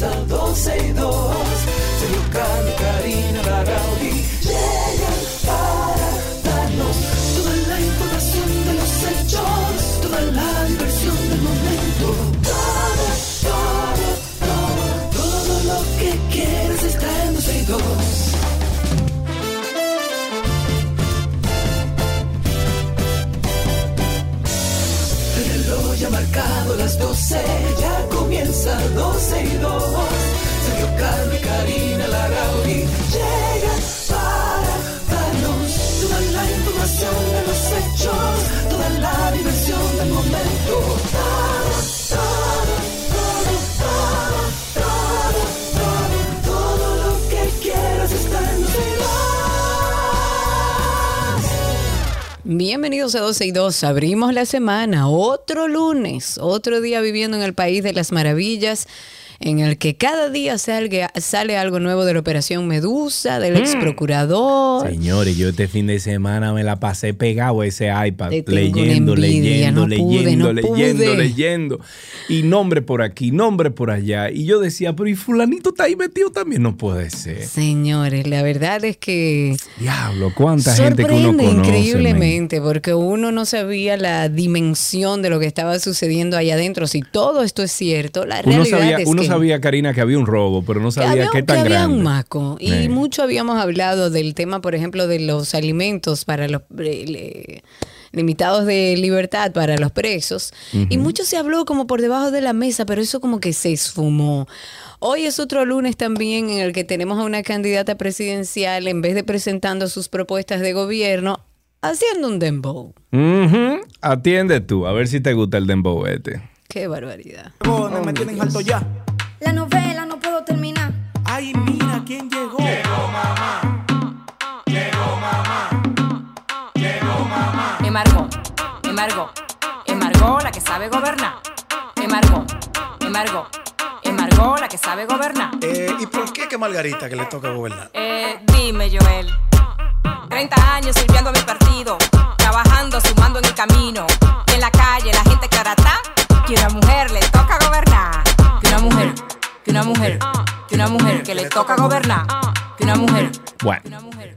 Salvador. 12 y 2. Sergio Carlos y Karina Larrauri llegan para darnos toda la información de los hechos, toda la diversión del momento. Bienvenidos a 12 y 2. Abrimos la semana, otro lunes, otro día viviendo en el país de las maravillas, en el que cada día sale, sale algo nuevo de la Operación Medusa, del ex procurador. Señores, yo este fin de semana me la pasé pegado a ese iPad, leyendo, envidia, leyendo, no pude, leyendo, no leyendo, pude. leyendo. Y nombre por aquí, nombre por allá. Y yo decía, pero ¿y fulanito está ahí metido también? No puede ser. Señores, la verdad es que Diablo, cuánta gente que uno conoce. men. increíblemente porque uno no sabía la dimensión de lo que estaba sucediendo allá adentro. Si todo esto es cierto, la Uno realidad sabía, es uno que sabía, Karina, que había un robo, pero no que sabía había, qué que tan había grande. un maco. Y Sí. mucho habíamos hablado del tema, por ejemplo, de los alimentos para los eh, limitados de libertad para los presos. Y mucho se habló como por debajo de la mesa, pero eso como que se esfumó. Hoy es otro lunes también en el que tenemos a una candidata presidencial, en vez de presentando sus propuestas de gobierno, haciendo un dembow. Atiende tú, a ver si te gusta el dembow este. Qué barbaridad. Cojones, me tienen alto ya. La novela no puedo terminar. Ay, mira quién llegó. Emargó, Emargó, Emargó la que sabe gobernar. Emargó, Emargó, Emargó la que sabe gobernar. Eh, ¿Y por qué que Margarita que le toca gobernar? Eh, dime, Joel. 30 años sirviendo a mi partido, trabajando, sumando en el camino. Y en la calle la gente clara está que una mujer le toca gobernar. Que una mujer, que una mujer, que una mujer que le toca gobernar. Que una mujer, Bueno, que una mujer.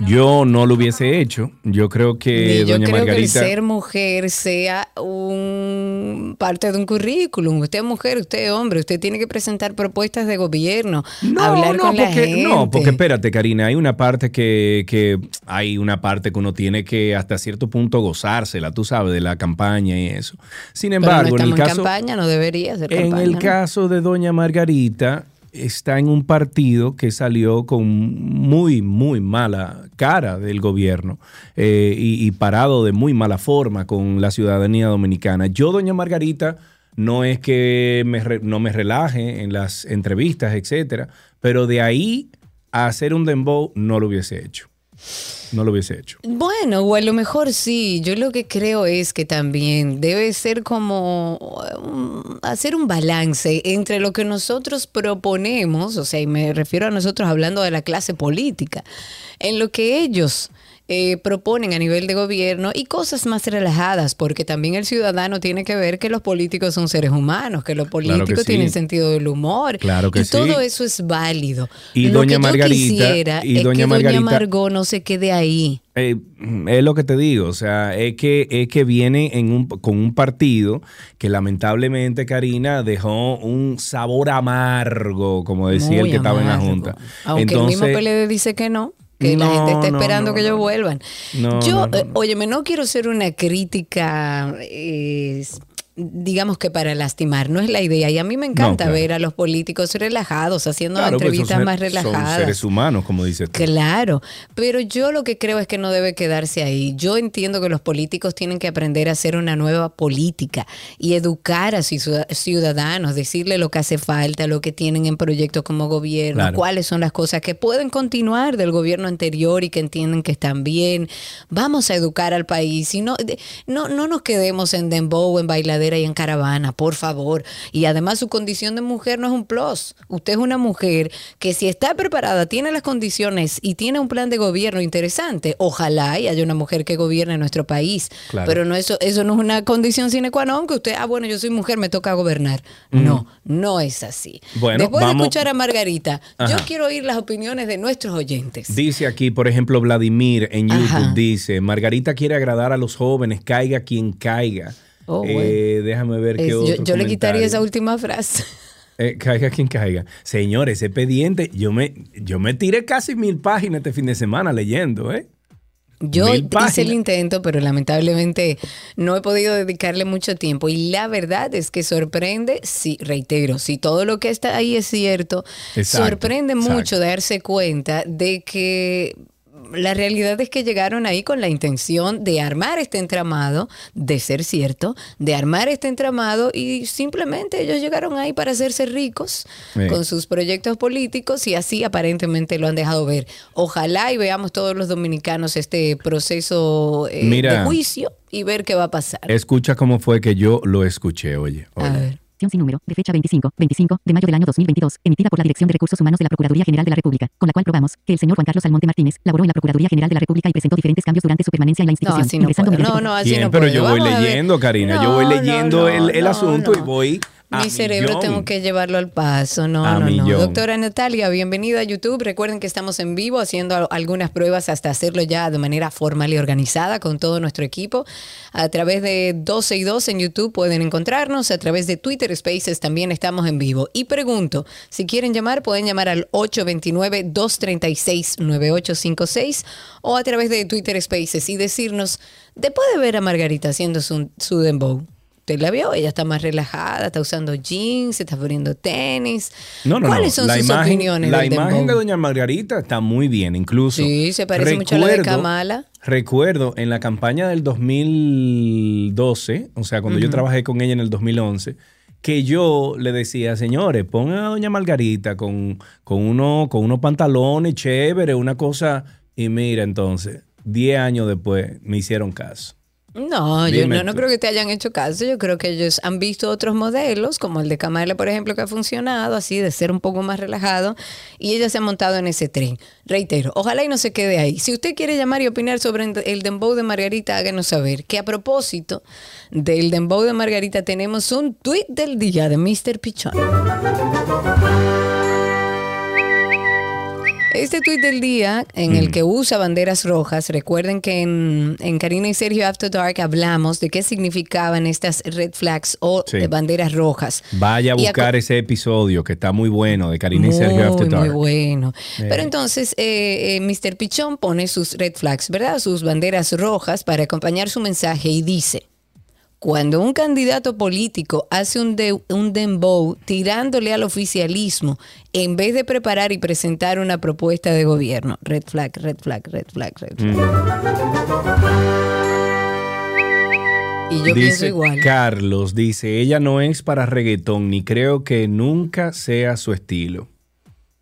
Yo no lo hubiese hecho. Yo creo que yo doña creo que el Margarita... ser mujer sea un parte de un currículum. Usted es mujer, usted es hombre, usted tiene que presentar propuestas de gobierno, hablar con la porque, gente. no, porque espérate, Karina, hay una parte que, que hay una parte que uno tiene que hasta cierto punto gozársela, tú sabes, de la campaña y eso. Sin Pero embargo, no en el en, caso, campaña, no debería ser en campaña. el ¿no? caso de doña Margarita, está en un partido que salió con muy, muy mala cara del gobierno eh, y, parado de muy mala forma con la ciudadanía dominicana. Yo, doña Margarita, no es que me no me relaje en las entrevistas, etcétera, pero de ahí a hacer un dembow no lo hubiese hecho. No lo hubiese hecho. Bueno, o a lo mejor sí. Yo lo que creo es que también debe ser como hacer un balance entre lo que nosotros proponemos, o sea, y me refiero a nosotros hablando de la clase política, en lo que ellos eh, proponen a nivel de gobierno y cosas más relajadas, porque también el ciudadano tiene que ver que los políticos son seres humanos, que los Claro políticos que sí. tienen sentido del humor. Claro que y sí. todo eso es válido. Y lo doña que yo Margarita- quisiera y es doña que Margarita- doña Margot no se quede ahí. Eh, es lo que te digo, o sea, es que, es que viene en un, con un partido que lamentablemente, Karina, dejó un sabor amargo, como decía Muy el que estaba en la. Junta. Aunque el mismo PLD dice que no, que la gente está esperando no, que ellos vuelvan. Yo, eh, no. óyeme, no quiero ser una crítica, eh, digamos que para lastimar, no es la idea. Y a mí me encanta claro. ver a los políticos relajados, haciendo Claro, pues, entrevistas son, más ser- son relajadas. seres humanos, como dices tú. Claro, pero yo lo que creo es que no debe quedarse ahí. Yo entiendo que los políticos tienen que aprender a hacer una nueva política y educar a sus ciudadanos, decirle lo que hace falta, lo que tienen en proyectos como gobierno, Claro. cuáles son las cosas que pueden continuar del gobierno anterior y que entienden que están bien. Vamos a educar al país y no, de- no, no nos quedemos en dembow, en bailadera en caravana, por favor. Y además su condición de mujer no es un plus. Usted es una mujer que si está preparada, tiene las condiciones y tiene un plan de gobierno interesante, ojalá y haya una mujer que gobierne nuestro país. Claro. Pero no eso, eso no es una condición sine qua non que usted, ah, bueno, yo soy mujer, me toca gobernar. No, no es así. Bueno, Después vamos- de escuchar a Margarita, yo quiero oír las opiniones de nuestros oyentes. Dice aquí, por ejemplo, Vladimir en YouTube, Ajá. dice, Margarita quiere agradar a los jóvenes, caiga quien caiga. Oh, Eh, déjame ver Es- qué otro yo le quitaría esa última frase. Eh, caiga quien caiga. Señores, ese pendiente, yo me, yo me tiré casi mil páginas este fin de semana leyendo, ¿eh? Yo hice el intento, pero lamentablemente no he podido dedicarle mucho tiempo. Y la verdad es que sorprende, sí, reitero, si todo lo que está ahí es cierto, Exacto, sorprende exacto. mucho darse cuenta de que la realidad es que llegaron ahí con la intención de armar este entramado, de ser cierto, de armar este entramado y simplemente ellos llegaron ahí para hacerse ricos Sí. con sus proyectos políticos y así aparentemente lo han dejado ver. Ojalá y veamos todos los dominicanos este proceso eh, Mira. de juicio y ver qué va a pasar. Escucha cómo fue que yo lo escuché, oye. A oye. ver. Sin número, de fecha 25, 25 de mayo del año 2022, emitida por la Dirección de Recursos Humanos de la Procuraduría General de la República, con la cual probamos que el señor Juan Carlos Almonte Martínez laboró en la Procuraduría General de la República y presentó diferentes cambios durante su permanencia en la No, institución, así no ingresando puedo. mediante No, no, así Bien, no pero puedo. yo voy Vamos leyendo, Karina. yo voy No, leyendo no, el, el no, asunto y no. voy a Mi cerebro millón. tengo que llevarlo al paso. No, A no, no. Doctora Natalia, bienvenida a YouTube. Recuerden que estamos en vivo haciendo al- algunas pruebas hasta hacerlo ya de manera formal y organizada con todo nuestro equipo. A través de 12 y 2 en YouTube pueden encontrarnos. A través de Twitter Spaces también estamos en vivo. Y pregunto, si quieren llamar, pueden llamar al 829-236-9856 o a través de Twitter Spaces y decirnos, después de ver a Margarita haciendo su, su dembow, ¿Usted la vio? Ella está más relajada, está usando jeans, se está poniendo tenis. No, no, ¿Cuáles no. son la sus imagen, opiniones La del imagen dembow? de Doña Margarita está muy bien, incluso. Sí, se parece mucho a la de Kamala. Recuerdo en la campaña del 2012, o sea, cuando yo trabajé con ella en el 2011, que yo le decía, señores, pongan a Doña Margarita con, con, uno, con unos pantalones chévere, una cosa. Y mira, entonces, 10 años después, me hicieron caso. No, yo no, no creo que te hayan hecho caso. Yo creo que ellos han visto otros modelos, como el de Kamala, por ejemplo, que ha funcionado, así de ser un poco más relajado, y ella se ha montado en ese tren. Reitero, ojalá y no se quede ahí. Si usted quiere llamar y opinar sobre el dembow de Margarita, háganos saber que a propósito del dembow de Margarita tenemos un tweet del día de Mr. Pichón. Este tuit del día en Mm. el que usa banderas rojas, recuerden que en, en Karina y Sergio After Dark hablamos de qué significaban estas red flags o Sí. eh, banderas rojas. Vaya a Y buscar ese episodio que está muy bueno de Karina y Sergio After Dark. muy bueno. Eh. Pero entonces, eh, eh, Mr. Pichón pone sus red flags, ¿verdad? Sus banderas rojas para acompañar su mensaje y dice, cuando un candidato político hace un, de- un dembow tirándole al oficialismo en vez de preparar y presentar una propuesta de gobierno, red flag, red flag, red flag, red flag. Y yo pienso igual. Carlos, dice, ella no es para reggaetón, ni creo que nunca sea su estilo.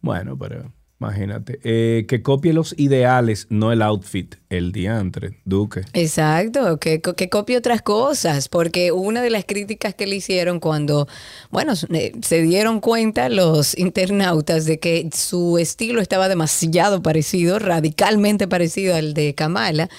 Bueno, pero imagínate. Eh, que copie los ideales, no el outfit, el diantre, Duque. Exacto, que, que copie otras cosas, porque una de las críticas que le hicieron cuando, bueno, eh, se dieron cuenta los internautas de que su estilo estaba demasiado parecido, radicalmente parecido al de Kamala,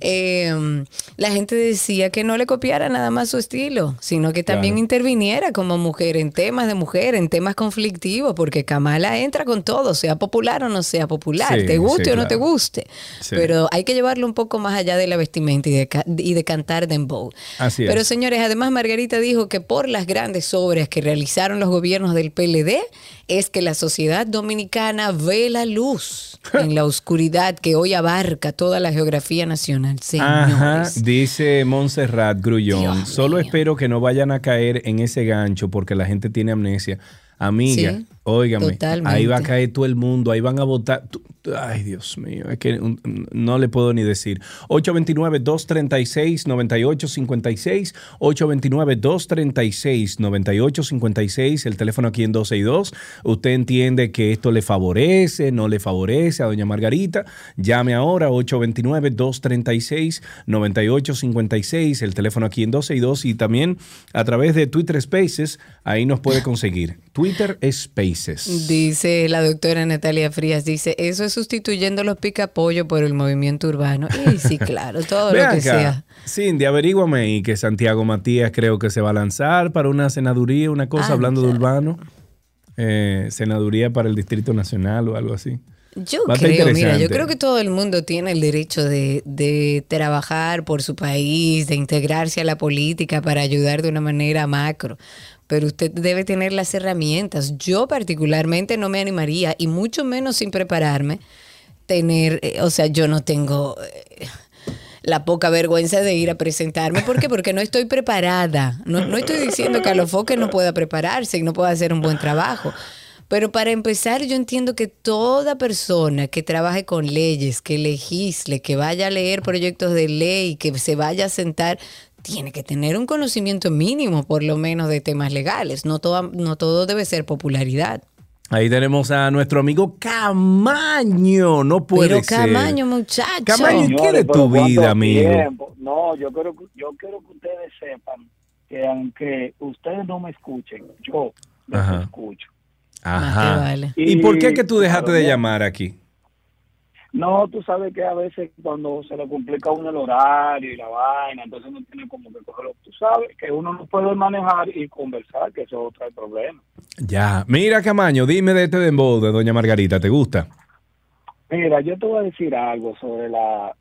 eh, la gente decía que no le copiara nada más su estilo, sino que también Claro. interviniera como mujer en temas de mujer, en temas conflictivos, porque Kamala entra con todo, sea popular o no sea popular, Sí, te guste sí, o no te guste, Sí. pero hay que llevarlo un poco más allá de la vestimenta y de, y de cantar dembow. Así es. Pero señores, además Margarita dijo que por las grandes obras que realizaron los gobiernos del PLD es que la sociedad dominicana ve la luz en la oscuridad que hoy abarca toda la geografía nacional. Ajá, Señores. dice Montserrat Grullón. Dios Solo mío. espero que no vayan a caer en ese gancho porque la gente tiene amnesia. Amiga, Sí. Óigame, Totalmente. ahí va a caer todo el mundo, ahí van a votar. tú- Ay, Dios mío, es que no le puedo ni decir. 829-236-9856, 829-236-9856, el teléfono aquí en 262. Usted entiende que esto le favorece, no le favorece a doña Margarita. Llame ahora, 829-236-9856, el teléfono aquí en 262 y también a través de Twitter Spaces, ahí nos puede conseguir. Twitter Spaces. Dice la doctora Natalia Frías, dice, eso es sustituyendo los picapollo por el movimiento urbano. Y sí, claro, todo lo que acá, sea. Cindy, averíguame ahí que Santiago Matías creo que se va a lanzar para una senaduría, una cosa, Ah, hablando de urbano. Eh, senaduría para el Distrito Nacional o algo así. Yo Va creo, mira, yo creo que todo el mundo tiene el derecho de, de trabajar por su país, de integrarse a la política para ayudar de una manera macro. Pero usted debe tener las herramientas. Yo particularmente no me animaría, y mucho menos sin prepararme, tener, eh, o sea, yo no tengo eh, la poca vergüenza de ir a presentarme. ¿Por qué? Porque no estoy preparada. No, no estoy diciendo que a los foques no pueda prepararse y no pueda hacer un buen trabajo. Pero para empezar, yo entiendo que toda persona que trabaje con leyes, que legisle, que vaya a leer proyectos de ley, que se vaya a sentar, tiene que tener un conocimiento mínimo, por lo menos, de temas legales. No todo, no todo debe ser popularidad. Ahí tenemos a nuestro amigo Camaño. No puede Pero ser. Camaño, muchacho. Camaño, ¿y qué de tu ¿cuánto vida, amigo? tiempo? No, yo quiero, que- yo quiero que ustedes sepan que aunque ustedes no me escuchen, yo los Ajá. escucho. Ajá. vale. ¿Y por qué que tú dejaste Claro, de bien. llamar aquí? No, tú sabes que a veces cuando se le complica a uno el horario y la vaina, entonces uno tiene como que cogerlo. Tú sabes que uno no puede manejar y conversar, que eso trae problemas. Ya. Mira, Camaño, dime de este dembow de doña Margarita. ¿Te gusta? Mira, yo te voy a decir algo sobre la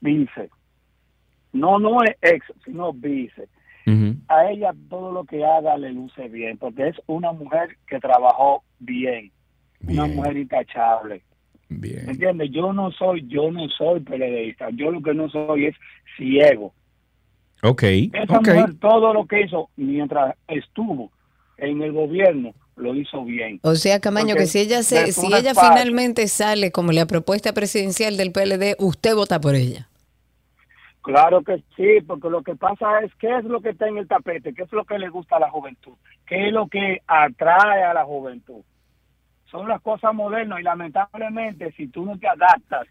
vice. No, no es ex, sino vice. A ella todo lo que haga le luce bien, porque es una mujer que trabajó bien, una mujer intachable. ¿Me Bien. entiendes? Yo no soy, yo no soy PLDista, yo lo que no soy es ciego. Ok. Esa Ok. mujer todo lo que hizo mientras estuvo en el gobierno lo hizo bien. O sea, Camaño, Porque que si ella se, si ella finalmente sale como la propuesta presidencial del PLD, usted vota por ella. Claro que sí, porque lo que pasa es qué es lo que está en el tapete, qué es lo que le gusta a la juventud, qué es lo que atrae a la juventud. Son las cosas modernas y lamentablemente si tú no te adaptas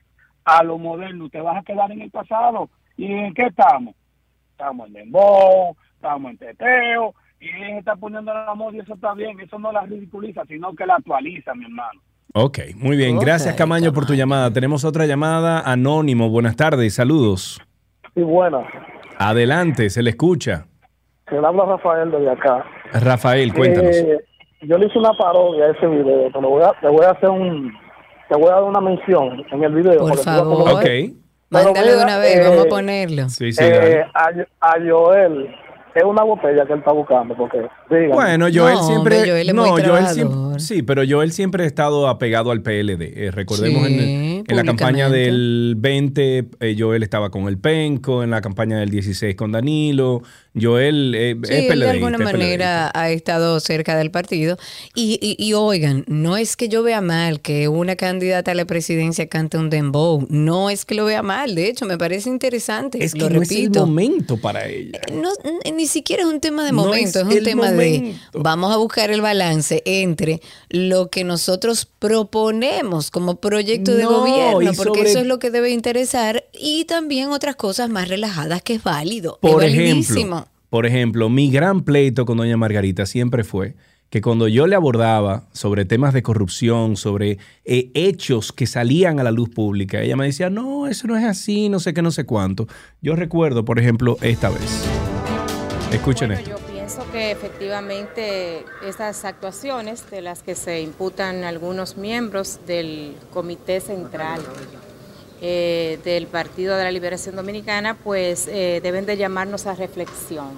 a lo moderno, te vas a quedar en el pasado. ¿Y en qué estamos? Estamos en dembow, estamos en teteo, y ella está poniendo la moda y eso está bien, eso no la ridiculiza, sino que la actualiza, mi hermano. Ok, muy bien. Gracias, Camaño, por tu llamada. Tenemos otra llamada. Anónimo, buenas tardes, saludos. Sí, bueno, Adelante, se le escucha. se le habla Rafael desde acá. Rafael, cuéntanos. Eh, yo le hice una parodia a ese video, te, lo voy a, te voy a hacer un, te voy a dar una mención en el video. Por favor. ok. Mándalo de una vez, eh, vamos a ponerlo. Sí, sí, Eh, a, a Joel, es una botella que él está buscando, porque, dígame. Bueno, Joel No, siempre. hombre, Joel es no, muy Joel siempre. Sí, pero Joel siempre ha estado apegado al PLD. Eh, recordemos Sí, en, en la campaña del 20, eh, Joel estaba con el Penco, en la campaña del 16 con Danilo. Joel eh, Sí, es él PLD. de alguna manera ha estado cerca del partido. Y, y, y oigan, no es que yo vea mal que una candidata a la presidencia cante un dembow. No es que lo vea mal. De hecho, me parece interesante. Es que lo no es el repito. momento para ella. No, n- ni siquiera es un tema de No momento, es es, un tema de vamos a buscar el balance entre lo que nosotros proponemos como proyecto de No, gobierno, porque sobre- eso es lo que debe interesar, y también otras cosas más relajadas que es válido. Por es ejemplo, validísimo. Por ejemplo, mi gran pleito con doña Margarita siempre fue que cuando yo le abordaba sobre temas de corrupción, sobre eh, hechos que salían a la luz pública, ella me decía, no, eso no es así, no sé qué, no sé cuánto. Yo recuerdo, por ejemplo, esta vez. Escuchen Bueno, esto. yo pienso que efectivamente estas actuaciones de las que se imputan algunos miembros del Comité Central eh, del Partido de la Liberación Dominicana, pues eh, deben de llamarnos a reflexión.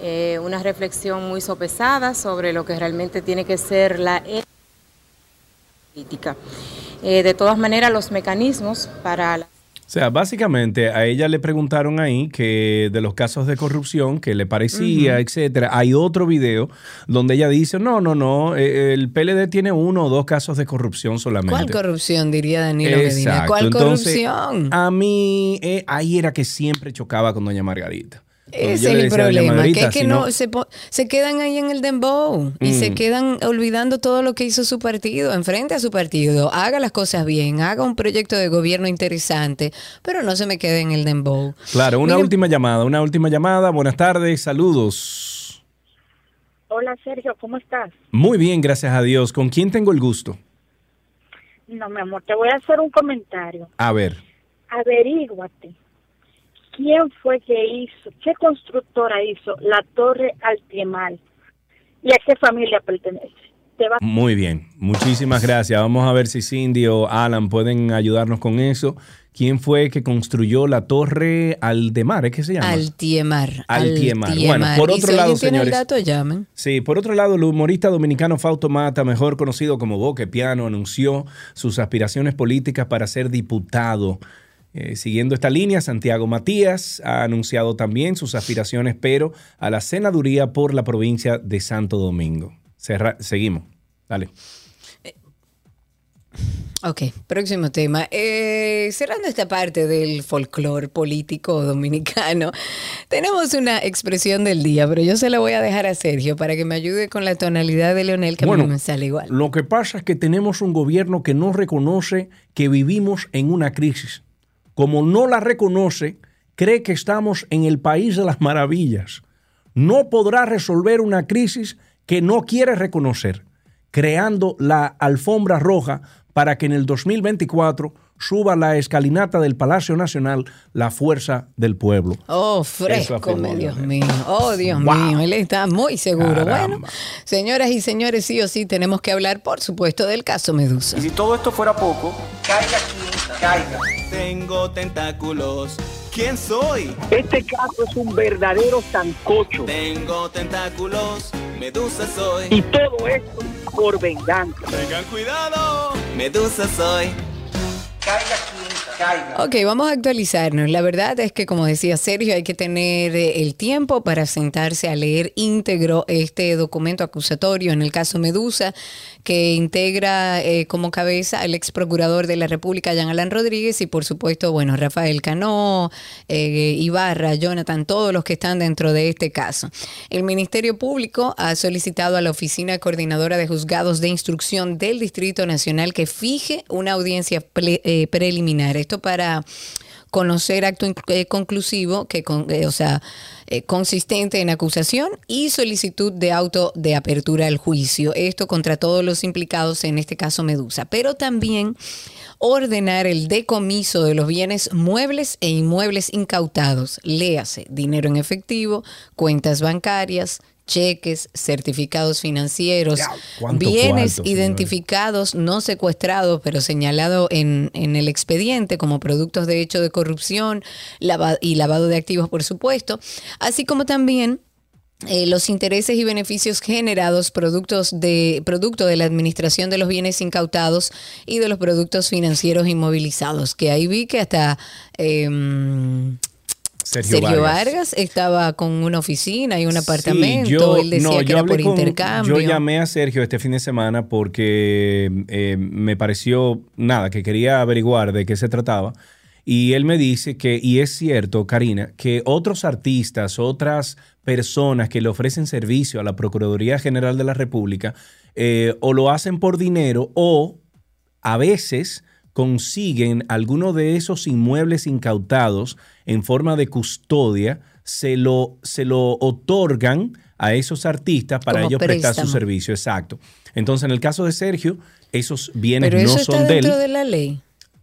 Eh, una reflexión muy sopesada sobre lo que realmente tiene que ser la política. Eh, de todas maneras, los mecanismos para la O sea, básicamente a ella le preguntaron ahí que de los casos de corrupción que le parecía, etcétera. Hay otro video donde ella dice, no, no, no, eh, el PLD tiene uno o dos casos de corrupción solamente. ¿Cuál corrupción, diría Danilo Medina? ¿Cuál Entonces, corrupción? A mí, eh, ahí era que siempre chocaba con doña Margarita. Cuando Ese es el problema, que es que si no, se, se quedan ahí en el dembow y se Mm. quedan olvidando todo lo que hizo su partido, enfrente a su partido, haga las cosas bien, haga un proyecto de gobierno interesante, pero no se me quede en el dembow. Claro, una Miren- última llamada, una última llamada. Buenas tardes, saludos. Hola Sergio, ¿cómo estás? Muy bien, gracias a Dios. ¿Con quién tengo el gusto? No, mi amor, te voy a hacer un comentario. A ver. Averíguate. ¿Quién fue que hizo, qué constructora hizo la Torre Altiemal? ¿Y a qué familia pertenece? Te va Muy bien, muchísimas gracias. Vamos a ver si Cindy o Alan pueden ayudarnos con eso. ¿Quién fue que construyó la torre Aldemar? ¿Es que se llama? Altiemar. Altiemar. Bueno, por otro si lado, tiene el señores. dato, llamen. Sí, por otro lado, el humorista dominicano Fausto Mata, mejor conocido como Boque Piano, anunció sus aspiraciones políticas para ser diputado. Eh, siguiendo esta línea, Santiago Matías ha anunciado también sus aspiraciones, pero a la senaduría por la provincia de Santo Domingo. Cerra- seguimos. Dale. Ok, próximo tema. Eh, cerrando esta parte del folclore político dominicano, tenemos una expresión del día, pero yo se la voy a dejar a Sergio para que me ayude con la tonalidad de Leonel, que a mí Bueno, no me sale igual. Lo que pasa es que tenemos un gobierno que no reconoce que vivimos en una crisis. Como no la reconoce, cree que estamos en el país de las maravillas. No podrá resolver una crisis que no quiere reconocer, creando la alfombra roja para que en el 2024 suba la escalinata del Palacio Nacional la fuerza del pueblo. Oh, fresco, Dios mío. Oh, Dios Wow. mío. Él está muy seguro. Caramba. Bueno, señoras y señores, sí o sí tenemos que hablar, por supuesto, del caso Medusa. Y si todo esto fuera poco, Caiga quien caiga. Tengo tentáculos. ¿Quién soy? Este caso es un verdadero sancocho. Tengo tentáculos. Medusa soy. Y todo esto por venganza. Tengan cuidado. Medusa soy. Caiga quien caiga. Ok, vamos a actualizarnos. La verdad es que, como decía Sergio, hay que tener eh, el tiempo para sentarse a leer íntegro este documento acusatorio en el caso Medusa, que integra eh, como cabeza al ex procurador de la República, Jean Alan Rodríguez, y por supuesto, bueno, Rafael Cano, eh, Ibarra, Jonathan, todos los que están dentro de este caso. El Ministerio Público ha solicitado a la Oficina Coordinadora de Juzgados de Instrucción del Distrito Nacional que fije una audiencia eh, preliminar. Esto para conocer acto eh, conclusivo, que eh, o sea, eh, consistente en acusación y solicitud de auto de apertura al juicio. Esto contra todos los implicados, en este caso Medusa. Pero también ordenar el decomiso de los bienes muebles e inmuebles incautados. Léase, dinero en efectivo, cuentas bancarias, cheques, certificados financieros, Ya, ¿cuánto bienes identificados, no secuestrados, pero señalados en, en el expediente como productos de hecho de corrupción lava- y lavado de activos, por supuesto, así como también eh, los intereses y beneficios generados productos de producto de la administración de los bienes incautados y de los productos financieros inmovilizados que ahí vi que hasta em, Sergio, Sergio, Vargas. Vargas. estaba con una oficina y un Sí, apartamento yo- él decía no, que era por con- intercambio Yo llamé a Sergio este fin de semana porque eh, me pareció, nada, que quería averiguar de qué se trataba. Y él me dice que, y es cierto, Karina, que otros artistas, otras personas que le ofrecen servicio a la Procuraduría General de la República, eh, o lo hacen por dinero o a veces consiguen alguno de esos inmuebles incautados en forma de custodia, se lo, se lo otorgan a esos artistas para Como ellos prestar su servicio. Exacto. Entonces, en el caso de Sergio, esos bienes pero no está son de él. dentro de la ley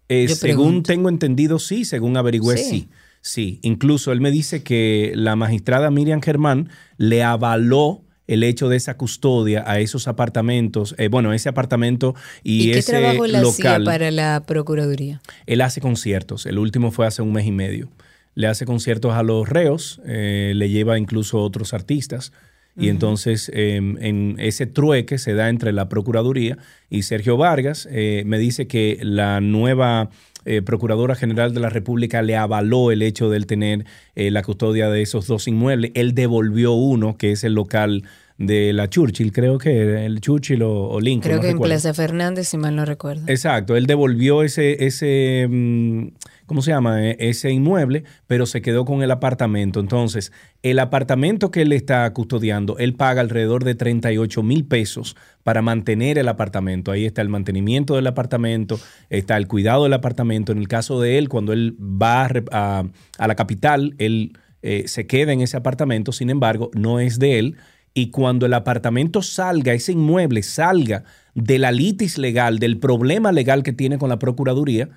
Eh, según tengo entendido, sí, según averigüé, Sí. sí. sí. incluso él me dice que la magistrada Miriam Germán le avaló el hecho de esa custodia a esos apartamentos, eh, bueno, ese apartamento y, ¿Y, qué ese trabajo él hacía local. para la Procuraduría? Él hace conciertos, el último fue hace un mes y medio. Le hace conciertos a los reos, eh, le lleva incluso a otros artistas. Y entonces eh, en ese trueque se da entre la Procuraduría y Sergio Vargas. eh, me dice que la nueva eh, Procuradora General de la República le avaló el hecho de él tener la custodia de esos dos inmuebles. Él devolvió uno, que es el local de la Churchill, creo que era el Churchill o, o Lincoln. Creo no que en. Plaza Fernández, si mal no recuerdo. Exacto, él devolvió ese, ese mm, ¿cómo se llama? E- Ese inmueble, pero se quedó con el apartamento. Entonces, el apartamento que él está custodiando, él paga alrededor de 38 mil pesos para mantener el apartamento. Ahí está el mantenimiento del apartamento, está el cuidado del apartamento. En el caso de él, cuando él va a- a la capital, él eh, se queda en ese apartamento, sin embargo, no es de él. Y cuando el apartamento salga, ese inmueble salga de la litis legal, del problema legal que tiene con la Procuraduría,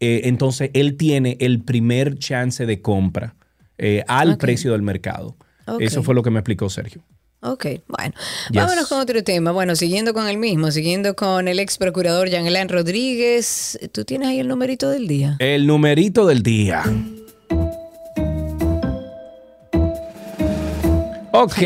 eh, entonces él tiene el primer chance de compra eh, al precio del mercado. Eso fue lo que me explicó Sergio. Ok, bueno. Yes. Vámonos con otro tema. Bueno, siguiendo con el mismo, siguiendo con el ex procurador Jean Rodríguez. ¿Tú tienes ahí el numerito del día? El numerito del día. Ok,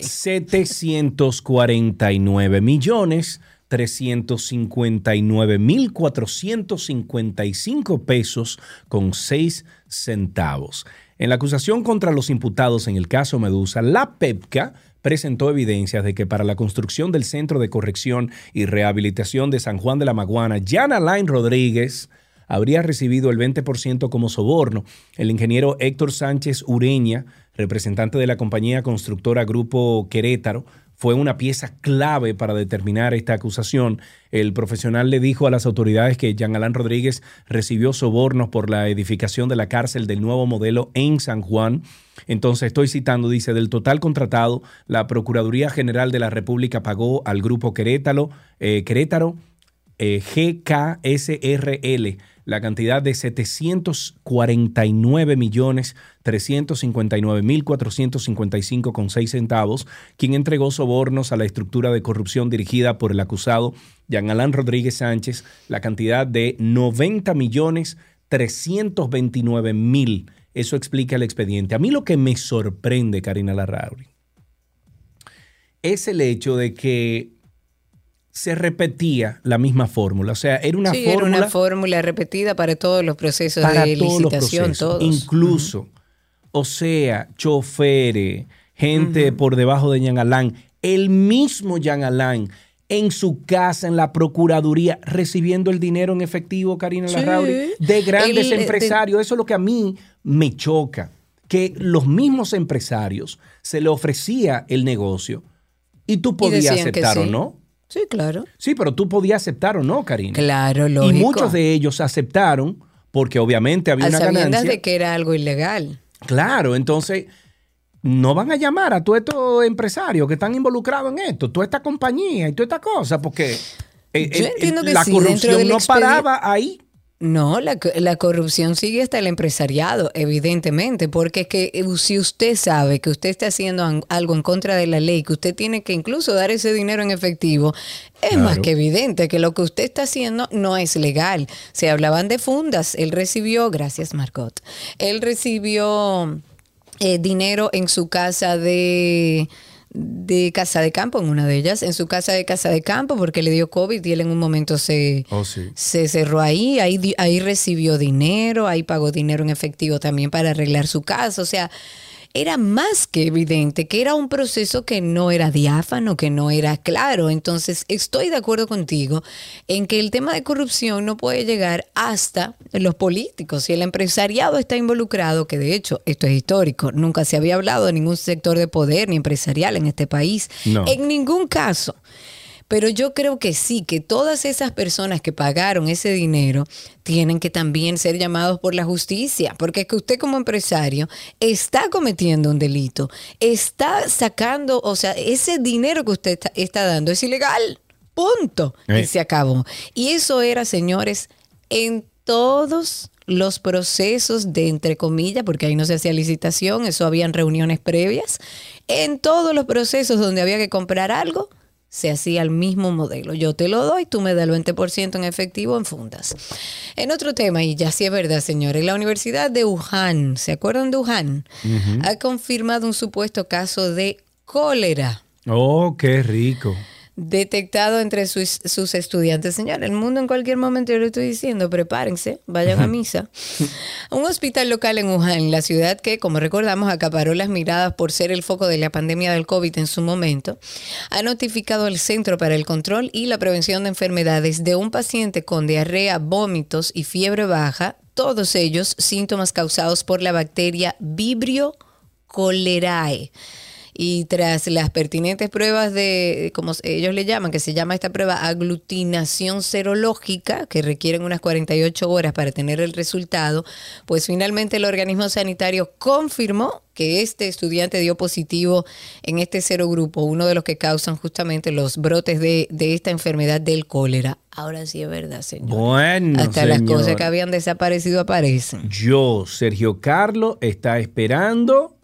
749 millones 359 mil 455 pesos con 6 centavos. En la acusación contra los imputados en el caso Medusa, la PEPCA presentó evidencias de que para la construcción del Centro de Corrección y Rehabilitación de San Juan de la Maguana, Jan Alain Rodríguez habría recibido el 20% como soborno. El ingeniero Héctor Sánchez Ureña, representante de la compañía constructora Grupo Querétaro, fue una pieza clave para determinar esta acusación. El profesional le dijo a las autoridades que Jean Alain Rodríguez recibió sobornos por la edificación de la cárcel del nuevo modelo en San Juan. Entonces, estoy citando, dice, del total contratado, la Procuraduría General de la República pagó al Grupo Querétaro, eh, Querétaro eh, GKSRL la cantidad de 749 millones 359 mil 455 con 6 centavos, quien entregó sobornos a la estructura de corrupción dirigida por el acusado Jean Alain Rodríguez Sánchez, la cantidad de 90 millones 329 mil. Eso explica el expediente. A mí lo que me sorprende, Karina Larrauri, es el hecho de que se repetía la misma fórmula. O sea, era una sí, era fórmula una fórmula repetida para todos los procesos para de todos los licitación, procesos. todos. Incluso, o sea, choferes, gente por debajo de Jean Alain, el mismo Jean Alain en su casa, en la Procuraduría, recibiendo el dinero en efectivo, Karina Sí. Larrauri, de grandes El- de- empresarios. Eso es lo que a mí me choca, que los mismos empresarios se le ofrecía el negocio y tú podías aceptar o no. Sí, claro. Sí, pero tú podías aceptar o no, Karina. Claro, Y lógico. muchos de ellos aceptaron porque obviamente había A una ganancia. de que era algo ilegal. Claro, entonces no van a llamar a todos estos empresarios que están involucrados en esto, toda esta compañía y toda esta cosa, porque eh, Yo eh, entiendo que la sí, corrupción no paraba ahí. No, la, la corrupción sigue hasta el empresariado, evidentemente, porque es que eh, si usted sabe que usted está haciendo algo en contra de la ley, que usted tiene que incluso dar ese dinero en efectivo, es Claro. más que evidente que lo que usted está haciendo no es legal. Se hablaban de fundas, él recibió, gracias Margot, él recibió eh, dinero en su casa de de casa de campo, en una de ellas, en su casa de casa de campo, porque le dio COVID y él en un momento se, Oh, sí. se cerró ahí, ahí, ahí recibió dinero, ahí pagó dinero en efectivo también para arreglar su casa. O sea, era más que evidente que era un proceso que no era diáfano, que no era claro. Entonces, estoy de acuerdo contigo en que el tema de corrupción no puede llegar hasta los políticos. Si el empresariado está involucrado, que de hecho esto es histórico, nunca se había hablado de ningún sector de poder ni empresarial en este país. No. En ningún caso. Pero yo creo que sí, que todas esas personas que pagaron ese dinero tienen que también ser llamados por la justicia, porque es que usted como empresario está cometiendo un delito, está sacando, o sea, ese dinero que usted está, está dando es ilegal, punto, Eh. y se acabó. Y eso era, señores, en todos los procesos de entre comillas, porque ahí no se hacía licitación, eso habían reuniones previas, en todos los procesos donde había que comprar algo, se hacía el mismo modelo. Yo te lo doy, tú me das el 20% en efectivo en fundas. En otro tema, y ya sí es verdad, señores, la Universidad de Wuhan, ¿se acuerdan de Wuhan? Ha confirmado un supuesto caso de cólera. Oh, qué rico. Detectado entre sus, sus estudiantes. Señor, el mundo en cualquier momento, yo le estoy diciendo, prepárense, vayan a misa. Un hospital local en Wuhan, la ciudad que, como recordamos, acaparó las miradas por ser el foco de la pandemia del COVID en su momento, ha notificado al Centro para el Control y la Prevención de Enfermedades de un paciente con diarrea, vómitos y fiebre baja, todos ellos síntomas causados por la bacteria Vibrio cholerae. Y tras las pertinentes pruebas de, como ellos le llaman, que se llama esta prueba aglutinación serológica, que requieren unas 48 horas para tener el resultado, pues finalmente el organismo sanitario confirmó que este estudiante dio positivo en este serogrupo, uno de los que causan justamente los brotes de, de esta enfermedad del cólera. Ahora sí es verdad, señor. Bueno, Hasta las cosas que habían desaparecido aparecen. Yo, Sergio Carlos, está esperando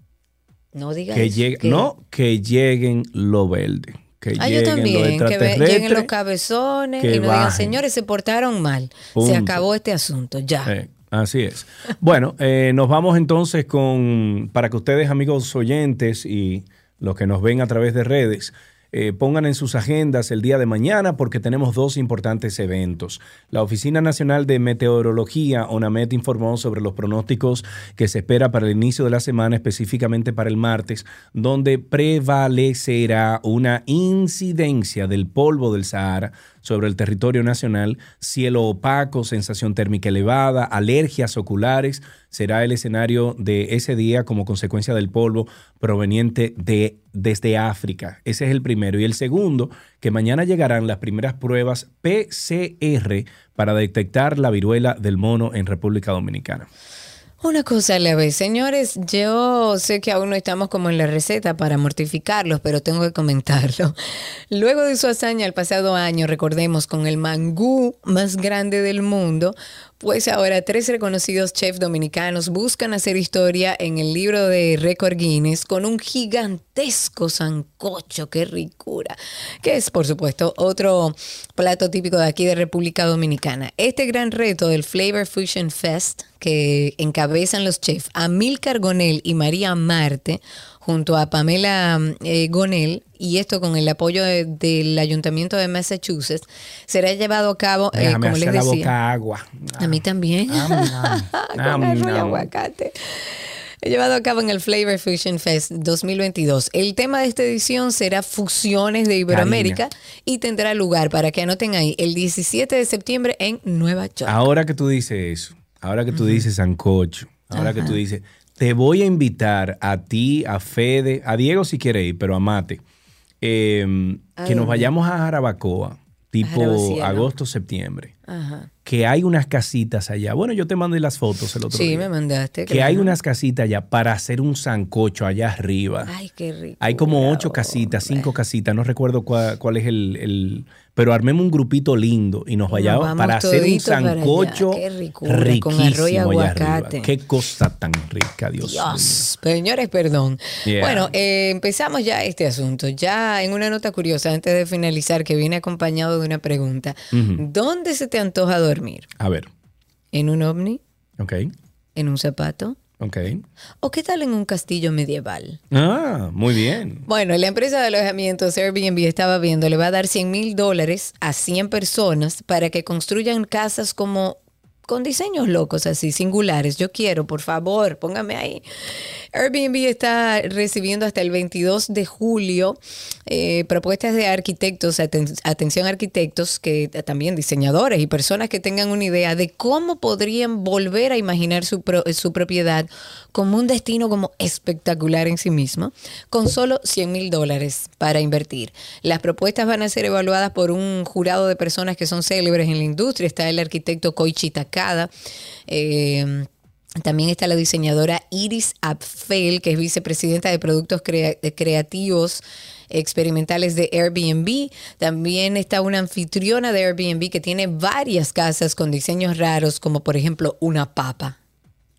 No digas que llegue, que- no, que lleguen lo verde. Que Ah, yo lleguen también, los que lleguen los cabezones que y nos digan, señores, se portaron mal. Punto. Se acabó este asunto, ya. Eh, así es. Bueno, eh, nos vamos entonces con, para que ustedes, amigos oyentes y los que nos ven a través de redes, eh, pongan en sus agendas el día de mañana porque tenemos dos importantes eventos. La Oficina Nacional de Meteorología, ONAMET, informó sobre los pronósticos que se espera para el inicio de la semana, específicamente para el martes, donde prevalecerá una incidencia del polvo del Sahara sobre el territorio nacional, cielo opaco, sensación térmica elevada, alergias oculares, será el escenario de ese día como consecuencia del polvo proveniente de desde África. Ese es el primero. Y el segundo, que mañana llegarán las primeras pruebas PCR para detectar la viruela del mono en República Dominicana. Una cosa a la vez, señores, yo sé que aún no estamos como en la receta para mortificarlos, pero tengo que comentarlo. Luego de su hazaña el pasado año, recordemos, con el mangú más grande del mundo, pues ahora tres reconocidos chefs dominicanos buscan hacer historia en el libro de récord Guinness con un gigantesco sancocho, qué ricura, que es por supuesto otro plato típico de aquí de República Dominicana. Este gran reto del Flavor Fusion Fest que encabezan los chefs Amilcar Gonel y María Marte junto a Pamela eh, Gonel y esto con el apoyo de- del Ayuntamiento de Massachusetts será llevado a cabo, eh, Déjame como les hacer la decía. boca agua. A mí también. Con arroz y aguacate. He llevado a cabo en el Flavor Fusion Fest 2022. El tema de esta edición será fusiones de Iberoamérica y tendrá lugar, para que anoten ahí, el 17 de septiembre en Nueva York. Ahora que tú dices eso, ahora que tú dices sancocho, ahora que tú dices, te voy a invitar a ti, a Fede, a Diego si quiere ir, pero a Mate, eh, ¿A que nos vayamos a Jarabacoa, tipo agosto, septiembre. Ajá. Que hay unas casitas allá. Bueno, yo te mandé las fotos el otro Sí, día. me mandaste. Que hay unas casitas allá para hacer un sancocho allá arriba. Ay, qué rico. Hay como ocho casitas, cinco casitas, no recuerdo cuál, cuál es el, el- Pero armemos un grupito lindo y nos vayamos para hacer un sancocho Qué ricura, con arroz y riquísimo aguacate. Qué cosa tan rica, Dios, mío. Señores, perdón. Yeah. Bueno, eh, empezamos ya este asunto. Ya en una nota curiosa, antes de finalizar, que viene acompañado de una pregunta. ¿Dónde se te antoja dormir? A ver, ¿En un ovni? ok, ¿En un zapato? Ok. ¿O qué tal en un castillo medieval? Ah, muy bien. Bueno, la empresa de alojamientos Airbnb estaba viendo, le va a dar 100 mil dólares a 100 personas para que construyan casas como con diseños locos así, singulares. Yo quiero, por favor, póngame ahí. Airbnb está recibiendo hasta el 22 de julio eh, propuestas de arquitectos, aten- atención arquitectos, que también diseñadores y personas que tengan una idea de cómo podrían volver a imaginar su propiedad como un destino como espectacular en sí mismo, con solo 100 mil dólares para invertir. Las propuestas van a ser evaluadas por un jurado de personas que son célebres en la industria. Está el arquitecto Koichi Eh, también está la diseñadora Iris Apfel, que es vicepresidenta de productos crea- creativos experimentales de Airbnb. También está una anfitriona de Airbnb que tiene varias casas con diseños raros, como por ejemplo una papa.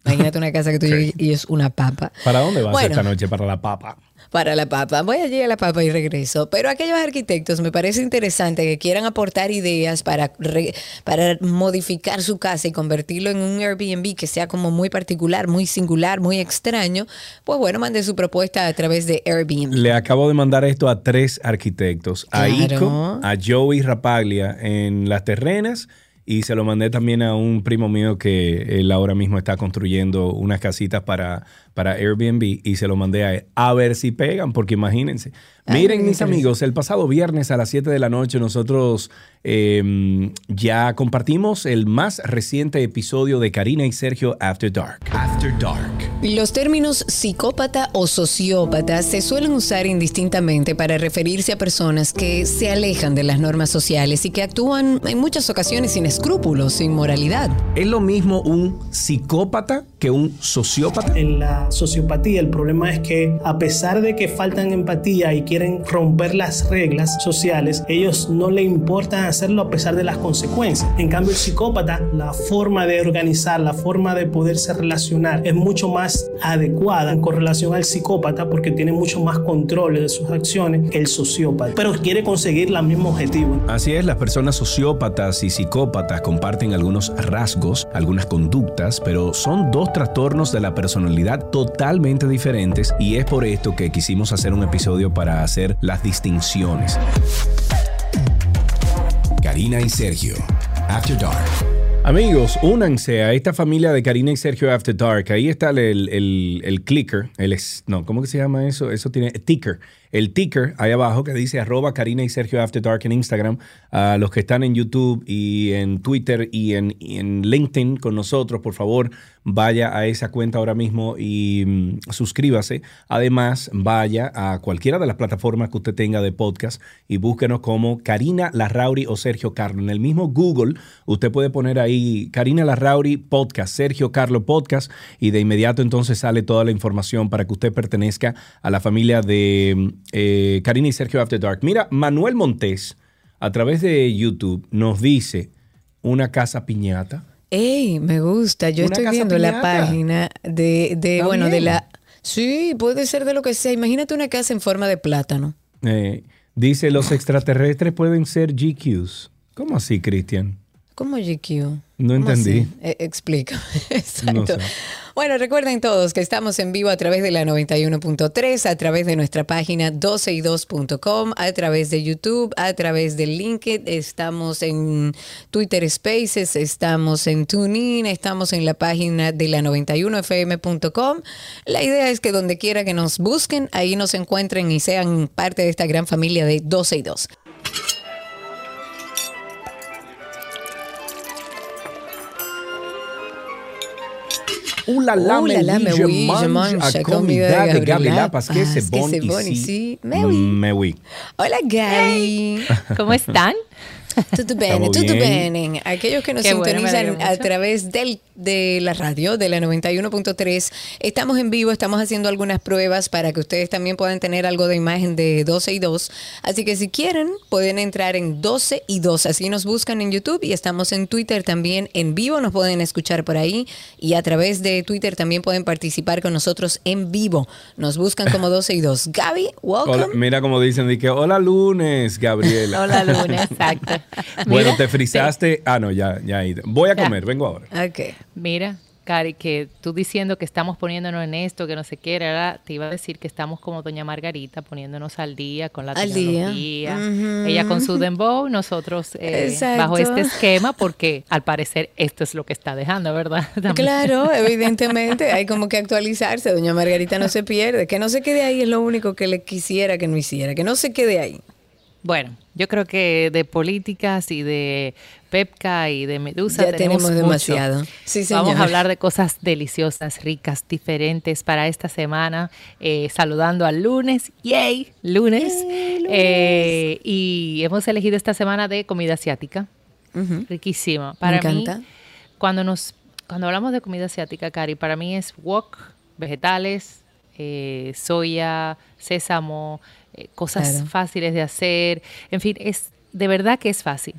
Imagínate una casa que tú llegues y es una papa. ¿Para dónde vas Bueno. esta noche? Para la papa. Para la papa. Voy allí a la papa y regreso. Pero aquellos arquitectos me parece interesante que quieran aportar ideas para, re- para modificar su casa y convertirlo en un Airbnb que sea como muy particular, muy singular, muy extraño. Pues bueno, mande su propuesta a través de Airbnb. Le acabo de mandar esto a tres arquitectos. A Claro. Ico, a Joey Rapaglia en Las Terrenas y se lo mandé también a un primo mío que él ahora mismo está construyendo unas casitas para, para Airbnb y se lo mandé a él. A ver si pegan, porque imagínense. Ay, Miren, mis amigos, el pasado viernes a las 7 de la noche nosotros eh, ya compartimos el más reciente episodio de Karina y Sergio After Dark. After Dark. Los términos psicópata o sociópata se suelen usar indistintamente para referirse a personas que se alejan de las normas sociales y que actúan en muchas ocasiones sin escrúpulos, sin moralidad. ¿Es lo mismo un psicópata que un sociópata? En la sociopatía el problema es que a pesar de que faltan empatía y quieren romper las reglas sociales, ellos no le importa hacerlo a pesar de las consecuencias. En cambio el psicópata, la forma de organizar, la forma de poderse relacionar es mucho más adecuada en correlación al psicópata porque tiene mucho más control de sus acciones que el sociópata, pero quiere conseguir el mismo objetivo. Así es, las personas sociópatas y psicópatas comparten algunos rasgos, algunas conductas, pero son dos trastornos de la personalidad totalmente diferentes y es por esto que quisimos hacer un episodio para hacer las distinciones. Karina y Sergio, After Dark. Amigos, únanse a esta familia de Karina y Sergio After Dark. Ahí está el, el, clicker, el no, ¿cómo que se llama eso? Eso tiene ticker. El ticker ahí abajo que dice arroba Karina y Sergio After Dark en Instagram. A los que están en YouTube y en Twitter y en, LinkedIn con nosotros, por favor, vaya a esa cuenta ahora mismo y mm, suscríbase. Además, vaya a cualquiera de las plataformas que usted tenga de podcast y búsquenos como Karina Larrauri o Sergio Carlo. En el mismo Google, usted puede poner ahí Karina Larrauri Podcast, Sergio Carlo Podcast, y de inmediato entonces sale toda la información para que usted pertenezca a la familia de eh, Karina y Sergio After Dark. Mira, Manuel Montés, a través de YouTube, nos dice una casa piñata. ¡Ey! Me gusta. Yo estoy viendo la página de, de bueno, de la... Sí, puede ser de lo que sea. Imagínate una casa en forma de plátano. Eh, dice, los extraterrestres pueden ser GQs. ¿Cómo así, Cristian? ¿Cómo GQ? No ¿Cómo entendí. Eh, explica. Exacto. No sé. Bueno, recuerden todos que estamos en vivo a través de la 91.3, a través de nuestra página 12y2.com, a través de YouTube, a través de LinkedIn, estamos en Twitter Spaces, estamos en TuneIn, estamos en la página de la 91fm.com. La idea es que donde quiera que nos busquen, ahí nos encuentren y sean parte de esta gran familia de 12 y 2. Uh la la, Uh la la, me me oui, oui, je je mange mange a a comida de de Gabriela, parce que c'est parce que bon c'est bon ici. ici. Mais oui. Me oui. Hola Gaby. ¿Cómo están? Tutto bene, tutto bien. bene. Aquellos que nos Qué sintonizan a través del, de la radio, de la 91.3, estamos en vivo, estamos haciendo algunas pruebas para que ustedes también puedan tener algo de imagen de 12 y 2. Así que si quieren, pueden entrar en 12 y 2. Así nos buscan en YouTube y estamos en Twitter también en vivo. Nos pueden escuchar por ahí y a través de Twitter también pueden participar con nosotros en vivo. Nos buscan como 12 y 2. Gaby, welcome. Hola, mira como dicen, que hola lunes, Gabriela. Hola, lunes, exacto. Bueno, te frizaste. Ah, no, ya, ya. Voy a Ya. comer, vengo ahora. Ok. Mira, Cari, que tú diciendo que estamos poniéndonos en esto, que no sé qué, era, te iba a decir que estamos como Doña Margarita, poniéndonos al día con la Al día. tecnología. Ujú. Ella con su dembow, nosotros eh, bajo este esquema, porque al parecer esto es lo que está dejando, ¿verdad? También. Claro, evidentemente hay como que actualizarse. Doña Margarita no se pierde. Que no se quede ahí es lo único que le quisiera que no hiciera. Que no se quede ahí. Bueno, yo creo que de políticas y de Pepca y de Medusa Ya tenemos demasiado. Sí, Vamos a hablar de cosas deliciosas, ricas, diferentes para esta semana. eh, saludando al lunes, yay, lunes. Eh, y hemos elegido esta semana de comida asiática, riquísima. Para Me mí, encanta. cuando nos, cuando hablamos de comida asiática, Cari, para mí es wok, vegetales, eh, soya, sésamo, eh, cosas Claro. fáciles de hacer. En fin, es de verdad que es fácil.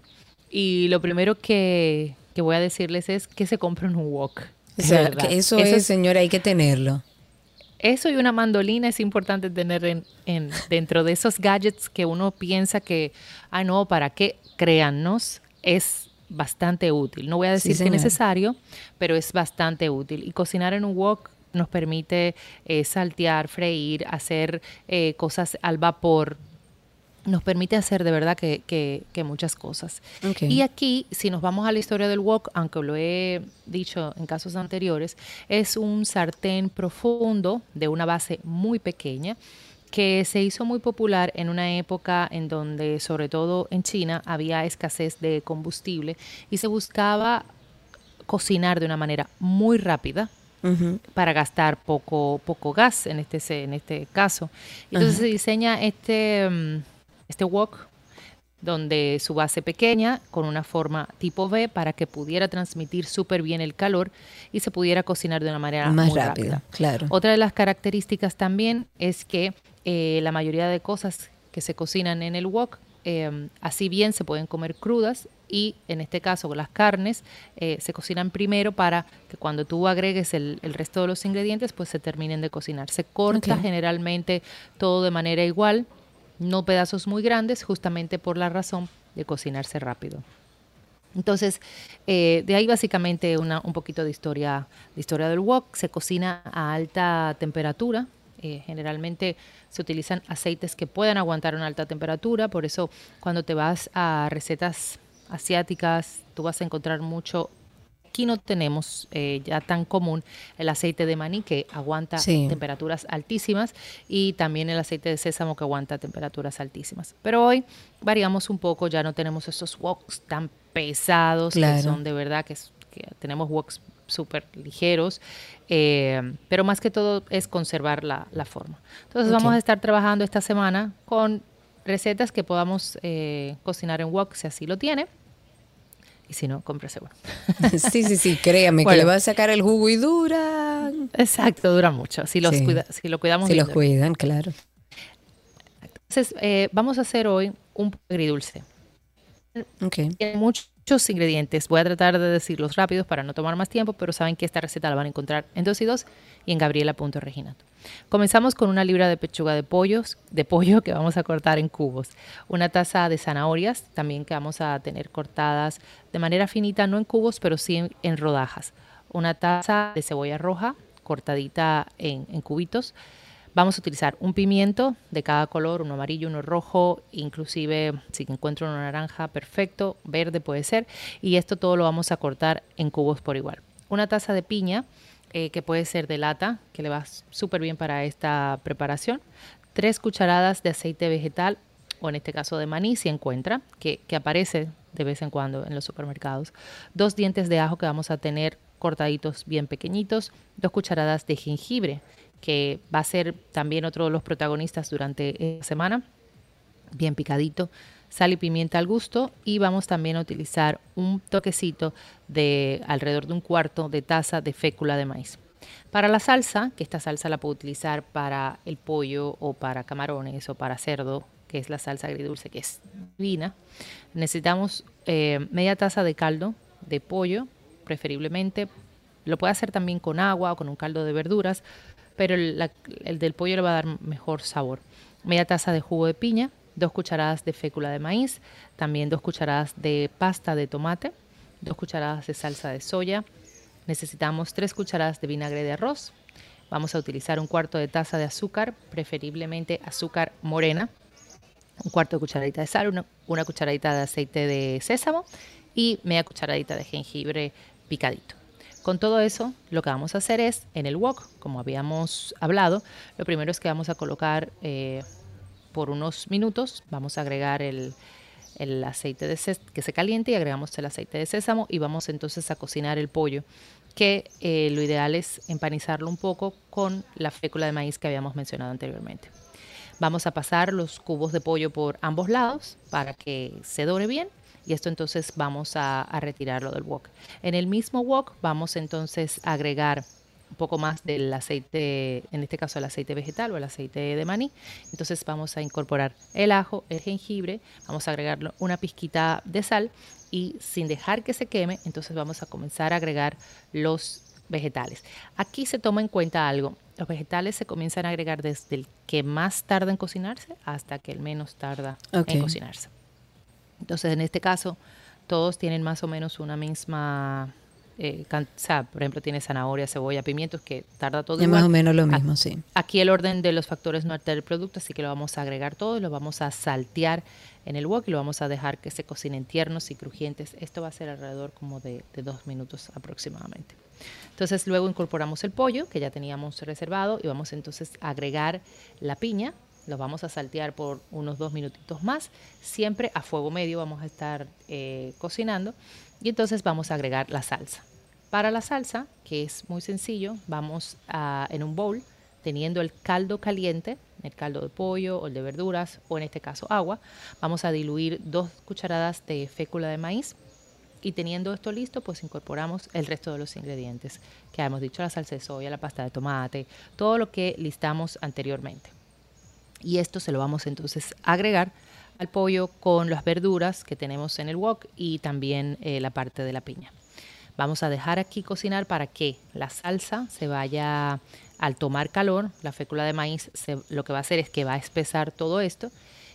Y lo primero que, que voy a decdecirles es que se compren un wok. O de sea, verdad. que eso, es, señora, hay que tenerlo. Eso y una mandolina es importante tener en, en- dentro de esos gadgets que uno piensa que, ah, no, ¿para qué? Créannos, es bastante útil. No voy a Sí, decir que es necesario, pero es bastante útil. Y cocinar en un wok nos permite eh, saltear, freír, hacer eh, cosas al vapor. Nos permite hacer de verdad que, que- que muchas cosas. Y aquí, si nos vamos a la historia del wok, aunque lo he dicho en casos anteriores, es un sartén profundo de una base muy pequeña que se hizo muy popular en una época en donde, sobre todo en China, había escasez de combustible y se buscaba cocinar de una manera muy rápida Para gastar poco, poco gas en este, en este caso. Entonces se diseña este, mm, este wok donde su base pequeña con una forma tipo V para que pudiera transmitir súper bien el calor y se pudiera cocinar de una manera Más muy rápido, rápida. claro. Otra de las características también es que eh, la mayoría de cosas que se cocinan en el wok, eh, así bien se pueden comer crudas y en este caso las carnes eh, se cocinan primero para que cuando tú agregues el, el resto de los ingredientes pues se terminen de cocinar. Se corta generalmente todo de manera igual, no pedazos muy grandes, justamente por la razón de cocinarse rápido. Entonces, eh, de ahí básicamente una, un poquito de historia, de historia del wok. Se cocina a alta temperatura. Eh, generalmente se utilizan aceites que puedan aguantar una alta temperatura. Por eso, cuando te vas a recetas asiáticas, tú vas a encontrar mucho. Aquí no tenemos eh, ya tan común el aceite de maní que aguanta Sí. temperaturas altísimas y también el aceite de sésamo que aguanta temperaturas altísimas. Pero hoy variamos un poco, ya no tenemos esos woks tan pesados Claro. que son de verdad que, que tenemos woks súper ligeros, eh, pero más que todo es conservar la, la forma. Entonces vamos a estar trabajando esta semana con recetas que podamos eh, cocinar en wok si así lo tiene. Y si no, cómprese uno. Sí, sí, sí, créame que le va a sacar el jugo y dura. Exacto, dura mucho. Si, los Sí. cuida- si lo cuidamos Si bien los cuidan, claro. Entonces, eh, vamos a hacer hoy un agridulce. Ok. Tiene muchos ingredientes. Voy a tratar de decirlos rápidos para no tomar más tiempo, pero saben que esta receta la van a encontrar en 2 y 2 y en gabriela.reginato. Comenzamos con una libra de pechuga de pollos, de pollo que vamos a cortar en cubos. Una taza de zanahorias, también que vamos a tener cortadas de manera finita, no en cubos, pero sí en, rodajas. Una taza de cebolla roja, cortadita en cubitos. Vamos a utilizar un pimiento de cada color, uno amarillo, uno rojo, inclusive si encuentro uno naranja, perfecto, verde puede ser. Y esto todo lo vamos a cortar en cubos por igual. Una taza de piña, eh, que puede ser de lata, que le va súper bien para esta preparación. Tres cucharadas de aceite vegetal, o en este caso de maní, si encuentra, que, que aparece de vez en cuando en los supermercados. Dos dientes de ajo que vamos a tener cortaditos bien pequeñitos. Dos cucharadas de jengibre, que va a ser también otro de los protagonistas durante esta semana, bien picadito, sal y pimienta al gusto y vamos también a utilizar un toquecito de alrededor de un cuarto de taza de fécula de maíz. Para la salsa, que esta salsa la puedo utilizar para el pollo o para camarones o para cerdo, que es la salsa agridulce que es divina, necesitamos eh, media taza de caldo de pollo, preferiblemente. Lo puede hacer también con agua o con un caldo de verduras, pero el, del pollo le va a dar mejor sabor. Media taza de jugo de piña, dos cucharadas de fécula de maíz, también dos cucharadas de pasta de tomate, dos cucharadas de salsa de soya. Necesitamos tres cucharadas de vinagre de arroz. Vamos a utilizar un cuarto de taza de azúcar, preferiblemente azúcar morena, un cuarto de cucharadita de sal, una, una cucharadita de aceite de sésamo y media cucharadita de jengibre picadito. Con todo eso, lo que vamos a hacer es, en el wok, como habíamos hablado, lo primero es que vamos a colocar eh, por unos minutos, vamos a agregar el, aceite de sés- que se caliente y agregamos el aceite de sésamo y vamos entonces a cocinar el pollo, que eh, lo ideal es empanizarlo un poco con la fécula de maíz que habíamos mencionado anteriormente. Vamos a pasar los cubos de pollo por ambos lados para que se dore bien y esto entonces vamos a, a retirarlo del wok. En el mismo wok vamos entonces a agregar un poco más del aceite, en este caso el aceite vegetal o el aceite de maní. Entonces vamos a incorporar el ajo, el jengibre, vamos a agregarlo una pizquita de sal y sin dejar que se queme, entonces vamos a comenzar a agregar los vegetales. Aquí se toma en cuenta algo. Los vegetales se comienzan a agregar desde el que más tarda en cocinarse hasta que el menos tarda en cocinarse. Entonces, en este caso, todos tienen más o menos una misma... eh, can- o sea, por ejemplo, tiene zanahoria, cebolla, pimientos, que tarda todo Es más o menos lo A- mismo, sí. Aquí el orden de los factores no altera el producto, así que lo vamos a agregar todo lo vamos a saltear en el wok y lo vamos a dejar que se cocinen tiernos y crujientes. Esto va a ser alrededor como de, de dos minutos aproximadamente. Entonces luego incorporamos el pollo que ya teníamos reservado y vamos entonces a agregar la piña. Lo vamos a saltear por unos dos minutitos más. Siempre a fuego medio vamos a estar eh, cocinando. Y entonces vamos a agregar la salsa. Para la salsa, que es muy sencillo, vamos en un bowl, teniendo el caldo caliente, el caldo de pollo o el de verduras, o en este caso agua, vamos a diluir dos cucharadas de fécula de maíz. Y teniendo esto listo, pues incorporamos el resto de los ingredientes que hemos dicho, la salsa de soya, la pasta de tomate, todo lo que listamos anteriormente. Y esto se lo vamos entonces a agregar al pollo con las verduras que tenemos en el wok y también eh, la parte de la piña. Vamos a dejar aquí cocinar para que la salsa se vaya al tomar calor. La fécula de maíz se- lo que va a hacer es que va a espesar todo esto.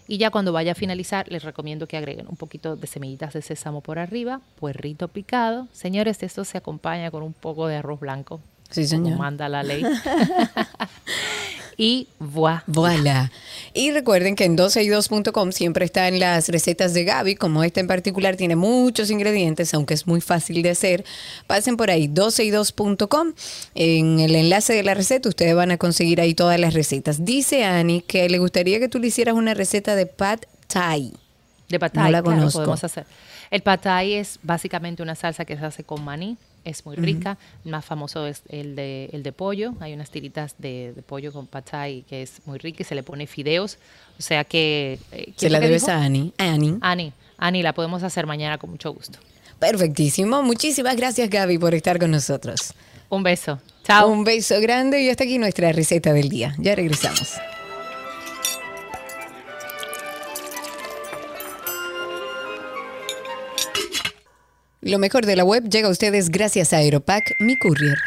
Y ya cuando vaya a finalizar, les recomiendo que agreguen un poquito de semillitas de sésamo por arriba, puerrito picado. Señores, esto se acompaña con un poco de arroz blanco. Sí, como señor. manda la ley. y voilà. Voilà. Y recuerden que en 12y2.com siempre están las recetas de Gaby, como esta en particular tiene muchos ingredientes, aunque es muy fácil de hacer. Pasen por ahí, 12y2.com. En el enlace de la receta ustedes van a conseguir ahí todas las recetas. Dice Ani que le gustaría que tú le hicieras una receta de pad thai. De pad No thai, la claro, conozco. podemos hacer. El pad thai es básicamente una salsa que se hace con maní, es muy rica. Más famoso es el de, el de pollo. Hay unas tiritas de, de pollo con pad thai que es muy rica y se le pone fideos. O sea que... eh, ¿quién Se la que debes dijo? a Ani. Ani. Ani, Ani, la podemos hacer mañana con mucho gusto. Perfectísimo. Muchísimas gracias Gaby por estar con nosotros. Un beso. Chao. Un beso grande y hasta aquí nuestra receta del día. Ya regresamos. Lo mejor de la web llega a ustedes gracias a Aeropack, mi courier.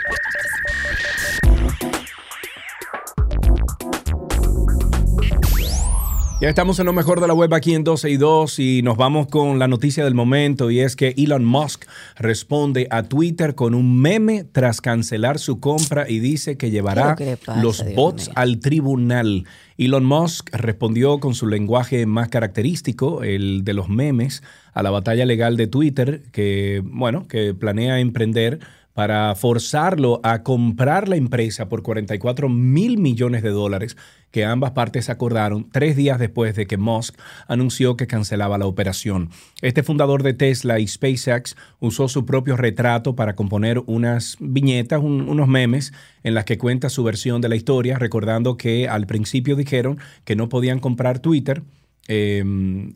Ya estamos en lo mejor de la web aquí en 12 y 2 y nos vamos con la noticia del momento y es que Elon Musk responde a Twitter con un meme tras cancelar su compra y dice que llevará ¿Qué es lo que le pasa, los Dios bots mío? al tribunal. Elon Musk respondió con su lenguaje más característico, el de los memes, a la batalla legal de Twitter que, bueno, que planea emprender para forzarlo a comprar la empresa por 44 mil millones de dólares que ambas partes acordaron tres días después de que Musk anunció que cancelaba la operación. Este fundador de Tesla y SpaceX usó su propio retrato para componer unas viñetas, un- unos memes en las que cuenta su versión de la historia, recordando que al principio dijeron que no podían comprar Twitter eh,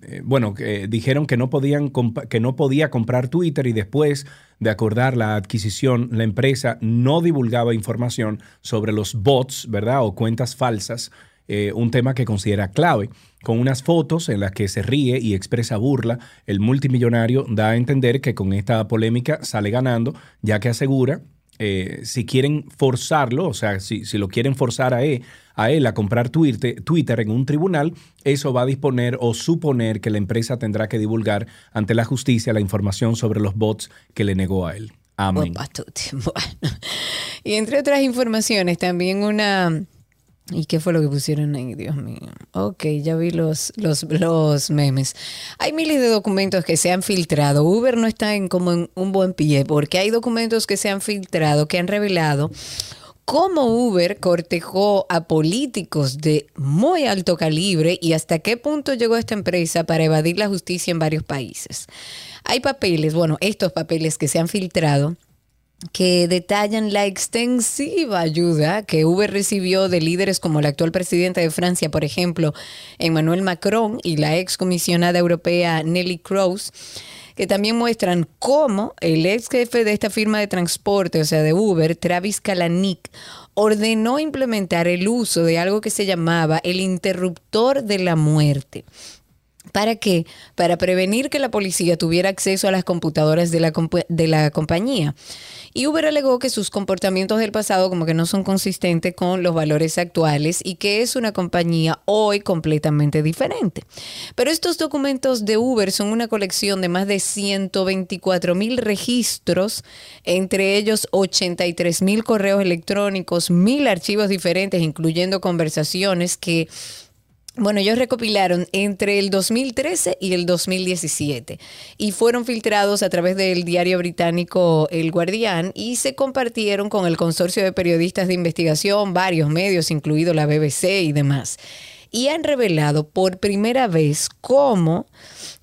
eh, bueno, dijeron que no, podían que no podía comprar Twitter y después de acordar la adquisición, la empresa no divulgaba información sobre los bots, ¿verdad? O cuentas falsas, eh, un tema que considera clave. Con unas fotos en las que se ríe y expresa burla, el multimillonario da a entender que con esta polémica sale ganando, ya que asegura eh, si quieren forzarlo, o sea, si, si lo quieren forzar a él, a él a comprar Twitter, en un tribunal, eso va a disponer o suponer que la empresa tendrá que divulgar ante la justicia la información sobre los bots que le negó a él. Amén. Bueno. Y entre otras informaciones, también una... ¿Y qué fue lo que pusieron ahí? Dios mío. Ok, ya vi los, los, los memes. Hay miles de documentos que se han filtrado. Uber no está en como en un buen pie porque hay documentos que se han filtrado que han revelado cómo Uber cortejó a políticos de muy alto calibre y hasta qué punto llegó esta empresa para evadir la justicia en varios países. Hay papeles, bueno, estos papeles que se han filtrado que detallan la extensiva ayuda que Uber recibió de líderes como el actual presidente de Francia, por ejemplo, Emmanuel Macron y la ex comisionada europea Nelly Kroes, que también muestran cómo el ex jefe de esta firma de transporte, o sea, de Uber, Travis Kalanick, ordenó implementar el uso de algo que se llamaba el interruptor de la muerte. ¿Para qué? Para prevenir que la policía tuviera acceso a las computadoras de la, de la compañía. Y Uber alegó que sus comportamientos del pasado como que no son consistentes con los valores actuales y que es una compañía hoy completamente diferente. Pero estos documentos de Uber son una colección de más de 124 mil registros, entre ellos 83 mil correos electrónicos, mil archivos diferentes, incluyendo conversaciones que bueno, ellos recopilaron entre el 2013 y el 2017 y fueron filtrados a través del diario británico El Guardián y se compartieron con el consorcio de periodistas de investigación, varios medios, incluido la BBC y demás. Y han revelado por primera vez cómo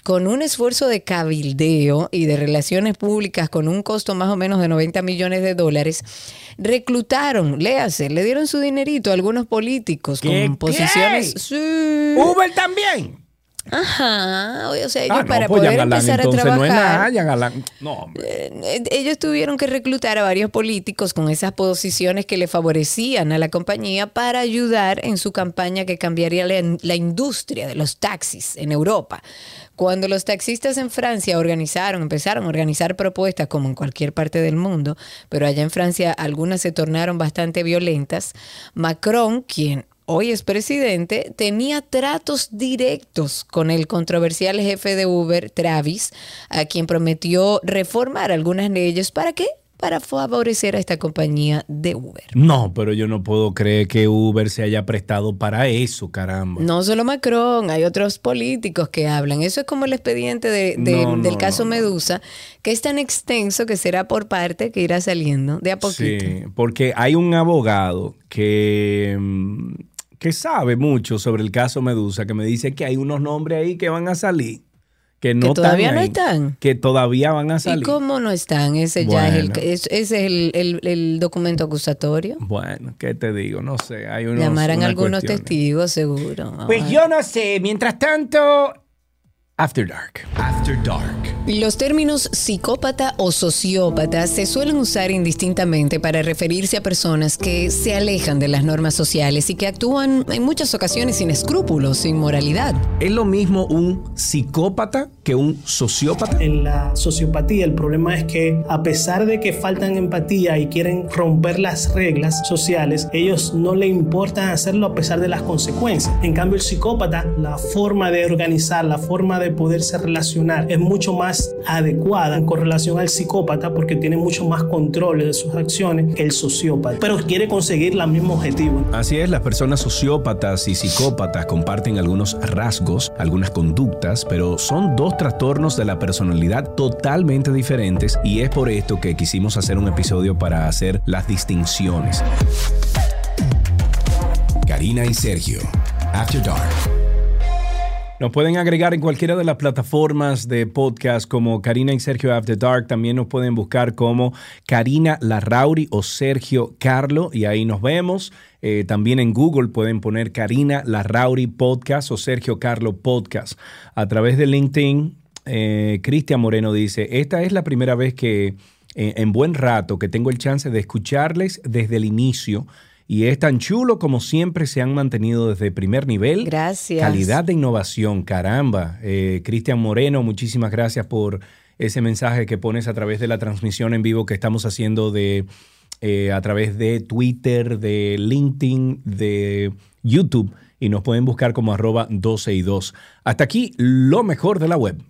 con un esfuerzo de cabildeo y de relaciones públicas con un costo más o menos de 90 millones de dólares, reclutaron, léase, le dieron su dinerito a algunos políticos ¿Qué? con posiciones... ¿Qué? Sí. Uber también. Ajá, o sea, ellos Ah, no, para pues poder Galán, empezar a trabajar... no es nada. No, hombre. Eh, ellos tuvieron que reclutar a varios políticos con esas posiciones que le favorecían a la compañía para ayudar en su campaña que cambiaría la, la industria de los taxis en Europa. Cuando los taxistas en Francia organizaron, empezaron a organizar propuestas como en cualquier parte del mundo, pero allá en Francia algunas se tornaron bastante violentas, Macron, quien hoy es presidente, tenía tratos directos con el controversial jefe de Uber, Travis, a quien prometió reformar algunas leyes. ¿Para qué? Para favorecer a esta compañía de Uber. No, pero yo no puedo creer que Uber se haya prestado para eso, caramba. No solo Macron, hay otros políticos que hablan. Eso es como el expediente de- de- No, no, del caso no. Medusa, que es tan extenso que será por parte que irá saliendo de a poquito. Sí, porque hay un abogado que, mm, que sabe mucho sobre el caso Medusa, que me dice que hay unos nombres ahí que van a salir, que no todavía no ahí, están. Que todavía van a ¿Y salir. cómo no están? Ese ya es el, es- ese es el, el- el documento acusatorio. Bueno, ¿qué te digo? No sé, hay unos, Llamarán algunos cuestiones. testigos, seguro. Pues Ay. yo no sé, mientras tanto, After Dark. After Dark. Los términos psicópata o sociópata se suelen usar indistintamente para referirse a personas que se alejan de las normas sociales y que actúan en muchas ocasiones sin escrúpulos, sin moralidad. ¿Es lo mismo un psicópata que un sociópata? En la sociopatía el problema es que a pesar de que faltan empatía y quieren romper las reglas sociales, ellos no le importa hacerlo a pesar de las consecuencias. En cambio el psicópata, la forma de organizar, la forma de poderse relacionar es mucho más adecuada con relación al psicópata porque tiene mucho más control de sus acciones que el sociópata, pero quiere conseguir el mismo objetivo. Así es, las personas sociópatas y psicópatas comparten algunos rasgos, algunas conductas, pero son dos trastornos de la personalidad totalmente diferentes y es por esto que quisimos hacer un episodio para hacer las distinciones. Karina y Sergio, After Dark. Nos pueden agregar en cualquiera de las plataformas de podcast como Karina y Sergio After Dark. También nos pueden buscar como Karina Larrauri o Sergio Carlo y ahí nos vemos. Eh, también en Google pueden poner Karina Larrauri Podcast o Sergio Carlo Podcast. A través de LinkedIn, eh, Cristian Moreno dice, esta es la primera vez que eh, en buen rato que tengo el chance de escucharles desde el inicio. Y es tan chulo como siempre se han mantenido desde primer nivel. Gracias. Calidad de innovación, caramba. Eh, Cristian Moreno, muchísimas gracias por ese mensaje que pones a través de la transmisión en vivo que estamos haciendo de eh, a través de Twitter, de LinkedIn, de YouTube y nos pueden buscar como arroba 12 y 2. Hasta aquí lo mejor de la web.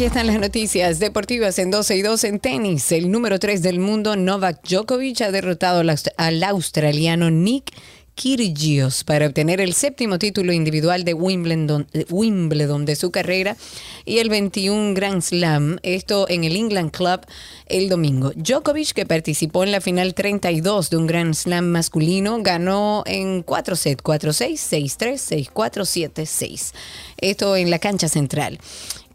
Aquí están las noticias deportivas en 12 y 2 en tenis. El número 3 del mundo, Novak Djokovic, ha derrotado al aust- al australiano Nick Kyrgios para obtener el séptimo título individual de Wimbledon, eh, Wimbledon de su carrera y el 21 Grand Slam, esto en el England Club el domingo. Djokovic, que participó en la final 32 de un Grand Slam masculino, ganó en 4 sets, 4-6, 6-3, 6-4, 7-6. Esto en la cancha central.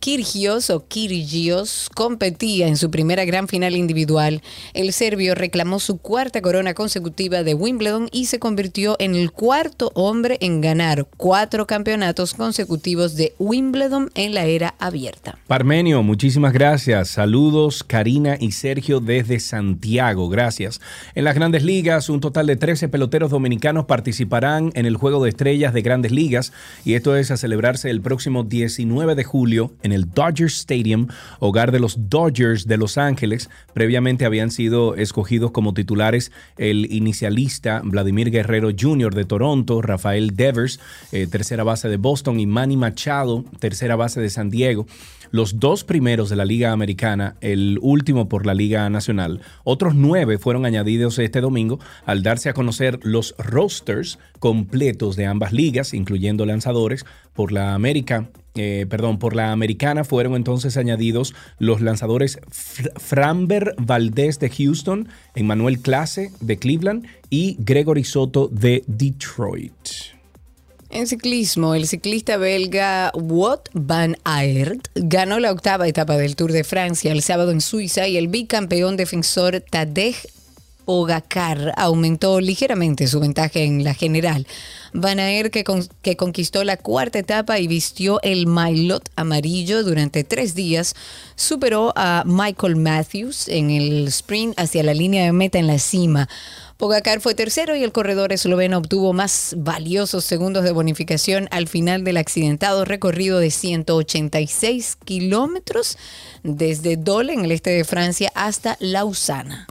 Kirgios o Kirgios competía en su primera gran final individual. El serbio reclamó su cuarta corona consecutiva de Wimbledon y se convirtió en el cuarto hombre en ganar cuatro campeonatos consecutivos de Wimbledon en la era abierta. Parmenio, muchísimas gracias. Saludos, Karina y Sergio desde Santiago. Gracias. En las grandes ligas, un total de 13 peloteros dominicanos participarán en el Juego de Estrellas de Grandes Ligas y esto es a celebrarse el próximo 19 de julio en el Dodger Stadium, hogar de los Dodgers de Los Ángeles. Previamente habían sido escogidos como titulares el inicialista Vladimir Guerrero Jr. de Toronto, Rafael Devers, eh, tercera base de Boston, y Manny Machado, tercera base de San Diego. Los dos primeros de la Liga Americana, el último por la Liga Nacional. Otros nueve fueron añadidos este domingo al darse a conocer los rosters completos de ambas ligas, incluyendo lanzadores, por la América eh, perdón, por la americana fueron entonces añadidos los lanzadores Fr- Framber Valdez de Houston, Emmanuel Clase de Cleveland y Gregory Soto de Detroit. En ciclismo, el ciclista belga Wout van Aert ganó la octava etapa del Tour de Francia el sábado en Suiza y el bicampeón defensor Tadej Pogacar aumentó ligeramente su ventaja en la general. Van Aert, que, que conquistó la cuarta etapa y vistió el maillot amarillo durante tres días, superó a Michael Matthews en el sprint hacia la línea de meta en la cima. Pogacar fue tercero y el corredor esloveno obtuvo más valiosos segundos de bonificación al final del accidentado recorrido de 186 kilómetros desde Dole, en el este de Francia, hasta Lausana.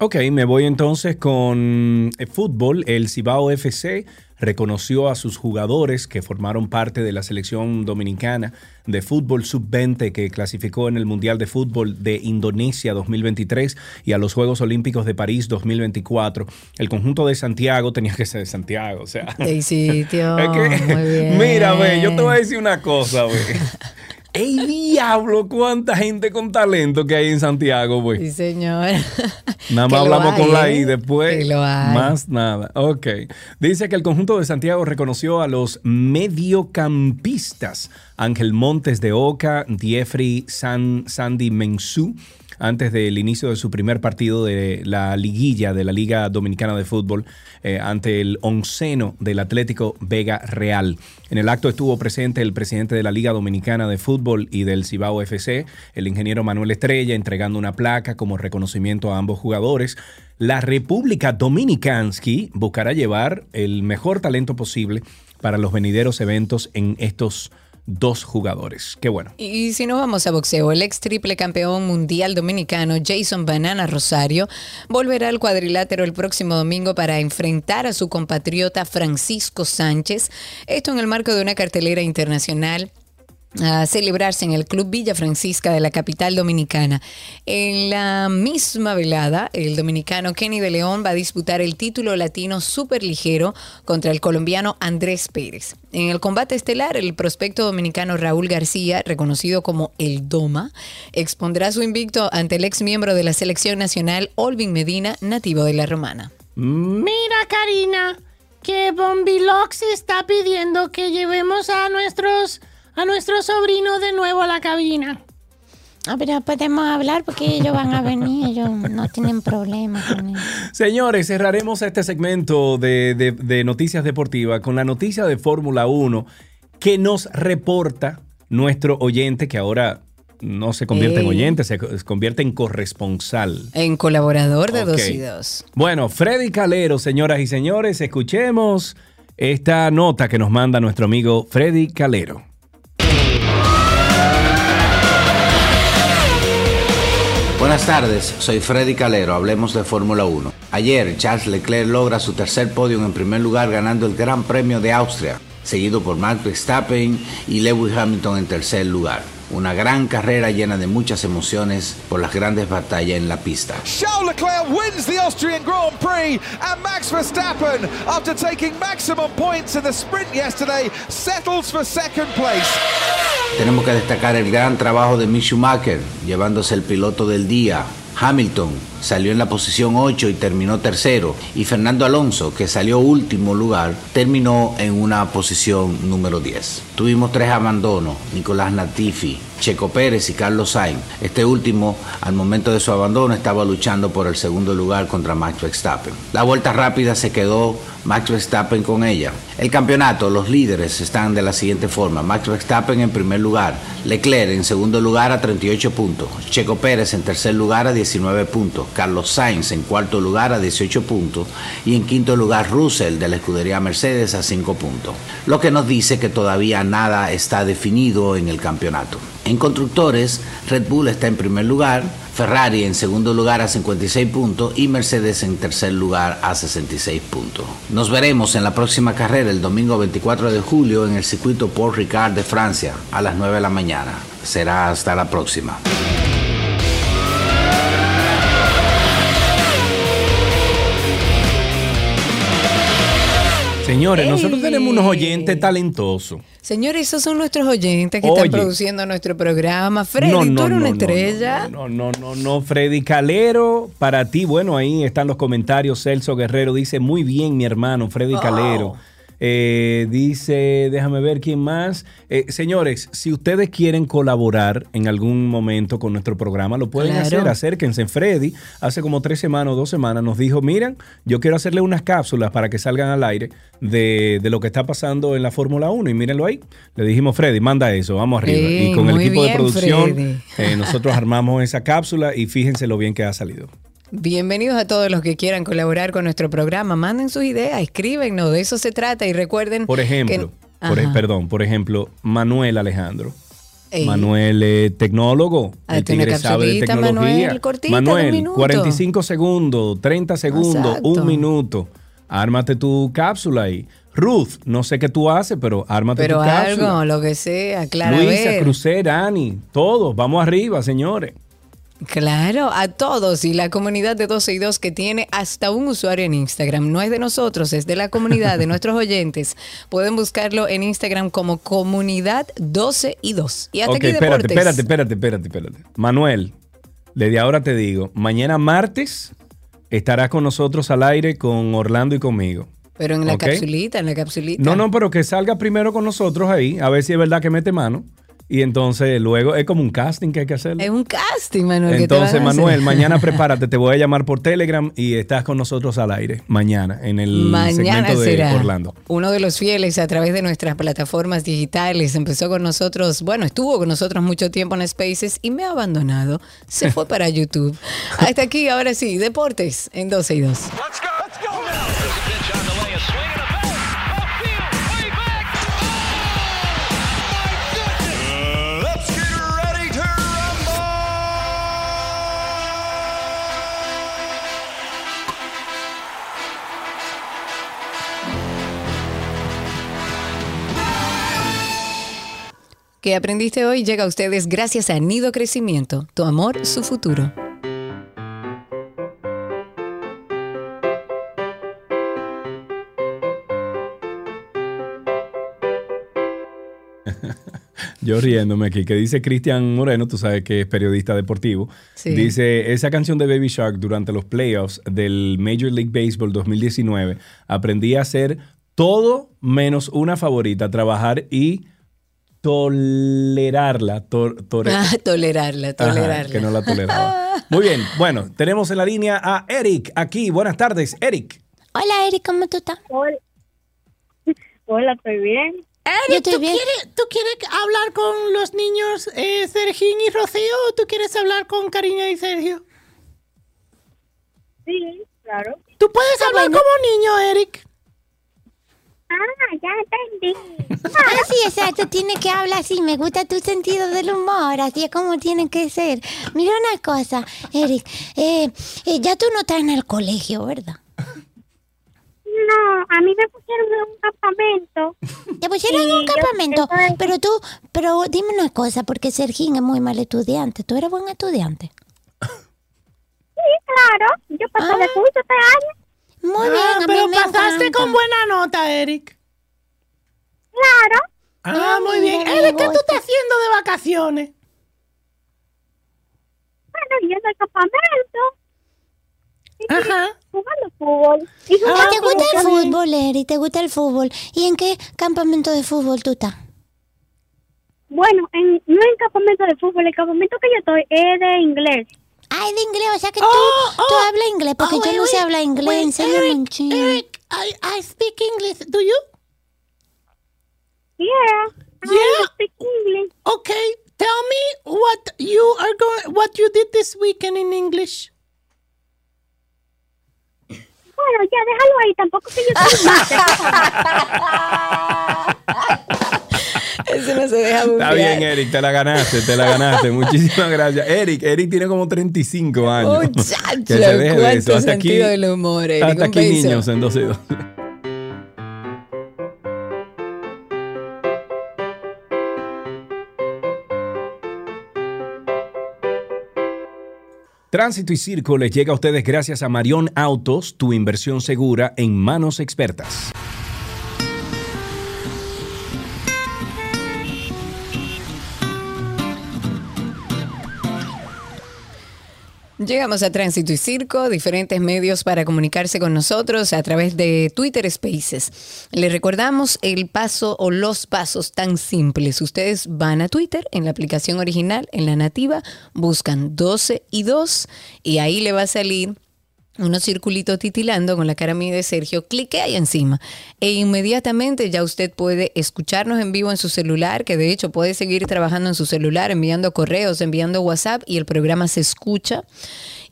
Ok, me voy entonces con eh, fútbol. El Cibao FC reconoció a sus jugadores que formaron parte de la selección dominicana de fútbol sub-20 que clasificó en el Mundial de Fútbol de Indonesia 2023 y a los Juegos Olímpicos de París 2024. El conjunto de Santiago tenía que ser de Santiago, o sea. De sitio. Es que-. Mira, ve, yo te voy a decir una cosa, ve. ¡Ey, diablo! ¿Cuánta gente con talento que hay en Santiago, güey? Sí, señor. Nada más hablamos hay, con la ¿eh? I después. Lo hay. Más nada. Ok. Dice que el conjunto de Santiago reconoció a los mediocampistas Ángel Montes de Oca, Diefri San, Sandy Mensú antes del inicio de su primer partido de la liguilla de la Liga Dominicana de Fútbol eh, ante el onceno del Atlético Vega Real. En el acto estuvo presente el presidente de la Liga Dominicana de Fútbol y del Cibao FC, el ingeniero Manuel Estrella, entregando una placa como reconocimiento a ambos jugadores. La República Dominicansky buscará llevar el mejor talento posible para los venideros eventos en estos dos jugadores. Qué bueno. Y si no vamos a boxeo, el ex triple campeón mundial dominicano Jason Banana Rosario volverá al cuadrilátero el próximo domingo para enfrentar a su compatriota Francisco Sánchez. Esto en el marco de una cartelera internacional a celebrarse en el Club Villa Francisca de la capital dominicana. En la misma velada, el dominicano Kenny de León va a disputar el título latino superligero contra el colombiano Andrés Pérez. En el combate estelar, el prospecto dominicano Raúl García, reconocido como el Doma, expondrá su invicto ante el ex miembro de la selección nacional Olvin Medina, nativo de la Romana. Mira, Karina, que Bombilox está pidiendo que llevemos a nuestros a nuestros sobrinos de nuevo a la cabina. Ah, pero podemos hablar porque ellos van a venir, ellos no tienen problema con eso. Señores, cerraremos este segmento de, de- de noticias deportivas con la noticia de Fórmula 1 que nos reporta nuestro oyente que ahora no se convierte en oyente, se co- se convierte en corresponsal. En colaborador de dos y dos. Bueno, Freddy Calero, señoras y señores, escuchemos esta nota que nos manda nuestro amigo Freddy Calero. Buenas tardes, soy Freddy Calero, hablemos de Fórmula 1. Ayer, Charles Leclerc logra su tercer podio en primer lugar ganando el Gran Premio de Austria. seguido por Max Verstappen y Lewis Hamilton en tercer lugar. Una gran carrera llena de muchas emociones por las grandes batallas en la pista. Charles Leclerc wins the Austrian Grand Prix, and Max Verstappen, after taking maximum points in the sprint yesterday, settles for second place. Tenemos que destacar el gran trabajo de Mick Schumacher, llevándose el piloto del día. Hamilton salió en la posición 8 y terminó tercero. Y Fernando Alonso, que salió último lugar, terminó en una posición número 10. Tuvimos tres abandonos, Nicolás Latifi, Checo Pérez y Carlos Sainz. Este último, al momento de su abandono, estaba luchando por el segundo lugar contra Max Verstappen. La vuelta rápida se quedó Max Verstappen con ella. El campeonato, los líderes están de la siguiente forma. Max Verstappen en primer lugar, Leclerc en segundo lugar a 38 puntos, Checo Pérez en tercer lugar a 19 puntos, Carlos Sainz en cuarto lugar a 18 puntos y en quinto lugar Russell de la escudería Mercedes a 5 puntos. Lo que nos dice que todavía nada está definido en el campeonato. En constructores, Red Bull está en primer lugar, Ferrari en segundo lugar a 56 puntos y Mercedes en tercer lugar a 66 puntos. Nos veremos en la próxima carrera el domingo 24 de julio en el circuito Port Ricard de Francia a las 9 de la mañana. Será hasta la próxima. Señores, Ey. nosotros tenemos unos oyentes talentosos. Señores, esos son nuestros oyentes que Oye. están produciendo nuestro programa. Freddy, No, tú eres una no, estrella. No, no, no, no, Freddy Calero, para ti, bueno, ahí están los comentarios. Celso Guerrero dice, muy bien, mi hermano, Freddy Oh. Calero. Eh, dice, déjame ver quién más. Eh, señores, si ustedes quieren colaborar en algún momento con nuestro programa, lo pueden Claro. hacer. Acérquense. Freddy, hace como tres semanas o dos semanas, nos dijo: Miren, yo quiero hacerle unas cápsulas para que salgan al aire de, de lo que está pasando en la Fórmula 1. Y mírenlo ahí. Le dijimos, Freddy, manda eso, vamos arriba. Sí, y con el equipo de producción, eh, nosotros armamos esa cápsula y fíjense lo bien que ha salido. Bienvenidos a todos los que quieran colaborar con nuestro programa. Manden sus ideas, escríbenos, de eso se trata. Y recuerden. Por ejemplo, que- por, e- perdón, por ejemplo, Manuel Alejandro. Ey. Manuel es tecnólogo, el tigre sabe de tecnología. Manuel, cortita, Manuel, minutos. 45 segundos, 30 segundos, Exacto. un minuto. Ármate tu cápsula ahí. Ruth, no sé qué tú haces, pero ármate Pero tu cápsula. algo, lo que sea, claro. Luisa. Crucer, Ani, todos, vamos arriba, señores. Claro, a todos y la comunidad de 12 y 2 que tiene hasta un usuario en Instagram. No es de nosotros, es de la comunidad, de nuestros oyentes. Pueden buscarlo en Instagram como comunidad 12 y 2. Y hasta ok, aquí espérate, deportes. espérate, espérate, espérate, espérate. Manuel, desde ahora te digo, mañana martes estarás con nosotros al aire con Orlando y conmigo. Pero en la Ok. capsulita, en la capsulita. No, no, pero que salga primero con nosotros ahí, a ver si es verdad que mete mano. Y entonces luego es como un casting que hay que hacer. Es un casting, Manuel. que te Entonces. Manuel, mañana prepárate, te voy a llamar por Telegram y estás con nosotros al aire. Mañana, en el Mañana segmento de Orlando. uno de los fieles a través de nuestras plataformas digitales. Empezó con nosotros, bueno, estuvo con nosotros mucho tiempo en Spaces y me ha abandonado. Se fue para YouTube. Hasta aquí, ahora sí, deportes en 12 y 2. Let's ¿Qué aprendiste hoy? Llega a ustedes gracias a Nido Crecimiento. Tu amor, su futuro. Yo riéndome aquí, que dice Cristian Moreno, tú sabes que es periodista deportivo. Sí. Dice, esa canción de Baby Shark durante los playoffs del Major League Baseball 2019, aprendí a hacer todo menos una favorita, trabajar y tolerarla. to- tore- Ah, tolerarla, Ajá, tolerarla. que no la toleraba. Muy bien, bueno, tenemos en la línea a Eric aquí. Buenas tardes, Eric. Hola, Eric, ¿cómo tú estás? Hola, Hola estoy bien. Eric, Yo estoy ¿tú, bien. quieres, ¿tú quieres hablar con los niños eh, Sergín y Rocío o tú quieres hablar con Karina y Sergio? Sí, claro. Tú puedes hablar como niño, Eric. Ah, ya entendí. Ah, sí, exacto, tiene que hablar así. Me gusta tu sentido del humor, así es como tiene que ser. Mira una cosa, Eric, eh, eh, ya tú no estás en el colegio, ¿verdad? No, a mí me pusieron en un campamento. Te pusieron en un yo- campamento. Pero tú, pero dime una cosa, porque Sergín es muy mal estudiante. ¿Tú eres buen estudiante? Sí, claro. Yo pasé de curso este año. Muy Ah, bien, a mí pero me pasaste encanta. con buena nota, Eric. Claro. Ah, muy bien. Eric, ¿qué tú estás haciendo de vacaciones? Bueno, yendo al campamento. Ajá. Jugando fútbol. Y Ah, ¿Te gusta el fútbol. fútbol, Eric? ¿Te gusta el fútbol? ¿Y en qué campamento de fútbol tú estás? Bueno, en, no en campamento de fútbol. El campamento que yo estoy es de inglés. Ay, de inglés, o sea que tú, Oh, tú oh. hablas inglés, porque Oh, yo wait, no sé hablar inglés, wait, enséñame un Eric, chingo. Eric, I, I speak English. Do you? Yeah. Yeah. I speak English. Okay. Tell me what you are going, what you did this weekend in English. Bueno, ya déjalo ahí. Tampoco que yo Eso no se deja Está bufiar. bien, Eric, te la ganaste, te la ganaste. Muchísimas gracias. Eric, Eric tiene como 35 años. Muchacho, Que se deje de eso. Hasta aquí, sentido del humor, Eric. hasta aquí beso. niños en 12 y 2. Tránsito y Circo les llega a ustedes gracias a Marión Autos, tu inversión segura en manos expertas. Llegamos a Tránsito y Circo, diferentes medios para comunicarse con nosotros a través de Twitter Spaces. Les recordamos el paso o los pasos tan simples. Ustedes van a Twitter en la aplicación original, en la nativa, buscan 12 y 2 y ahí le va a salir unos circulitos titilando con la cara mía de Sergio, clique ahí encima e inmediatamente ya usted puede escucharnos en vivo en su celular, que de hecho puede seguir trabajando en su celular, enviando correos, enviando WhatsApp y el programa se escucha.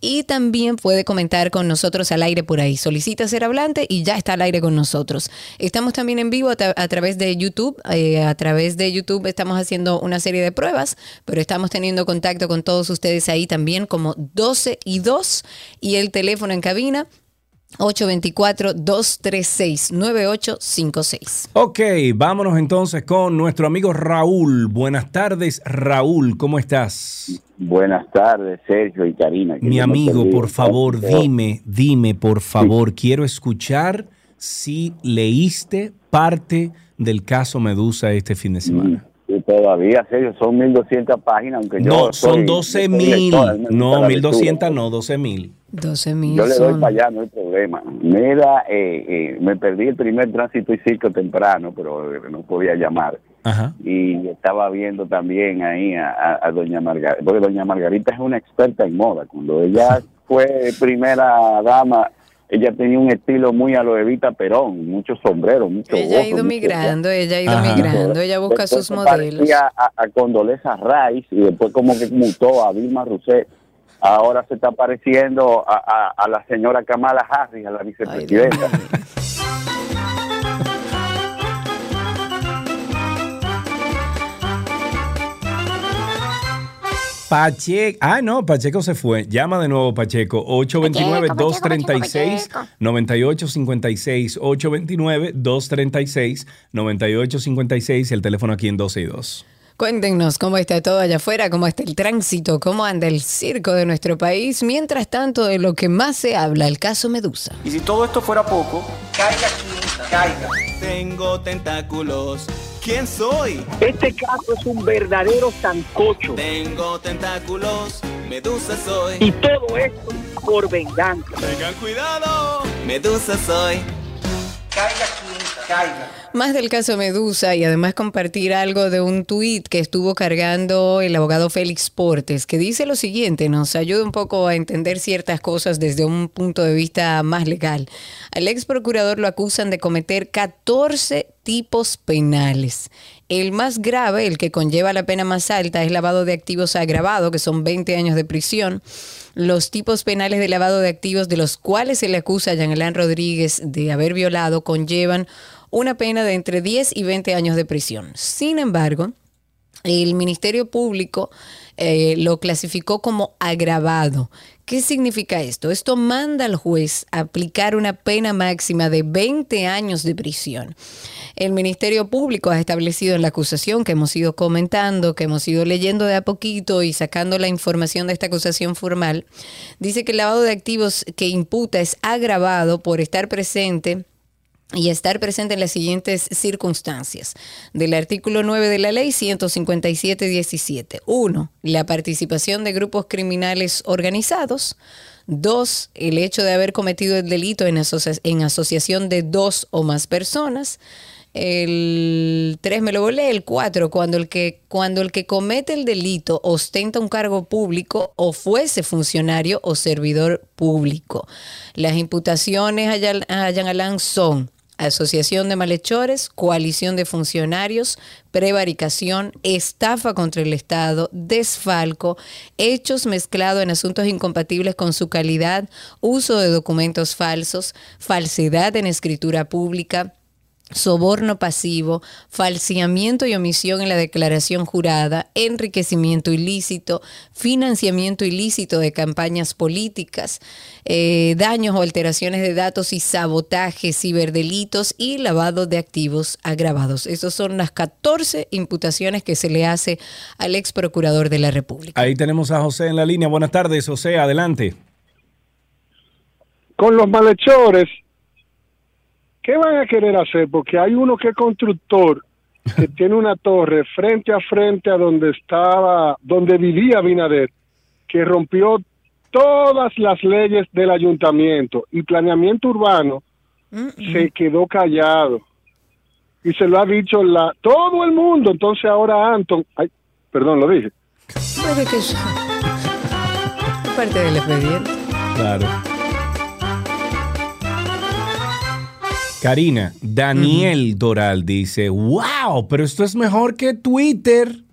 Y también puede comentar con nosotros al aire por ahí. Solicita ser hablante y ya está al aire con nosotros. Estamos también en vivo a, tra- a través de YouTube. Eh, a través de YouTube estamos haciendo una serie de pruebas, pero estamos teniendo contacto con todos ustedes ahí también como 12 y 2 y el teléfono en cabina 824-236-9856. Ok, vámonos entonces con nuestro amigo Raúl. Buenas tardes, Raúl, ¿cómo estás? Buenas tardes, Sergio y Karina. Mi amigo, por favor, dime, dime, por favor, quiero escuchar si leíste parte del caso Medusa este fin de semana. Y todavía, Sergio, son 1200 páginas, aunque yo No, soy- son 12 yo soy mil. lector, a mí me gusta No, la 1200 lectura. no, 12 mil. 12 mil. Yo le doy son- para allá, no hay problema. Mira, eh, eh, me perdí el primer tránsito y circo temprano, pero eh, no podía llamar. Ajá. Y estaba viendo también ahí a, a- a doña Margarita, porque doña Margarita es una experta en moda. Cuando ella fue primera dama, ella tenía un estilo muy a lo Evita Perón, muchos sombreros, muchos Ella ha ido migrando, ella ha ido Ajá. migrando, ella busca Después sus modelos. A, a Condoleza Rice y después como que mutó a Vilma Rousseff. Ahora se está pareciendo a, a- a la señora Kamala Harris, a la vicepresidenta. Pacheco, ah, no, Pacheco se fue. Llama de nuevo, Pacheco. 829-236-9856. 829-236-9856. El teléfono aquí en 12 y 2. Cuéntenos cómo está todo allá afuera, cómo está el tránsito, cómo anda el circo de nuestro país. Mientras tanto, de lo que más se habla, el caso Medusa. Y si todo esto fuera poco, caiga aquí, caiga. Tengo tentáculos. ¿Quién soy? Este caso es un verdadero sancocho. Tengo tentáculos. Medusa soy. Y todo esto por venganza. Tengan cuidado. Medusa soy. Caiga aquí, caiga. Más del caso Medusa y además compartir algo de un tuit que estuvo cargando el abogado Félix Portes, que dice lo siguiente, nos ayuda un poco a entender ciertas cosas desde un punto de vista más legal. Al ex procurador lo acusan de cometer 14 tipos penales. El más grave, el que conlleva la pena más alta, es lavado de activos agravado, que son 20 años de prisión. Los tipos penales de lavado de activos de los cuales se le acusa a Alain Rodríguez de haber violado conllevan una pena de entre 10 y 20 años de prisión. Sin embargo, el Ministerio Público eh, lo clasificó como agravado. ¿Qué significa esto? Esto manda al juez a aplicar una pena máxima de 20 años de prisión. El Ministerio Público ha establecido en la acusación que hemos ido comentando, que hemos ido leyendo de a poquito y sacando la información de esta acusación formal, dice que el lavado de activos que imputa es agravado por estar presente y estar presente en las siguientes circunstancias. Del artículo 9 de la ley 157.17. 1. La participación de grupos criminales organizados. 2. El hecho de haber cometido el delito en, asocia- en asociación de dos o más personas. El 3 me lo volé, el 4, cuando el, que, cuando el que comete el delito ostenta un cargo público o fuese funcionario o servidor público. Las imputaciones a Yan Alán son asociación de malhechores, coalición de funcionarios, prevaricación, estafa contra el Estado, desfalco, hechos mezclados en asuntos incompatibles con su calidad, uso de documentos falsos, falsedad en escritura pública, soborno pasivo, falseamiento y omisión en la declaración jurada, enriquecimiento ilícito, financiamiento ilícito de campañas políticas, eh, daños o alteraciones de datos y sabotaje, ciberdelitos y lavado de activos agravados. Esas son las 14 imputaciones que se le hace al ex procurador de la República. Ahí tenemos a José en la línea. Buenas tardes, José, adelante. con los malhechores, ¿qué van a querer hacer? Porque hay uno que es constructor, que tiene una torre frente a frente a donde estaba, donde vivía Binader, que rompió todas las leyes del ayuntamiento y planeamiento urbano se quedó callado. Y se lo ha dicho la, todo el mundo. Entonces ahora Anton, ay, perdón, lo dije. Puede que yo- Parte del expediente. Claro. Karina, Daniel Doral dice, wow, pero esto es mejor que Twitter.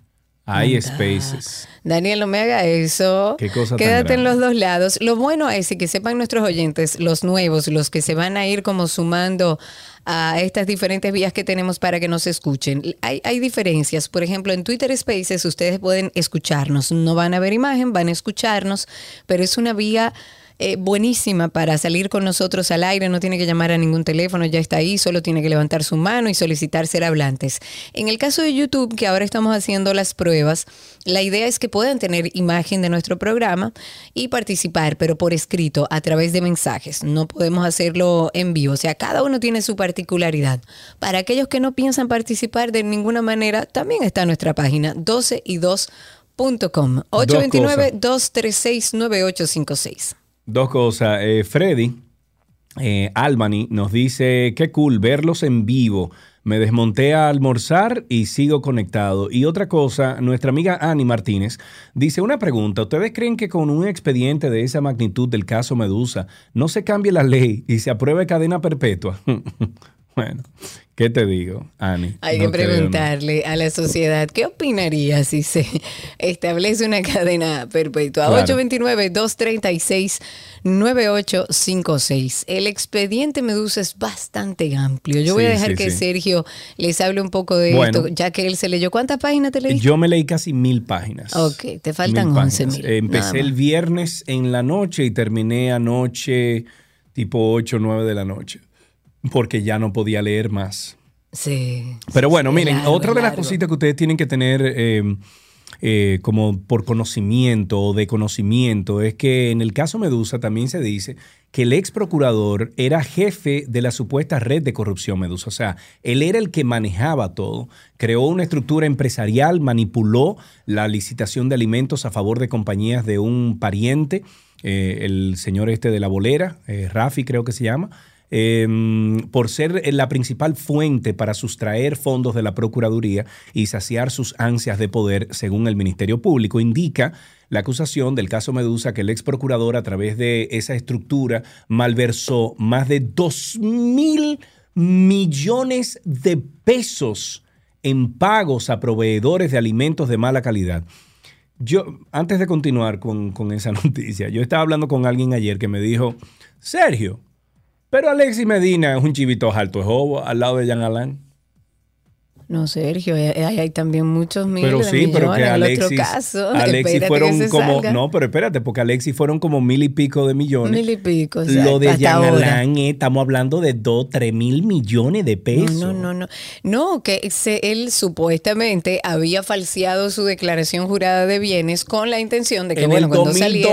Hay spaces. Daniel, no me haga eso. Qué cosa tan Quédate en los dos lados. Lo bueno es y que sepan nuestros oyentes, los nuevos, los que se van a ir como sumando a estas diferentes vías que tenemos para que nos escuchen. Hay, hay diferencias. Por ejemplo, en Twitter Spaces ustedes pueden escucharnos. No van a ver imagen, van a escucharnos, pero es una vía eh, buenísima para salir con nosotros al aire, no tiene que llamar a ningún teléfono, ya está ahí, solo tiene que levantar su mano y solicitar ser hablantes. En el caso de YouTube, que ahora estamos haciendo las pruebas, la idea es que puedan tener imagen de nuestro programa y participar, pero por escrito, a través de mensajes. No podemos hacerlo en vivo, o sea, cada uno tiene su particularidad. Para aquellos que no piensan participar de ninguna manera, también está nuestra página 12y2.com 829-236-9856. Dos cosas. Eh, Freddy eh, Albany nos dice, qué cool verlos en vivo. Me desmonté a almorzar y sigo conectado. Y otra cosa, nuestra amiga Ani Martínez dice una pregunta. ¿Ustedes creen que con un expediente de esa magnitud del caso Medusa no se cambie la ley y se apruebe cadena perpetua? bueno, ¿qué te digo, Ani? Hay No que creo, ¿no? preguntarle a la sociedad qué opinaría si se establece una cadena perpetua. Claro. 829-236-9856. El expediente Medusa es bastante amplio. Yo voy a dejar sí, que sí. Sergio les hable un poco de Bueno. esto, ya que él se leyó. ¿Cuántas páginas te leíste? Yo me leí casi mil páginas. Ok, te faltan Mil 11 páginas. mil. Empecé el viernes en la noche y terminé anoche tipo 8 o 9 de la noche. Porque ya no podía leer más. Sí. Pero bueno, sí, miren, largo, otra de las largo. cositas que ustedes tienen que tener eh, eh, como por conocimiento o de conocimiento es que en el caso Medusa también se dice que el ex procurador era jefe de la supuesta red de corrupción Medusa. O sea, él era el que manejaba todo, creó una estructura empresarial, manipuló la licitación de alimentos a favor de compañías de un pariente, eh, el señor este de la bolera, eh, Rafi creo que se llama eh, por ser la principal fuente para sustraer fondos de la Procuraduría y saciar sus ansias de poder, según el Ministerio Público, indica la acusación del caso Medusa que el ex procurador a través de esa estructura malversó más de 2 mil millones de pesos en pagos a proveedores de alimentos de mala calidad. Yo, antes de continuar con, con esa noticia, yo estaba hablando con alguien ayer que me dijo, Sergio, pero Alexis Medina es un chivito alto de jobo al lado de Jean Alain. No, Sergio, hay, hay- hay también muchos miles Pero de sí, pero que millones. En el Alexis, otro caso, Alexis que fueron como, salga. no, pero espérate, porque Alexis fueron como mil y pico de millones. Mil y pico, Lo exacto, de ahora. Alain, eh, estamos hablando de dos, tres mil millones de pesos. No, no, no. No, que se- él supuestamente había falseado su declaración jurada de bienes con la intención de que, en bueno, el cuando saliera.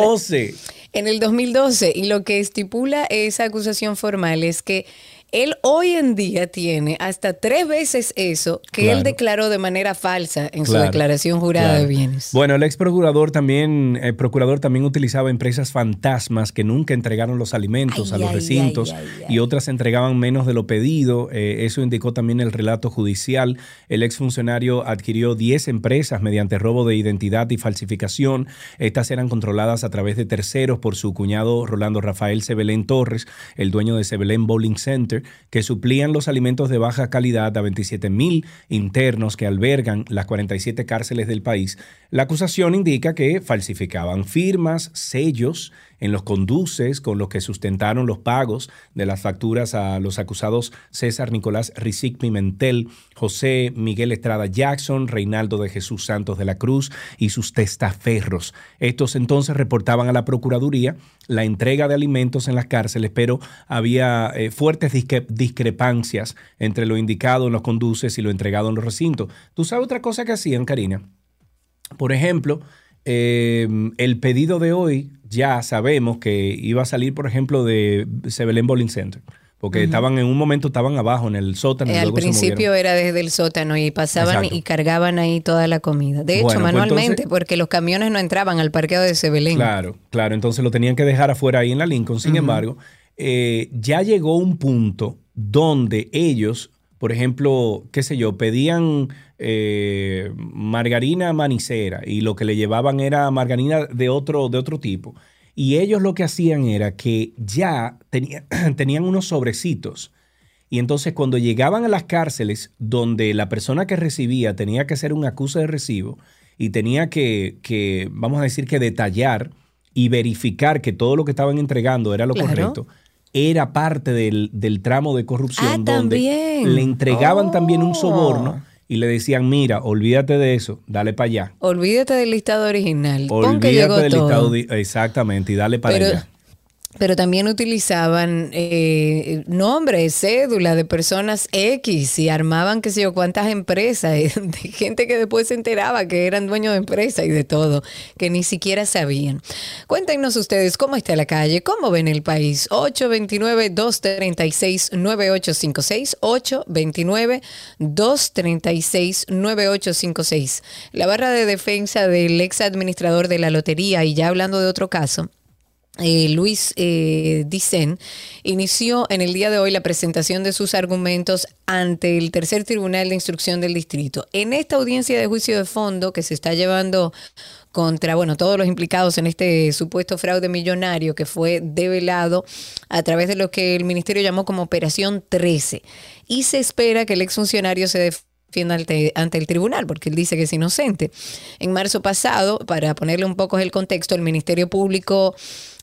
2012. En el 2012. Y lo que estipula esa acusación formal es que él hoy en día tiene hasta tres veces eso que Claro. él declaró de manera falsa en su declaración jurada claro. de bienes. Bueno, el ex procurador también, el procurador también utilizaba empresas fantasmas que nunca entregaron los alimentos Ay, a los ay, recintos ay, y otras entregaban menos de lo pedido. Eh, eso indicó también el relato judicial. El ex funcionario adquirió 10 empresas mediante robo de identidad y falsificación. Estas eran controladas a través de terceros por su cuñado Rolando Rafael Sebelén Torres, el dueño de Sebelén Bowling Center, que suplían los alimentos de baja calidad a 27 mil internos que albergan las 47 cárceles del país. La acusación indica que falsificaban firmas, sellos en los conduces con los que sustentaron los pagos de las facturas a los acusados César Nicolás Rizic Pimentel, José Miguel Estrada Jackson, Reinaldo de Jesús Santos de la Cruz y sus testaferros. Estos entonces reportaban a la Procuraduría la entrega de alimentos en las cárceles, pero había eh, fuertes discrepancias entre lo indicado en los conduces y lo entregado en los recintos. ¿Tú sabes otra cosa que hacían, Karina? Por ejemplo, eh, el pedido de hoy ya sabemos que iba a salir, por ejemplo, de Sebelén Bowling Center. Porque estaban en un momento estaban abajo en el sótano. y Eh, al se principio era desde el sótano y pasaban Exacto. y cargaban ahí toda la comida. De hecho, Bueno, pues manualmente, entonces- porque los camiones no entraban al parqueo de Sebelén. Claro, claro. Entonces lo tenían que dejar afuera ahí en la Lincoln. Sin embargo, eh, ya llegó un punto donde ellos, por ejemplo, qué sé yo, pedían eh, margarina manicera y lo que le llevaban era margarina de otro, de otro tipo. Y ellos lo que hacían era que ya tenía- tenían unos sobrecitos. Y entonces cuando llegaban a las cárceles donde la persona que recibía tenía que hacer un acuse de recibo y tenía que, que, vamos a decir que detallar y verificar que todo lo que estaban entregando era lo Claro. correcto, era parte del, del tramo de corrupción Ah, donde también. le entregaban también un Oh. soborno y le decían, mira, olvídate de eso, dale para allá. Olvídate del listado original. Pon que Olvídate llegó del todo. listado, exactamente, y dale para Pero- allá. Pero también utilizaban eh, nombres, cédula de personas X y armaban qué sé yo cuántas empresas, eh, de gente que después se enteraba que eran dueños de empresas y de todo, que ni siquiera sabían. Cuéntenos ustedes cómo está la calle, cómo ven el país. 829-236-9856, 829-236-9856. La barra de defensa del ex administrador de la lotería, y ya hablando de otro caso, eh, Luis eh, Dicen inició en el día de hoy la presentación de sus argumentos ante el tercer tribunal de instrucción del distrito. En esta audiencia de juicio de fondo que se está llevando contra, bueno, todos los implicados en este supuesto fraude millonario que fue develado a través de lo que el ministerio llamó como Operación 13. Y se espera que el exfuncionario se defienda ante, ante el tribunal, porque él dice que es inocente. En marzo pasado, para ponerle un poco el contexto, el Ministerio Público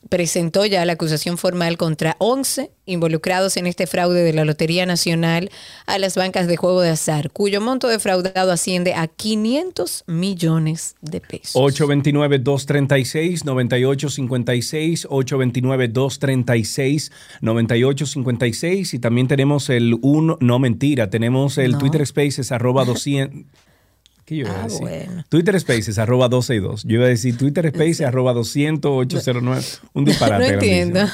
presentó ya la acusación formal contra 11 involucrados en este fraude de la Lotería Nacional a las bancas de juego de azar, cuyo monto defraudado asciende a 500 millones de pesos. 829-236-9856, 829-236-9856 y también tenemos el 1, no mentira, tenemos el No. Twitter Spaces arroba 200. ¿Qué yo iba a Ah, decir? bueno. Twitter Spaces arroba 262. Yo iba a decir Twitter Spaces arroba 200 809. Un disparate. No entiendo.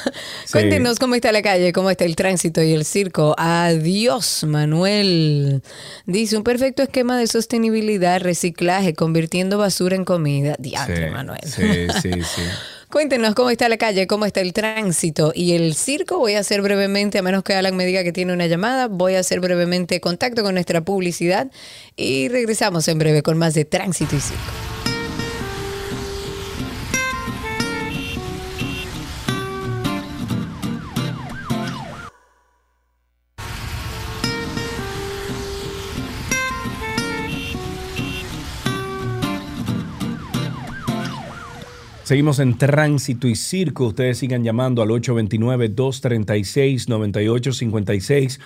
Sí. Cuéntenos cómo está la calle, cómo está el tránsito y el circo. Adiós, Manuel. Dice un perfecto esquema de sostenibilidad, reciclaje, convirtiendo basura en comida. Diantre, Sí, Manuel. Sí, sí, sí. Cuéntenos cómo está la calle, cómo está el tránsito y el circo. Voy a hacer brevemente, a menos que Alan me diga que tiene una llamada, voy a hacer brevemente contacto con nuestra publicidad y regresamos en breve con más de tránsito y circo. Seguimos en Tránsito y Circo. Ustedes sigan llamando al 829-236-9856.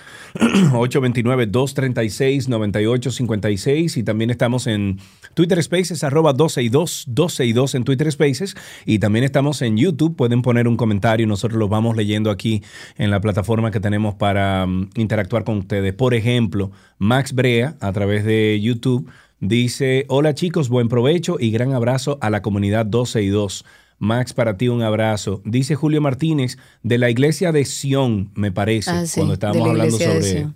829-236-9856. Y también estamos en Twitter Spaces, arroba 12 y 2, 12 y 2 en Twitter Spaces. Y también estamos en YouTube. Pueden poner un comentario nosotros los vamos leyendo aquí en la plataforma que tenemos para mm, interactuar con ustedes. Por ejemplo, Max Brea, a través de YouTube, dice, hola chicos, buen provecho y gran abrazo a la comunidad 12 y 2. Max, para ti un abrazo. Dice Julio Martínez, de la iglesia de Sion, me parece, Ah, sí, cuando estábamos la hablando sobre...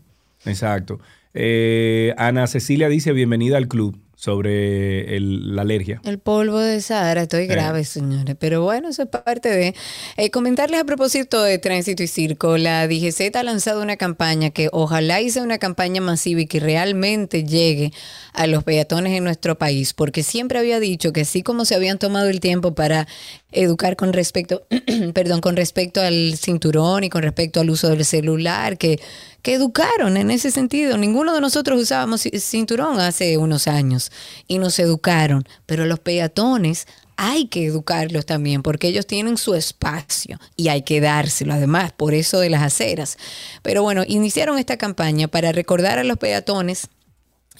Exacto. Eh, Ana Cecilia dice, bienvenida al club sobre el- la alergia. El polvo de Sahara, estoy Eh. grave, señores. Pero bueno, eso es parte de... Eh, comentarles a propósito de Tránsito y Circo, la DGZ ha lanzado una campaña que ojalá hice una campaña masiva y que realmente llegue a los peatones en nuestro país, porque siempre había dicho que así como se habían tomado el tiempo para educar con respecto, perdón, con respecto al cinturón y con respecto al uso del celular, que, que educaron en ese sentido. Ninguno de nosotros usábamos ci- cinturón hace unos años y nos educaron, pero los peatones hay que educarlos también porque ellos tienen su espacio y hay que dárselo además, por eso de las aceras. Pero bueno, iniciaron esta campaña para recordar a los peatones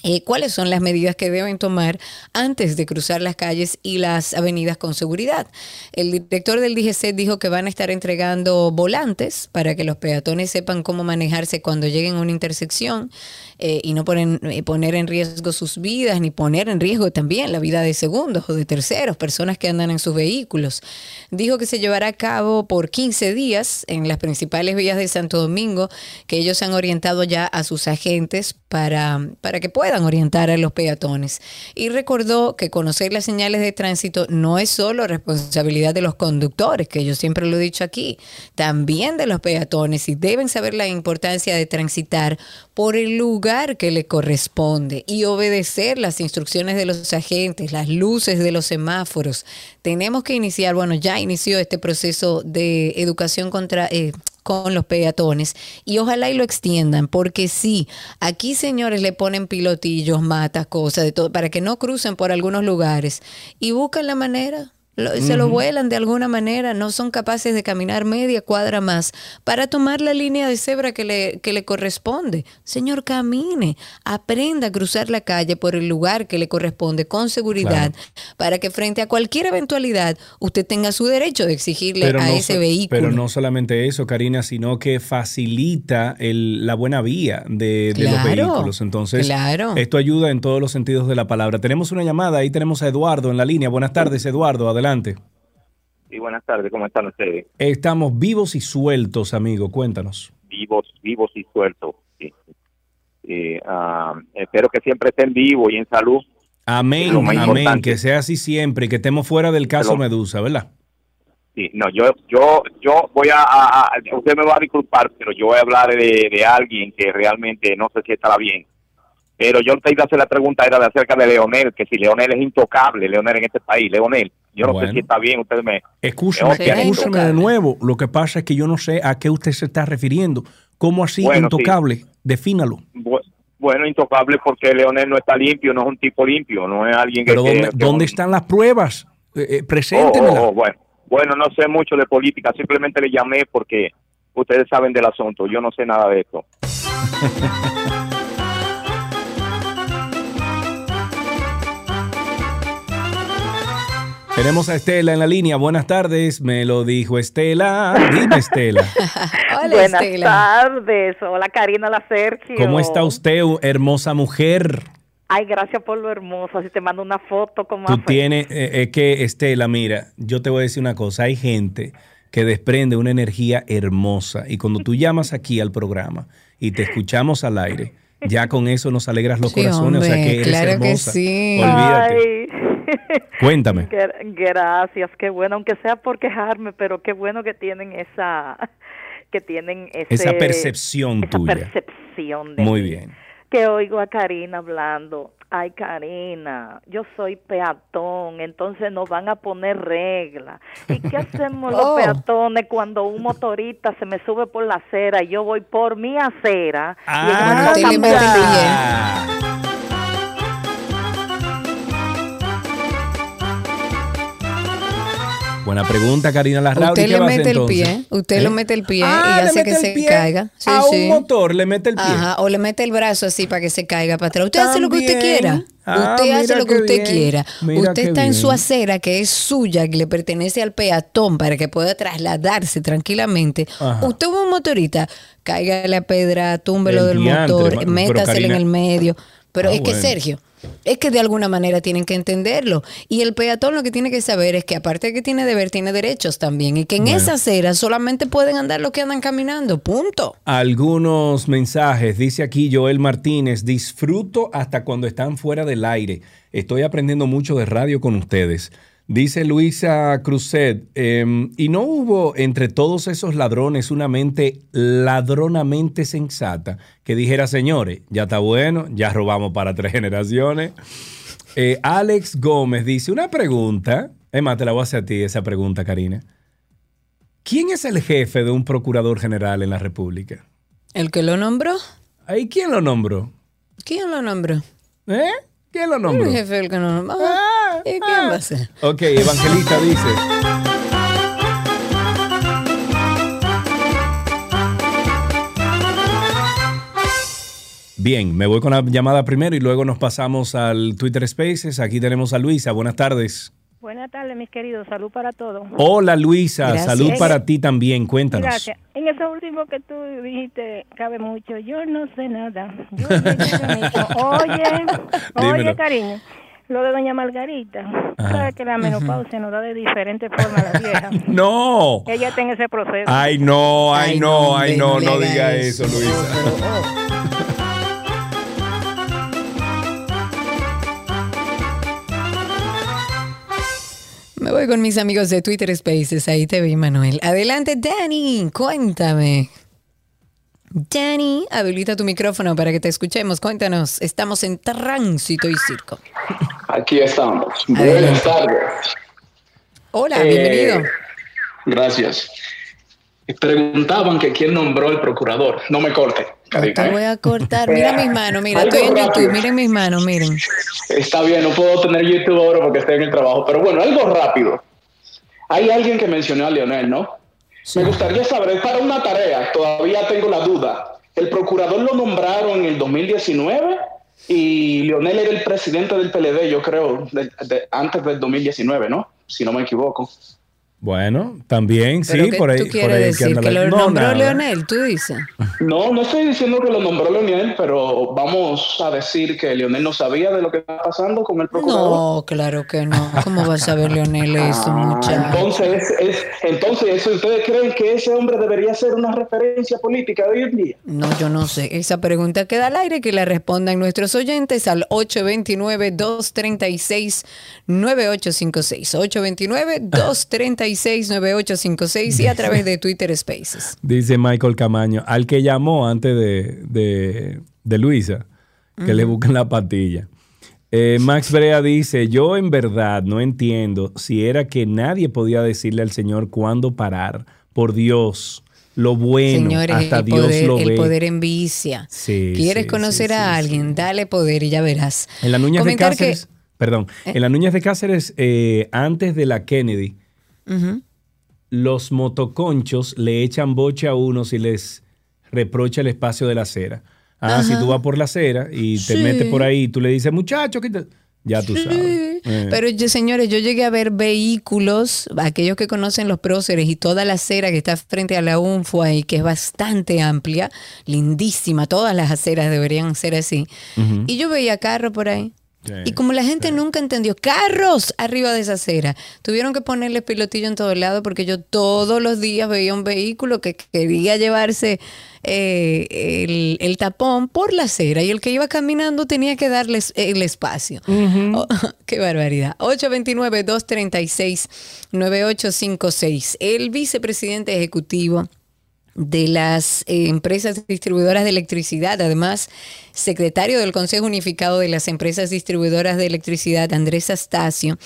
eh, cuáles son las medidas que deben tomar antes de cruzar las calles y las avenidas con seguridad. El director del DGC dijo que van a estar entregando volantes para que los peatones sepan cómo manejarse cuando lleguen a una intersección eh, y no ponen- eh, poner en riesgo sus vidas ni poner en riesgo también la vida de segundos o de terceros, personas que andan en sus vehículos. Dijo que se llevará a cabo por 15 días en las principales vías de Santo Domingo, que ellos han orientado ya a sus agentes para, para que puedan orientar a los peatones. Y recordó que conocer las señales de tránsito no es solo responsabilidad de los conductores, que yo siempre lo he dicho aquí, también de los peatones y deben saber la importancia de transitar por el lugar que le corresponde y obedecer las instrucciones de los agentes, las luces de los semáforos. Tenemos que iniciar, bueno, ya inició este proceso de educación contra... eh, con los peatones y ojalá y lo extiendan porque sí, aquí señores le ponen pilotillos, matas, cosas de todo para que no crucen por algunos lugares y buscan la manera, lo- se lo vuelan de alguna manera, no son capaces de caminar media cuadra más para tomar la línea de cebra que le, que le corresponde. Señor, camine, aprenda a cruzar la calle por el lugar que le corresponde con seguridad para que frente a cualquier eventualidad usted tenga su derecho de exigirle a no ese so- vehículo. Pero no solamente eso, Karina, sino que facilita el- la buena vía de, de los vehículos. Entonces, claro. esto ayuda en todos los sentidos de la palabra. Tenemos una llamada, ahí tenemos a Eduardo en la línea. Buenas tardes, Eduardo, adelante. Sí, buenas tardes, ¿cómo están ustedes? Estamos vivos y sueltos, amigo, cuéntanos. Vivos, vivos y sueltos. Sí. Eh, ah, espero que siempre estén vivos y en salud. Amén, amén, importante. que sea así siempre y que estemos fuera del caso Pero- Medusa, ¿verdad? Sí, no, yo, yo, yo voy a, a- a- usted me va a disculpar, pero yo voy a hablar de, de alguien que realmente no sé si estará bien. Pero yo te iba a hacer la pregunta, era de acerca de Leonel, que si Leonel es intocable, Leonel en este país, Leonel. Yo no Bueno. sé si está bien, ustedes me... Escúchame, me odian esto. escúchame de nuevo. Lo que pasa es que yo no sé a qué usted se está refiriendo. ¿Cómo así Bueno, sí. intocable? Defínalo. Bu- Bueno, intocable porque Leonel no está limpio, no es un tipo limpio, no es alguien que... Pero ¿dónde, que- dónde están las pruebas? Eh, eh, Oh, oh, oh, bueno. bueno, no sé mucho de política, simplemente le llamé porque ustedes saben del asunto, yo no sé nada de esto. Tenemos a Estela en la línea. Buenas tardes. Me lo dijo Estela. Dime, Estela. Buenas tardes. Hola, Karina La Sergio. ¿Cómo está usted, hermosa mujer? Ay, gracias por lo hermoso. Así te mando una foto como Tú tienes, eh, es que Estela, mira, yo te voy a decir una cosa. Hay gente que desprende una energía hermosa y cuando tú llamas aquí al programa y te escuchamos al aire, ya con eso nos alegras los Sí, corazones. o sea que eres claro que hermosa. sí. Olvídate. Ay. Cuéntame. Gra- Gracias, qué bueno, aunque sea por quejarme, pero qué bueno que tienen esa, que tienen ese, Esa percepción esa tuya. percepción de Muy mí. bien. que oigo a Karina hablando. Ay, Karina, yo soy peatón, entonces nos van a poner reglas. ¿Y qué hacemos los Oh. peatones cuando un motorista se me sube por la acera y yo voy por mi acera? y ellos me Ah, tocan Buena pregunta, Karina Larrauri. Usted ¿Qué le va hacer mete el entonces? pie, usted ¿Eh? le mete el pie Ah, y hace que se caiga. Sí, a sí. un motor le mete el pie. Ajá, o le mete el brazo así para que se caiga para atrás. Usted hace lo que usted quiera. Ah, usted hace lo que usted bien. quiera. Mira usted está en su acera que es suya, que le pertenece al peatón para que pueda trasladarse tranquilamente. Ajá. Usted es un motorista, cáigale la pedra, túmbelo El del diantre, motor, métaselo en el medio. Pero Ah, es que. Sergio, es que de alguna manera tienen que entenderlo. Y el peatón lo que tiene que saber es que aparte de que tiene deber, tiene derechos también. Y que en Bueno. esa acera solamente pueden andar los que andan caminando. Punto. Algunos mensajes, dice aquí Joel Martínez, disfruto hasta cuando están fuera del aire. Estoy aprendiendo mucho de radio con ustedes. Dice Luisa Cruzet, em, y no hubo entre todos esos ladrones una mente ladronamente sensata que dijera, señores, ya está bueno, ya robamos para tres generaciones. Eh, Alex Gómez dice, una pregunta, Emma, te la voy a hacer a ti esa pregunta, Karina. ¿Quién es el jefe de un procurador general en la República? ¿El que lo nombró? ¿Ahí quién lo nombró? ¿Quién lo nombró? ¿Eh? ¿Quién lo nombró? El jefe del que no nombró. Ah, ¿Y quién va a ser? Ok, Evangelista dice. Bien, me voy con la llamada primero y luego nos pasamos al Twitter Spaces. Aquí tenemos a Luisa. Buenas tardes. Buenas tardes, mis queridos. Salud para todos. Hola Luisa, Gracias. salud para el- ti también. Cuéntanos. Gracias. En eso último que tú dijiste, cabe mucho. Yo no sé nada. Yo no sé mucho. Oye, oye, cariño. Lo de doña Margarita. Ajá. Sabes que la menopausia nos da de diferentes formas a la vieja. No. Ella está en ese proceso. Ay, no, ay, no, ay, no, no diga eso. eso, Luisa. Me voy con mis amigos de Twitter Spaces. Ahí te vi, Manuel. Adelante, Dani. Cuéntame. Dani, habilita tu micrófono para que te escuchemos. Cuéntanos. Estamos en tránsito y circo. Aquí estamos. Buenas tardes. Hola, Eh, bienvenido. Gracias. Preguntaban que quién nombró el procurador. No me corte. Te ¿eh? voy a cortar. Mira mis manos, mira, estoy en rápido. YouTube. Miren mis manos, miren. Está bien, no puedo tener YouTube ahora porque estoy en el trabajo. Pero bueno, algo rápido. Hay alguien que mencionó a Leonel, ¿no? Me gustaría saber, es para una tarea, todavía tengo la duda. El procurador lo nombraron en el 2019 y Leonel era el presidente del PLD, yo creo, de- de- antes del 2019, ¿no? Si no me equivoco. Bueno, también, ¿Pero sí, qué por ahí. tú por quieres ahí decir? ¿Que la- lo No, nombró nada. Leonel, tú dices. No, no estoy diciendo que lo nombró Leonel, pero vamos a decir que Leonel no sabía de lo que estaba pasando con el procurador. No, claro que no. ¿Cómo va a saber Leonel eso, Ah, muchacho? entonces, es, entonces eso, ¿ustedes creen que ese hombre debería ser una referencia política de hoy en día? No, yo no sé. Esa pregunta queda al aire que la respondan nuestros oyentes al 829-236-9856. 829-236-9856 y a través de Twitter Spaces. Dice Michael Camaño, al que llamó antes de, de- de Luisa, que le busquen la patilla. Eh, Max Brea dice, yo en verdad no entiendo si era que nadie podía decirle al Señor cuándo parar. Por Dios, lo bueno, Señores, hasta el, Dios poder, lo el ve. poder envicia. Sí, ¿Quieres sí, conocer sí, a alguien? Dale poder y ya verás. En la Núñez de que- Cáceres, perdón, en la Núñez de Cáceres, eh, antes de la Kennedy, Los motoconchos le echan boche a uno si les reprocha el espacio de la acera. Ah, Ajá. si tú vas por la acera y te Sí. metes por ahí, tú le dices, muchacho, quita-". ya tú sabes. Eh. Pero yo, señores, yo llegué a ver vehículos, aquellos que conocen los próceres y toda la acera que está frente a la UNFUA y que es bastante amplia, lindísima, todas las aceras deberían ser así. Y yo veía carros por ahí. Y como la gente nunca entendió, carros arriba de esa acera, tuvieron que ponerle pilotillo en todo lado porque yo todos los días veía un vehículo que quería llevarse eh, el, el tapón por la acera y el que iba caminando tenía que darles el espacio. Oh, qué barbaridad. 829-236-9856. El vicepresidente ejecutivo de las eh, empresas distribuidoras de electricidad, además secretario del Consejo Unificado de las Empresas Distribuidoras de Electricidad, Andrés Astacio,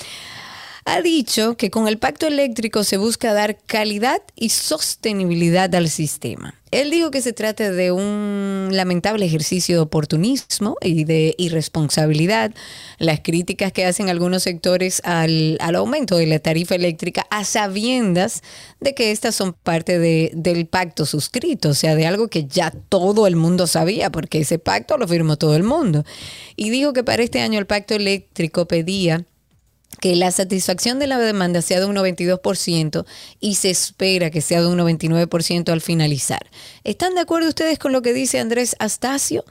ha dicho que con el pacto eléctrico se busca dar calidad y sostenibilidad al sistema. Él dijo que se trata de un lamentable ejercicio de oportunismo y de irresponsabilidad. Las críticas que hacen algunos sectores al, al aumento de la tarifa eléctrica a sabiendas de que estas son parte de- del pacto suscrito, o sea, de algo que ya todo el mundo sabía, porque ese pacto lo firmó todo el mundo. Y dijo que para este año el pacto eléctrico pedía que la satisfacción de la demanda sea de un 92% y se espera que sea de un 99% al finalizar. ¿Están de acuerdo ustedes con lo que dice Andrés Astacio?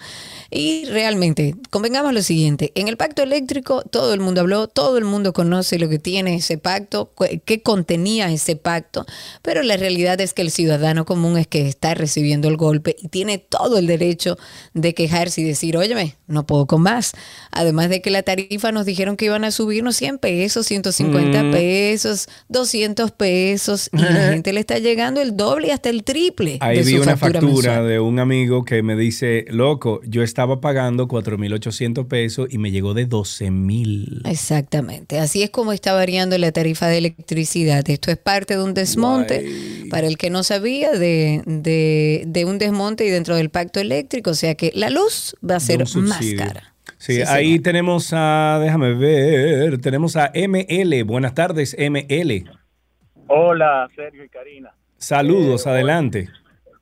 Y realmente, convengamos lo siguiente, en el pacto eléctrico todo el mundo habló, todo el mundo conoce lo que tiene ese pacto, qué contenía ese pacto, pero la realidad es que el ciudadano común es que está recibiendo el golpe y tiene todo el derecho de quejarse y decir, óyeme, no puedo con más. Además de que la tarifa nos dijeron que iban a subirnos 100 pesos, 150 Mm. pesos, 200 pesos y la gente le está llegando el doble y hasta el triple. Ahí de vi su una factura de un amigo que me dice, loco, yo estaba pagando 4.800 pesos y me llegó de 12.000. Exactamente. Así es como está variando la tarifa de electricidad. Esto es parte de un desmonte, para el que no sabía, de, de- de un desmonte y dentro del pacto eléctrico. O sea que la luz va a ser más cara. Sí, Sí, ahí tenemos a, déjame ver, tenemos a ML. Buenas tardes, ML. Hola, Sergio y Karina. Saludos, Eh, adelante.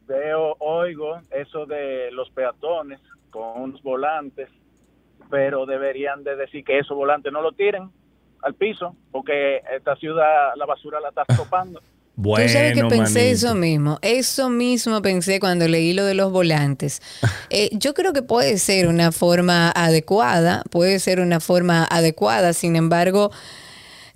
Veo, oigo eso de los peatones con unos volantes, pero deberían de decir que esos volantes no lo tiren al piso, porque esta ciudad la basura la está topando. Tú sabes que Bueno, pensé manito. eso mismo, eso mismo pensé cuando leí lo de los volantes. Eh, yo creo que puede ser una forma adecuada, puede ser una forma adecuada, sin embargo,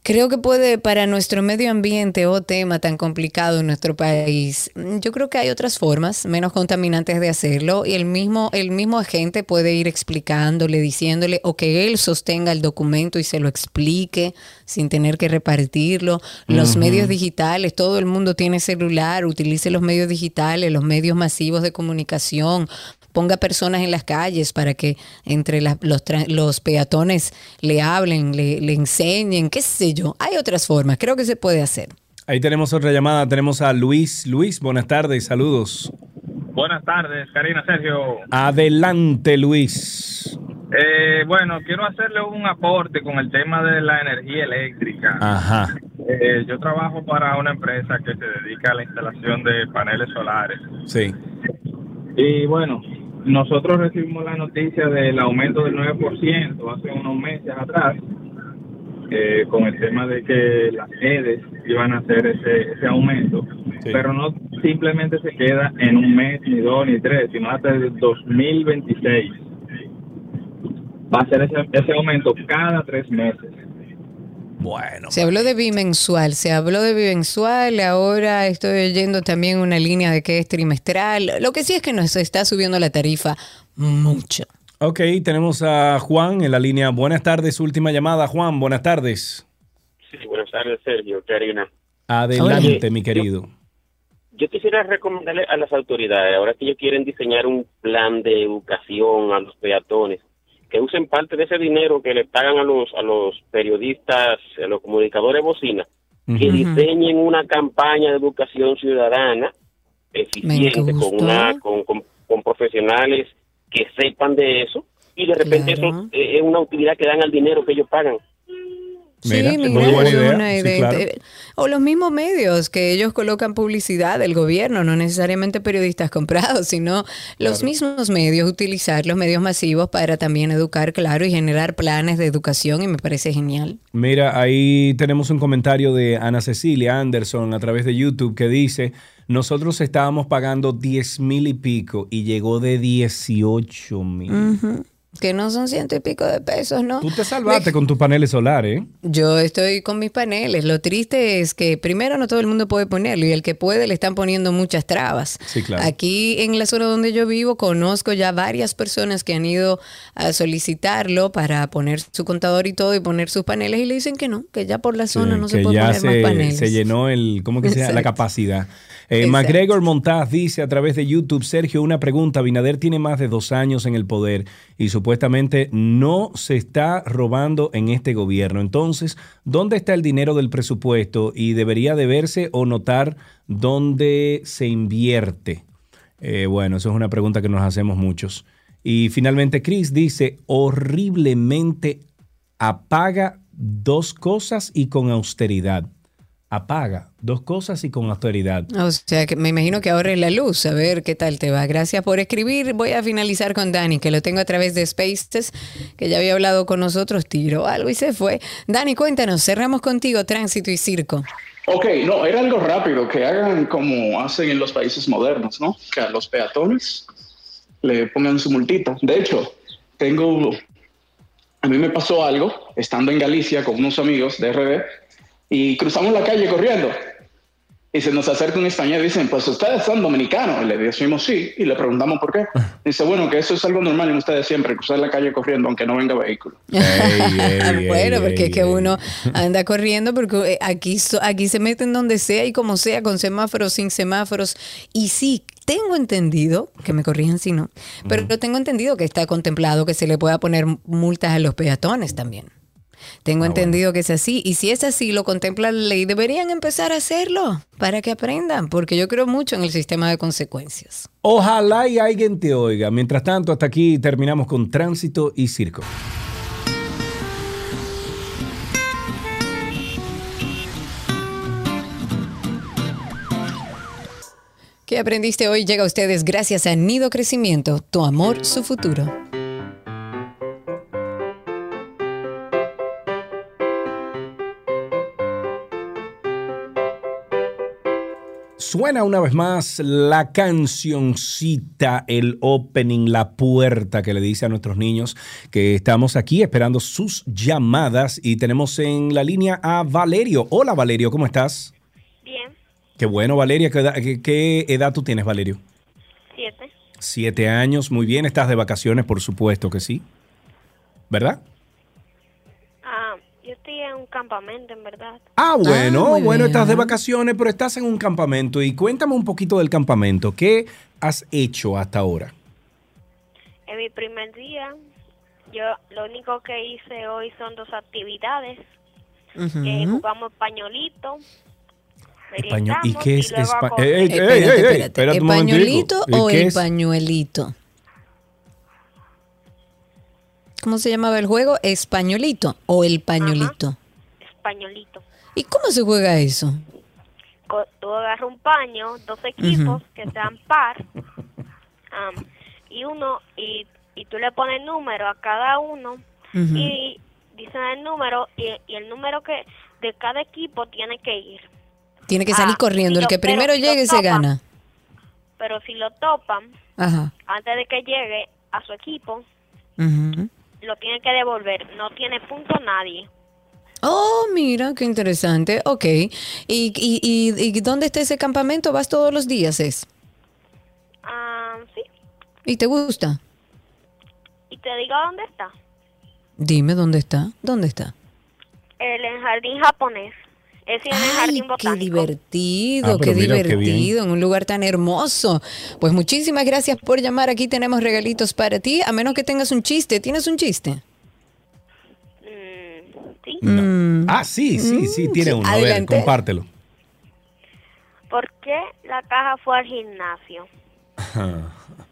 creo que puede para nuestro medio ambiente o tema tan complicado en nuestro país, mm, yo creo que hay otras formas menos contaminantes de hacerlo y el mismo, el mismo agente puede ir explicándole, diciéndole o que él sostenga el documento y se lo explique sin tener que repartirlo. Los medios digitales, todo el mundo tiene celular, utilice los medios digitales, los medios masivos de comunicación, ponga personas en las calles para que entre la- los, tra- los peatones le hablen, le, le enseñen, qué sé yo. Hay otras formas, creo que se puede hacer. Ahí tenemos otra llamada, tenemos a Luis. Luis, buenas tardes, saludos. Buenas tardes, Karina, Sergio. Adelante, Luis. Eh, bueno, quiero hacerle un aporte con el tema de la energía eléctrica. Ajá. Eh, yo trabajo para una empresa que se dedica a la instalación de paneles solares. Sí. Y bueno, nosotros recibimos la noticia del aumento del 9% hace unos meses atrás, eh, con el tema de que las redes iban a hacer ese, ese aumento. Pero no simplemente se queda en un mes, ni dos, ni tres, sino hasta el 2026. Va a ser ese, ese aumento cada tres meses. Bueno. Se habló de bimensual, se habló de bimensual, ahora estoy oyendo también una línea de que es trimestral. Lo que sí es que nos está subiendo la tarifa mucho. Ok, tenemos a Juan en la línea. Buenas tardes, última llamada. Juan, buenas tardes. Sí, buenas tardes, Sergio, Karina. Adelante, Oye, mi querido. Yo quisiera recomendarle a las autoridades, ahora que ellos quieren diseñar un plan de educación a los peatones, que usen parte de ese dinero que le pagan a los a los periodistas, a los comunicadores bocina, que diseñen una campaña de educación ciudadana eficiente con una con, con- con profesionales que sepan de eso y de repente Claro. eso eh, es una utilidad que dan al dinero que ellos pagan. Sí, Mira, muy buena idea. una Sí, idea. claro. O los mismos medios que ellos colocan publicidad del gobierno, no necesariamente periodistas comprados, sino los mismos medios, utilizar los medios masivos para también educar, claro, y generar planes de educación y me parece genial. Mira, ahí tenemos un comentario de Ana Cecilia Anderson a través de YouTube que dice, nosotros estábamos pagando 10 mil y pico y llegó de 18 mil. Que no son ciento y pico de pesos, ¿no? Tú te salvaste con tus paneles solares, ¿eh? Yo estoy con mis paneles. Lo triste es que primero no todo el mundo puede ponerlo y el que puede le están poniendo muchas trabas. Sí, claro. Aquí en la zona donde yo vivo conozco ya varias personas que han ido a solicitarlo para poner su contador y todo y poner sus paneles y le dicen que no, que ya por la zona no se puede ya poner más paneles. se llenó el, ¿cómo que se llama? La capacidad. Eh, Exacto. McGregor Montaz dice a través de YouTube, Sergio, una pregunta. Binader tiene más de dos años en el poder y su supuestamente no se está robando en este gobierno. Entonces, ¿dónde está el dinero del presupuesto y debería de verse o notar dónde se invierte? Eh, bueno, eso es una pregunta que nos hacemos muchos. Y finalmente, Chris dice, horriblemente apaga dos cosas y con austeridad. Apaga dos cosas y con austeridad. O sea, que me imagino que ahorres la luz, a ver qué tal te va. Gracias por escribir. Voy a finalizar con Dani, que lo tengo a través de Spaces, que ya había hablado con nosotros, tiró algo y se fue. Dani, cuéntanos, cerramos contigo tránsito y circo. Ok, no, era algo rápido, que hagan como hacen en los países modernos, ¿no? Que a los peatones le pongan su multita. De hecho, tengo, a mí me pasó algo estando en Galicia con unos amigos de RD y cruzamos la calle corriendo. Y se nos acerca un español y dicen, pues ustedes son dominicanos. Y le decimos sí, y le preguntamos por qué. Dice, bueno, que eso es algo normal en ustedes siempre, cruzar la calle corriendo aunque no venga vehículo. bueno, porque es que uno anda corriendo porque eh, aquí, so- aquí se meten donde sea y como sea, con semáforos, sin semáforos. Y sí, tengo entendido, que me corrijan si no, pero tengo entendido que está contemplado que se le pueda poner multas a los peatones también. Tengo entendido que es así. Y si es así, lo contempla la ley, deberían empezar a hacerlo para que aprendan, porque yo creo mucho en el sistema de consecuencias. Ojalá y alguien te oiga. Mientras tanto, hasta aquí terminamos con tránsito y circo. ¿Qué aprendiste hoy? Llega a ustedes gracias a Nido Crecimiento, tu amor, su futuro. Suena una vez más la cancioncita, el opening, la puerta que le dice a nuestros niños que estamos aquí esperando sus llamadas y tenemos en la línea a Valerio. Hola Valerio, ¿cómo estás? Bien, Qué bueno Valeria, ¿qué edad, qué- qué edad tú tienes Valerio? siete. Siete años, muy bien, estás de vacaciones, por supuesto que sí. ¿Verdad? Campamento, en verdad. Ah, bueno, muy bueno, estás de vacaciones, pero estás en un campamento y cuéntame un poquito del campamento. ¿Qué has hecho hasta ahora? En mi primer día, yo lo único que hice hoy son dos actividades. Eh, jugamos españolito. Español. ¿Y qué es luego español? acostamos. Ey, ey, ey, Espérate, ey, ey, espérate. espérate ¿El un momentico. pañuelito ¿Y o el pañuelito? ¿Cómo se llamaba el juego? ¿Españolito o el pañuelito? Españolito. ¿Y cómo se juega eso? Co- Tú agarras un paño, dos equipos que sean par, y uno, y, y tú le pones número a cada uno, y dicen el número, y, y el número que de cada equipo tiene que ir. Tiene que salir Ah, corriendo. si El que primero si llegue se gana. Pero si lo topan, Ajá. antes de que llegue a su equipo, lo tiene que devolver. No tiene punto nadie. Oh, mira, qué interesante. Ok. ¿Y, y, y, y dónde está ese campamento? ¿Vas todos los días, es? Ah, sí. ¿Y te gusta? Y te digo dónde está. Dime dónde está. ¿Dónde está? El, el jardín japonés. Es en el jardín Qué botánico. divertido, Ah, qué mira, qué divertido, en un lugar tan hermoso. Pues muchísimas gracias por llamar. Aquí tenemos regalitos para ti, a menos que tengas un chiste. ¿Tienes un chiste? Mm. Ah, sí, sí, sí, tiene sí, uno. A ver, adelante. compártelo. ¿Por qué la caja fue al gimnasio?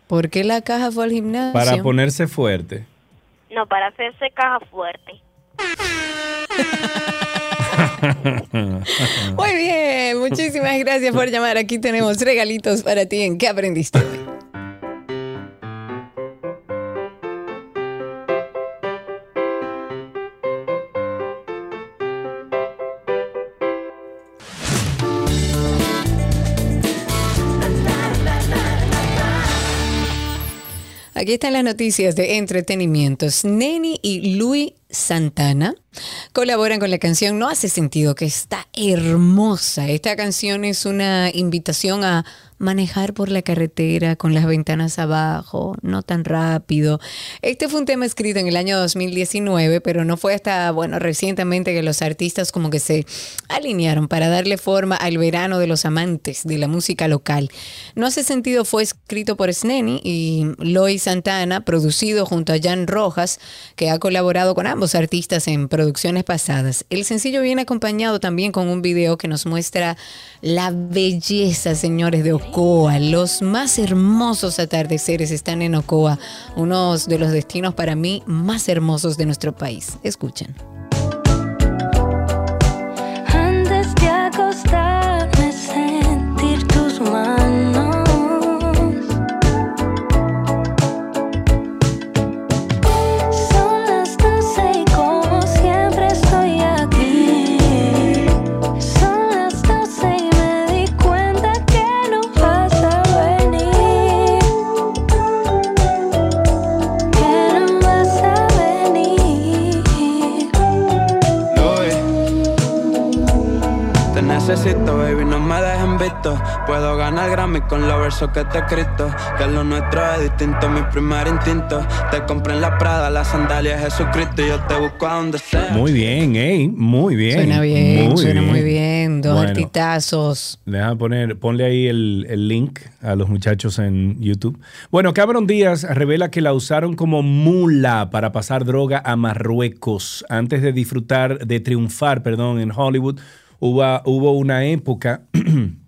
¿Por qué la caja fue al gimnasio? Para ponerse fuerte. No, para hacerse caja fuerte. Muy bien, muchísimas gracias por llamar. Aquí tenemos regalitos para ti. ¿En qué aprendiste hoy? Aquí están las noticias de entretenimientos. Neni y Luis Santana colaboran con la canción No hace sentido, que está hermosa. Esta canción es una invitación a manejar por la carretera con las ventanas abajo, no tan rápido. Este fue un tema escrito en el año 2019, pero no fue hasta, bueno, recientemente que los artistas como que se alinearon para darle forma al verano de los amantes de la música local. No hace sentido fue escrito por Sneni y Lois Santana, producido junto a Jan Rojas, que ha colaborado con ambos artistas en producciones pasadas. El sencillo viene acompañado también con un video que nos muestra la belleza, señores, de Ocoa. Los más hermosos atardeceres están en Ocoa, uno de los destinos para mí más hermosos de nuestro país. Escuchen. Puedo ganar Grammy con los versos que te he escrito. Que lo nuestro es distinto, mi primer instinto. Te compré en la Prada, las sandalias de Jesucristo. Y yo te busco a donde sea. Muy bien, ey, muy bien. Suena bien, suena muy bien. Dos Bueno. artitazos. Deja poner, ponle ahí el, el link a los muchachos en YouTube. Bueno, Cameron Díaz revela que la usaron como mula para pasar droga a Marruecos. Antes de disfrutar, de triunfar, perdón, en Hollywood, hubo, hubo una época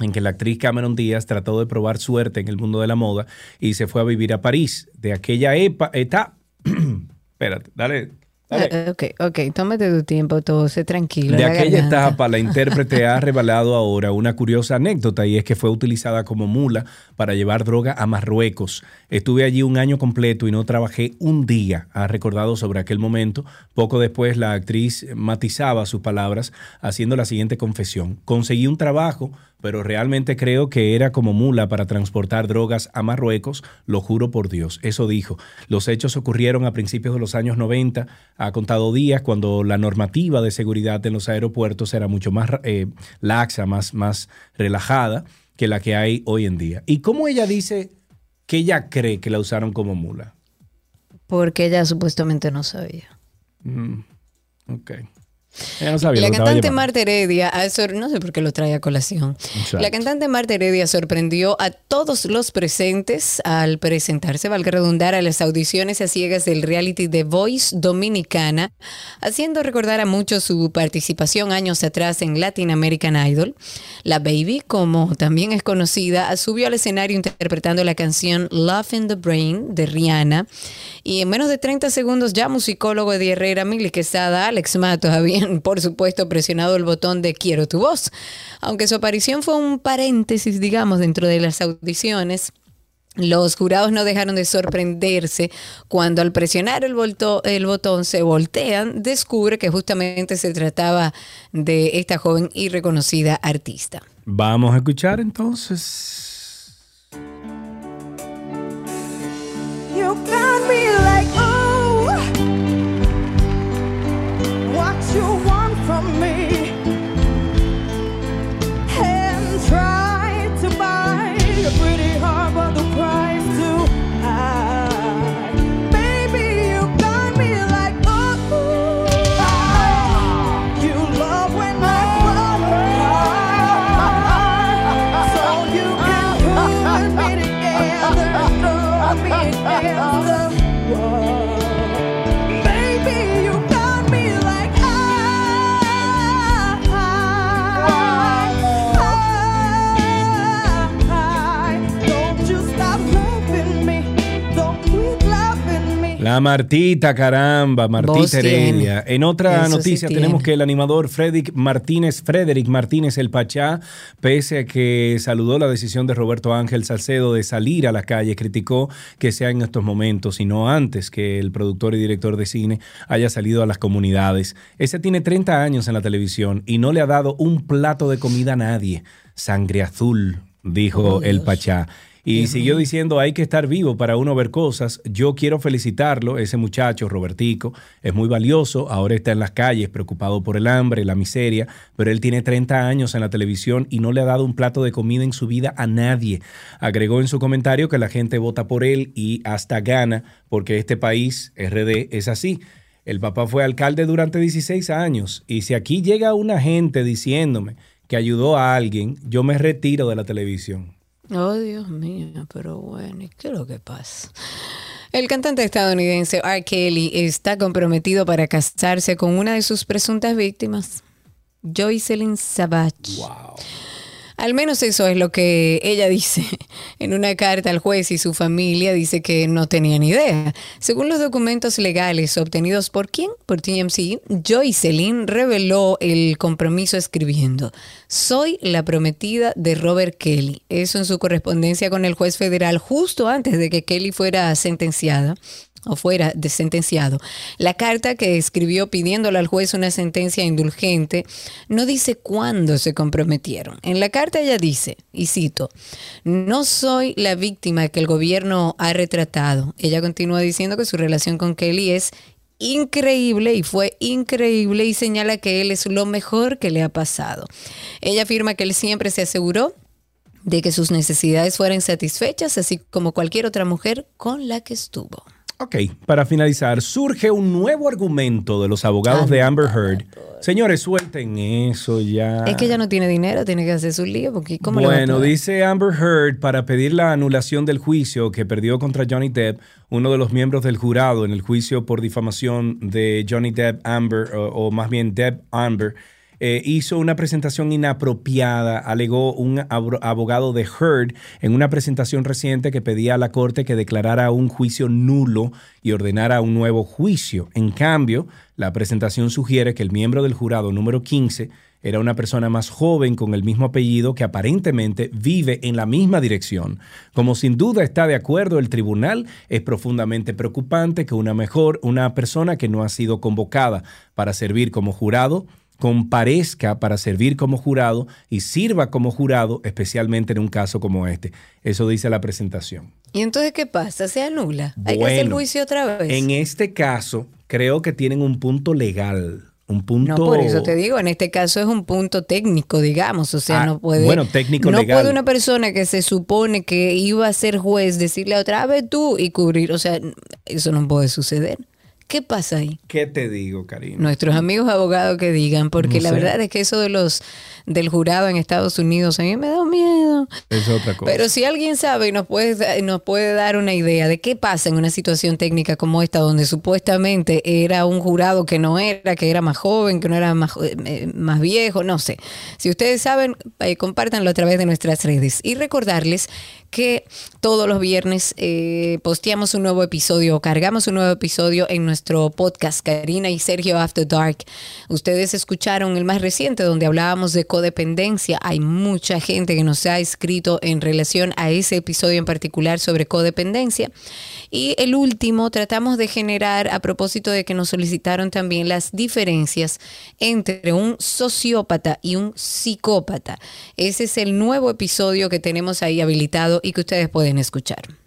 en que la actriz Cameron Díaz trató de probar suerte en el mundo de la moda y se fue a vivir a París. De aquella etapa... Espérate, dale. dale. Eh, ok, ok, tómate tu tiempo, todo, sé tranquilo. De la aquella garganta. etapa, la intérprete ha revelado ahora una curiosa anécdota y es que fue utilizada como mula para llevar droga a Marruecos. Estuve allí un año completo y no trabajé un día, ha recordado sobre aquel momento. Poco después, la actriz matizaba sus palabras haciendo la siguiente confesión. Conseguí un trabajo, pero realmente creo que era como mula para transportar drogas a Marruecos, lo juro por Dios. Eso dijo. Los hechos ocurrieron a principios de los años 90, ha contado días cuando la normativa de seguridad en los aeropuertos era mucho más eh, laxa, más, más relajada que la que hay hoy en día. ¿Y cómo ella dice que ella cree que la usaron como mula? Porque ella supuestamente no sabía. Mm, ok. Ella no sabía La cantante. Marta Heredia, no sé por qué lo trae a colación. Exacto. La cantante Marta Heredia sorprendió a todos los presentes al presentarse, valga redundar, a las audiciones a ciegas del reality The Voice Dominicana, haciendo recordar a muchos su participación años atrás en Latin American Idol. La Baby, como también es conocida, subió al escenario interpretando la canción Love in the Brain de Rihanna. Y en menos de 30 segundos ya musicólogo de Herrera, Mili Quesada, Alex Matos habían, por supuesto, presionado el botón de Quiero tu voz. Aunque su aparición fue un paréntesis, digamos, dentro de las audiciones, los jurados no dejaron de sorprenderse cuando al presionar el, volto- el botón se voltean, descubre que justamente se trataba de esta joven y reconocida artista. Vamos a escuchar entonces. You got me like, you want from me, La Martita, caramba, Martita. Heredia. En otra Eso noticia tenemos que el animador Frederick Martínez, Frederick Martínez el Pachá, pese a que saludó la decisión de Roberto Ángel Salcedo de salir a la calle, criticó que sea en estos momentos y no antes que el productor y director de cine haya salido a las comunidades. Ese tiene 30 años en la televisión y no le ha dado un plato de comida a nadie. Sangre azul, dijo Oh, el Pachá. Y siguió diciendo, hay que estar vivo para uno ver cosas. Yo quiero felicitarlo, ese muchacho, Robertico, es muy valioso, ahora está en las calles preocupado por el hambre, la miseria, pero él tiene 30 años en la televisión y no le ha dado un plato de comida en su vida a nadie. Agregó en su comentario que la gente vota por él y hasta gana porque este país, RD, es así. El papá fue alcalde durante 16 años y si aquí llega una gente diciéndome que ayudó a alguien, yo me retiro de la televisión. Oh, Dios mío, pero bueno, ¿y qué es lo que pasa? El cantante estadounidense R. Kelly está comprometido para casarse con una de sus presuntas víctimas, Joycelyn Savage. Al menos eso es lo que ella dice. En una carta al juez y su familia dice que no tenía ni idea. Según los documentos legales obtenidos por quién? Por TMC, Joycelyn reveló el compromiso escribiendo, soy la prometida de Robert Kelly. Eso en su correspondencia con el juez federal justo antes de que Kelly fuera sentenciada o fuera de sentenciado. La carta que escribió pidiéndole al juez una sentencia indulgente no dice cuándo se comprometieron. En la carta ella dice, y cito, no soy la víctima que el gobierno ha retratado. Ella continúa diciendo que su relación con Kelly es increíble y fue increíble y señala que él es lo mejor que le ha pasado. Ella afirma que él siempre se aseguró de que sus necesidades fueran satisfechas, así como cualquier otra mujer con la que estuvo. Ok, para finalizar, surge un nuevo argumento de los abogados de Amber Heard. Señores, suelten eso ya. Es que ella no tiene dinero, tiene que hacer su lío, porque ¿cómo Bueno, dice Amber Heard para pedir la anulación del juicio que perdió contra Johnny Depp, uno de los miembros del jurado en el juicio por difamación de Johnny Depp Amber, o, o más bien Depp Amber, eh, hizo una presentación inapropiada, alegó un abogado de Heard en una presentación reciente que pedía a la corte que declarara un juicio nulo y ordenara un nuevo juicio. En cambio, la presentación sugiere que el miembro del jurado número 15 era una persona más joven con el mismo apellido que aparentemente vive en la misma dirección. Como sin duda está de acuerdo el tribunal, es profundamente preocupante que una mejor, una persona que no ha sido convocada para servir como jurado, comparezca para servir como jurado y sirva como jurado, especialmente en un caso como este. Eso dice la presentación. ¿Y entonces qué pasa? ¿Se anula? ¿Hay que hacer juicio otra vez? En este caso, creo que tienen un punto legal. Un punto. No, por eso te digo, en este caso es un punto técnico, digamos, o sea, Ah, no puede... bueno, técnico no legal. puede una persona que se supone que iba a ser juez decirle a otra vez tú y cubrir, o sea, eso no puede suceder. ¿Qué pasa ahí? ¿Qué te digo, Karina? Nuestros amigos abogados que digan, porque No la verdad es que eso de los del jurado en Estados Unidos a mí me da miedo. Es otra cosa. Pero si alguien sabe y nos puede, nos puede dar una idea de qué pasa en una situación técnica como esta, donde supuestamente era un jurado que no era, que era más joven, que no era más, eh, más viejo, no sé. Si ustedes saben, eh, compártanlo a través de nuestras redes. Y recordarles que todos los viernes eh, posteamos un nuevo episodio cargamos un nuevo episodio en nuestro podcast Karina y Sergio After Dark. Ustedes escucharon el más reciente donde hablábamos de codependencia. Hay mucha gente que nos ha escrito en relación a ese episodio en particular sobre codependencia. Y el último tratamos de generar a propósito de que nos solicitaron también las diferencias entre un sociópata y un psicópata. Ese es el nuevo episodio que tenemos ahí habilitado y que ustedes pueden escuchar.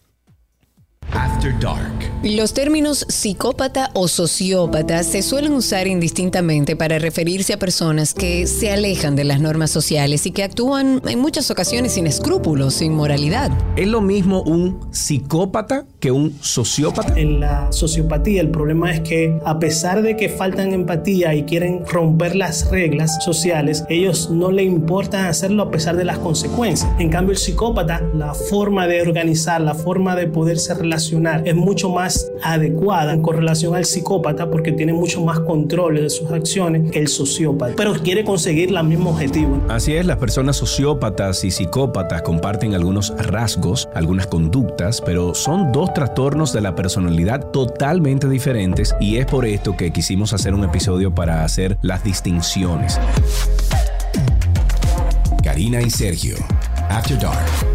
After Dark. Los términos psicópata o sociópata se suelen usar indistintamente para referirse a personas que se alejan de las normas sociales y que actúan en muchas ocasiones sin escrúpulos, sin moralidad. ¿Es lo mismo un psicópata que un sociópata? En la sociopatía el problema es que a pesar de que faltan empatía y quieren romper las reglas sociales, ellos no le importa hacerlo a pesar de las consecuencias. En cambio el psicópata, la forma de organizar, la forma de poderse es mucho más adecuada en correlación al psicópata porque tiene mucho más control de sus acciones que el sociópata, pero quiere conseguir el mismo objetivo. Así es, las personas sociópatas y psicópatas comparten algunos rasgos, algunas conductas, pero son dos trastornos de la personalidad totalmente diferentes y es por esto que quisimos hacer un episodio para hacer las distinciones. Karina y Sergio. After Dark.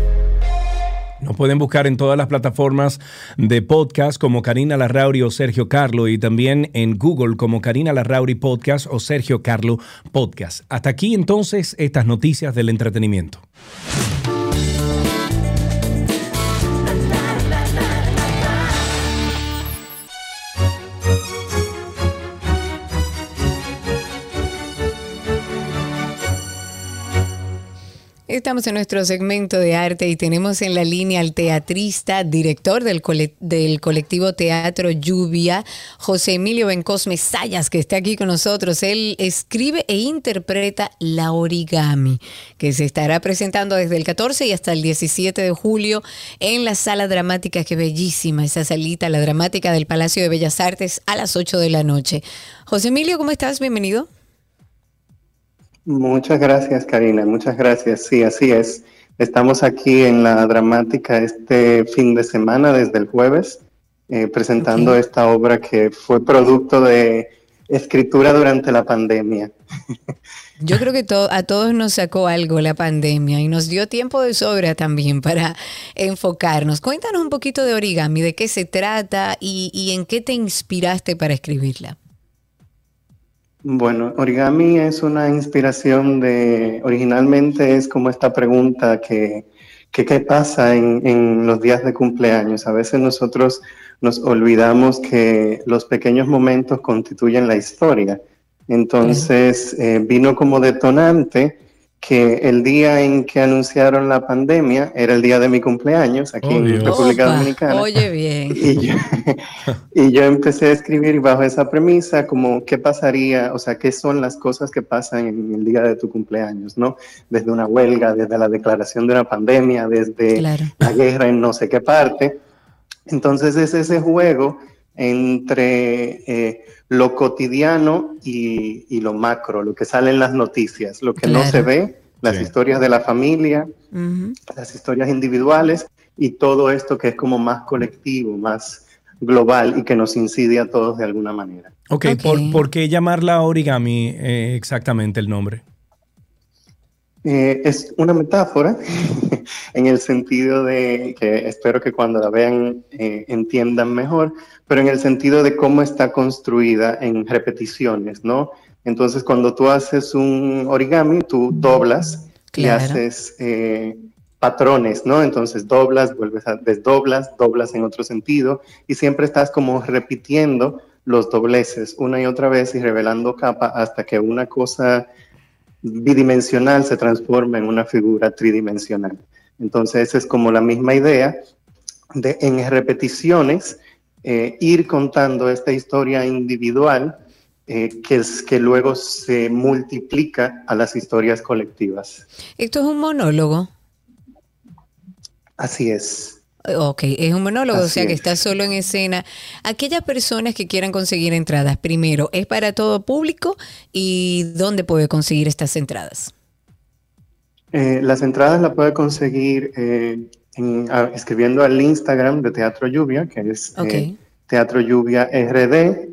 Nos pueden buscar en todas las plataformas de podcast como Karina Larrauri o Sergio Carlo y también en Google como Karina Larrauri Podcast o Sergio Carlo Podcast. Hasta aquí entonces estas noticias del entretenimiento. Estamos en nuestro segmento de arte y tenemos en la línea al teatrista, director del, cole- del colectivo Teatro Lluvia, José Emilio Bencosme Sayas, que está aquí con nosotros. Él escribe e interpreta La Origami, que se estará presentando desde el 14 y hasta el 17 de julio en la sala dramática, que bellísima esa salita, la dramática del Palacio de Bellas Artes a las 8 de la noche. José Emilio, ¿cómo estás? Bienvenido. Muchas gracias, Karina. Muchas gracias. Sí, así es. Estamos aquí en la dramática este fin de semana, desde el jueves, eh, presentando esta obra que fue producto de escritura durante la pandemia. Yo creo que to- a todos nos sacó algo la pandemia y nos dio tiempo de sobra también para enfocarnos. Cuéntanos un poquito de origami, de qué se trata y, y en qué te inspiraste para escribirla. Bueno, origami es una inspiración de, originalmente es como esta pregunta que, que qué pasa en, en los días de cumpleaños. A veces nosotros nos olvidamos que los pequeños momentos constituyen la historia. Entonces eh, vino como detonante que el día en que anunciaron la pandemia era el día de mi cumpleaños aquí Oh, en Dios. República Opa, Dominicana. Oye bien. Y yo, y yo empecé a escribir bajo esa premisa, como qué pasaría, o sea, qué son las cosas que pasan en el día de tu cumpleaños, ¿no? Desde una huelga, desde la declaración de una pandemia, desde la guerra en no sé qué parte. Entonces es ese juego entre eh, lo cotidiano y, y lo macro, lo que sale en las noticias, lo que no se ve, las historias de la familia, las historias individuales y todo esto que es como más colectivo, más global y que nos incide a todos de alguna manera. Ok, ¿por, por qué llamarla origami eh, exactamente el nombre? Eh, es una metáfora en el sentido de que espero que cuando la vean eh, entiendan mejor, pero en el sentido de cómo está construida en repeticiones, ¿no? Entonces, cuando tú haces un origami, tú doblas y haces eh, patrones, ¿no? Entonces doblas, vuelves a desdoblas, doblas en otro sentido y siempre estás como repitiendo los dobleces una y otra vez y revelando capa hasta que una cosa bidimensional se transforma en una figura tridimensional. Entonces, esa es como la misma idea de en repeticiones eh, ir contando esta historia individual eh, que, es, que luego se multiplica a las historias colectivas. Esto es un monólogo. Así es. Ok, es un monólogo, o Así sea que es. está solo en escena. Aquellas personas que quieran conseguir entradas, primero, ¿es para todo público? ¿Y dónde puede conseguir estas entradas? Eh, las entradas las puede conseguir eh, en- a- escribiendo al Instagram de Teatro Lluvia, que es eh, Ok. Teatro Lluvia RD,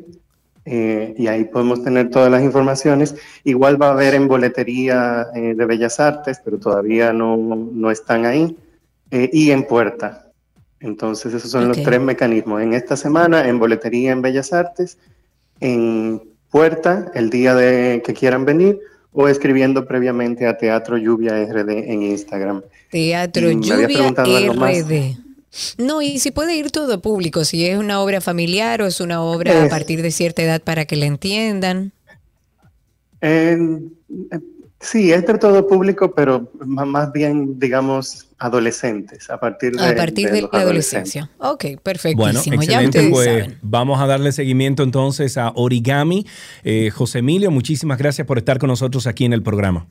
eh, y ahí podemos tener todas las informaciones. Igual va a haber en boletería eh, de Bellas Artes, pero todavía no, no están ahí, eh, y en puerta. Entonces, esos son los tres mecanismos. En esta semana, en boletería en Bellas Artes, en puerta, el día de que quieran venir, o escribiendo previamente a Teatro Lluvia RD en Instagram. Teatro Y Lluvia. RD. No, y si puede ir todo público, si es una obra familiar o es una obra a partir de cierta edad para que la entiendan. Eh, sí, es de todo público, pero más bien, digamos, adolescentes, a partir de, A partir de, los la adolescencia. Ok, Bueno, perfectísimo. ya excelente. Pues saben. vamos a darle seguimiento entonces a Origami. Eh, José Emilio, muchísimas gracias por estar con nosotros aquí en el programa.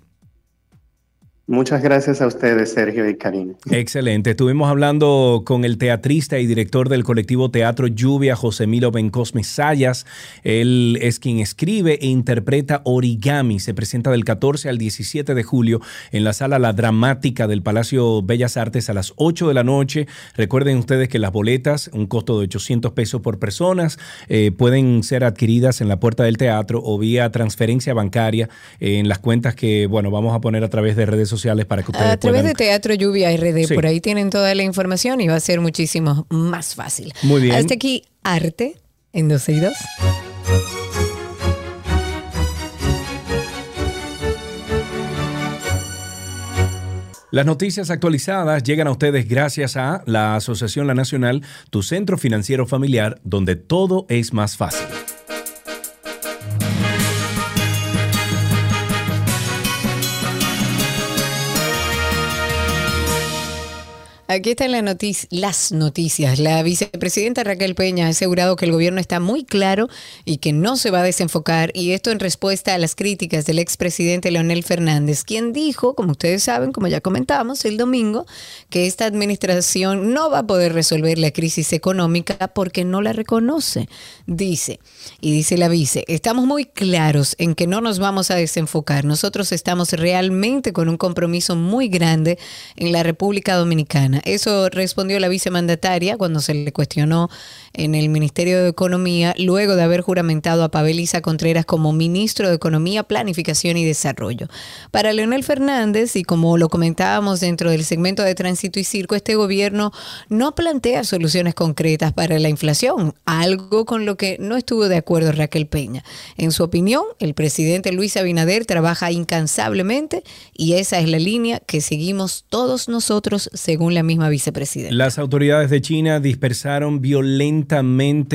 Muchas gracias a ustedes, Sergio y Karina. Excelente. Estuvimos hablando con el teatrista y director del colectivo Teatro Lluvia, José Milo Bencosme Sayas. Él es quien escribe e interpreta Origami. Se presenta del 14 al 17 de julio en la sala La Dramática del Palacio Bellas Artes a las 8 de la noche. Recuerden ustedes que las boletas, un costo de 800 pesos por personas, eh, pueden ser adquiridas en la puerta del teatro o vía transferencia bancaria en las cuentas que, bueno, vamos a poner a través de redes sociales para que ustedes A través puedan de Teatro Lluvia RD, Sí. por ahí tienen toda la información y va a ser muchísimo más fácil. Muy bien. Hasta aquí, arte en 12 y 2. Las noticias actualizadas llegan a ustedes gracias a la Asociación La Nacional, tu centro financiero familiar, donde todo es más fácil. Aquí están la notici- las noticias. La vicepresidenta Raquel Peña ha asegurado que el gobierno está muy claro y que no se va a desenfocar, y esto en respuesta a las críticas del expresidente Leonel Fernández, quien dijo, como ustedes saben, como ya comentamos el domingo, que esta administración no va a poder resolver la crisis económica porque no la reconoce. Dice, y dice la vice, estamos muy claros en que no nos vamos a desenfocar. Nosotros estamos realmente con un compromiso muy grande en la República Dominicana. Eso respondió la vicemandataria cuando se le cuestionó en el Ministerio de Economía, luego de haber juramentado a Pavel Isa Contreras como ministro de Economía, Planificación y Desarrollo. Para Leonel Fernández, y como lo comentábamos dentro del segmento de Tránsito y Circo, este gobierno no plantea soluciones concretas para la inflación, algo con lo que no estuvo de acuerdo Raquel Peña. En su opinión, el presidente Luis Abinader trabaja incansablemente y esa es la línea que seguimos todos nosotros, según la misma vicepresidenta. Las autoridades de China dispersaron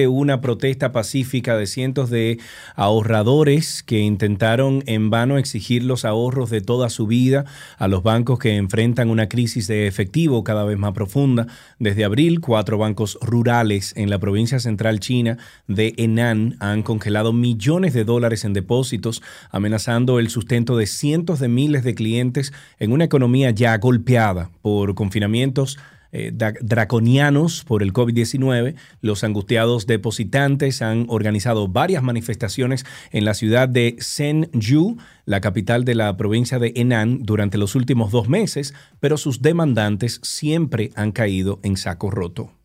una protesta pacífica de cientos de ahorradores que intentaron en vano exigir los ahorros de toda su vida a los bancos que enfrentan una crisis de efectivo cada vez más profunda. Desde abril, cuatro bancos rurales en la provincia central china de Henan han congelado millones de dólares en depósitos, amenazando el sustento de cientos de miles de clientes en una economía ya golpeada por confinamientos eh, draconianos por el COVID-19. Los angustiados depositantes han organizado varias manifestaciones en la ciudad de Senju, la capital de la provincia de Henan, durante los últimos dos meses, pero sus demandantes siempre han caído en saco roto.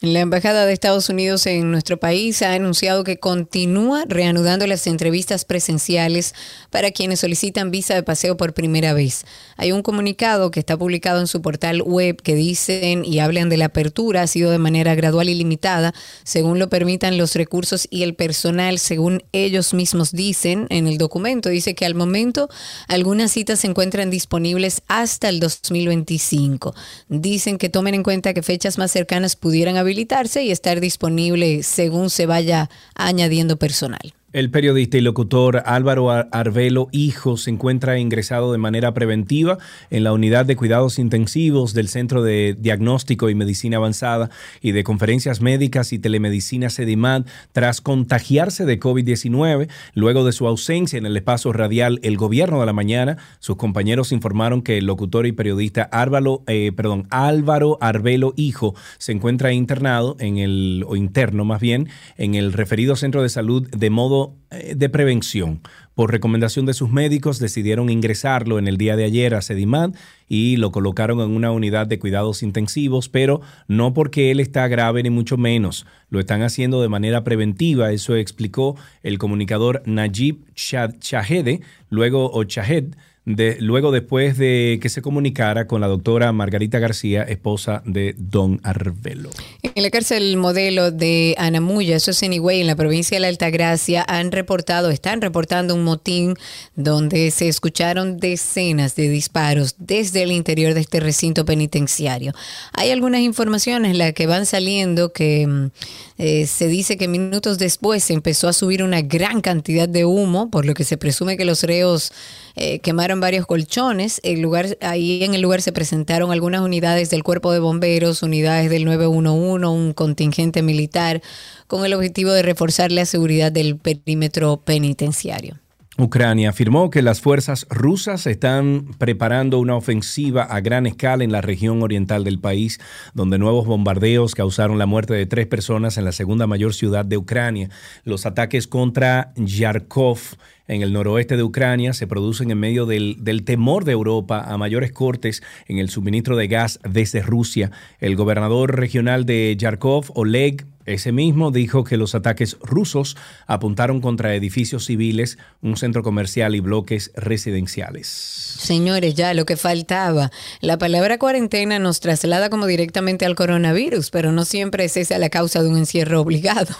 La Embajada de Estados Unidos en nuestro país ha anunciado que continúa reanudando las entrevistas presenciales para quienes solicitan visa de paseo por primera vez. Hay un comunicado que está publicado en su portal web que dicen y hablan de la apertura, ha sido de manera gradual y limitada, según lo permitan los recursos y el personal, según ellos mismos dicen en el documento. Dice que al momento algunas citas se encuentran disponibles hasta el 2025. Dicen que tomen en cuenta que fechas más cercanas pudieran habilitarse y estar disponible según se vaya añadiendo personal. El periodista y locutor Álvaro Ar- Arbelo Hijo se encuentra ingresado de manera preventiva en la unidad de cuidados intensivos del Centro de Diagnóstico y Medicina Avanzada y de Conferencias Médicas y Telemedicina CEDIMAD tras contagiarse de COVID-19. Luego de su ausencia en el espacio radial El Gobierno de la Mañana, sus compañeros informaron que el locutor y periodista Álvaro, eh, perdón, Álvaro Arbelo Hijo se encuentra internado en el, o interno más bien, en el referido centro de salud de modo eh, de prevención. Por recomendación de sus médicos, decidieron ingresarlo en el día de ayer a Sedimad y lo colocaron en una unidad de cuidados intensivos, pero no porque él está grave ni mucho menos. Lo están haciendo de manera preventiva, eso explicó el comunicador Najib Shah- Shahede, luego o luego después de que se comunicara con la doctora Margarita García, esposa de Don Arbelo. En la cárcel modelo de Anamuya, eso es en Higüey, en la provincia de la Altagracia, han reportado, están reportando un motín donde se escucharon decenas de disparos desde el interior de este recinto penitenciario. Hay algunas informaciones las que van saliendo que mm, eh, se dice que minutos después empezó a subir una gran cantidad de humo, por lo que se presume que los reos eh, quemaron varios colchones. El lugar, ahí en el lugar se presentaron algunas unidades del cuerpo de bomberos, unidades del 911, un contingente militar, con el objetivo de reforzar la seguridad del perímetro penitenciario. Ucrania afirmó que las fuerzas rusas están preparando una ofensiva a gran escala en la región oriental del país, donde nuevos bombardeos causaron la muerte de tres personas en la segunda mayor ciudad de Ucrania. Los ataques contra Yarkov en el noroeste de Ucrania se producen en medio del, del temor de Europa a mayores cortes en el suministro de gas desde Rusia. El gobernador regional de Yarkov, Oleg ese mismo dijo que los ataques rusos apuntaron contra edificios civiles, un centro comercial y bloques residenciales. Señores, ya lo que faltaba. La palabra cuarentena nos traslada como directamente al coronavirus, pero no siempre es esa la causa de un encierro obligado.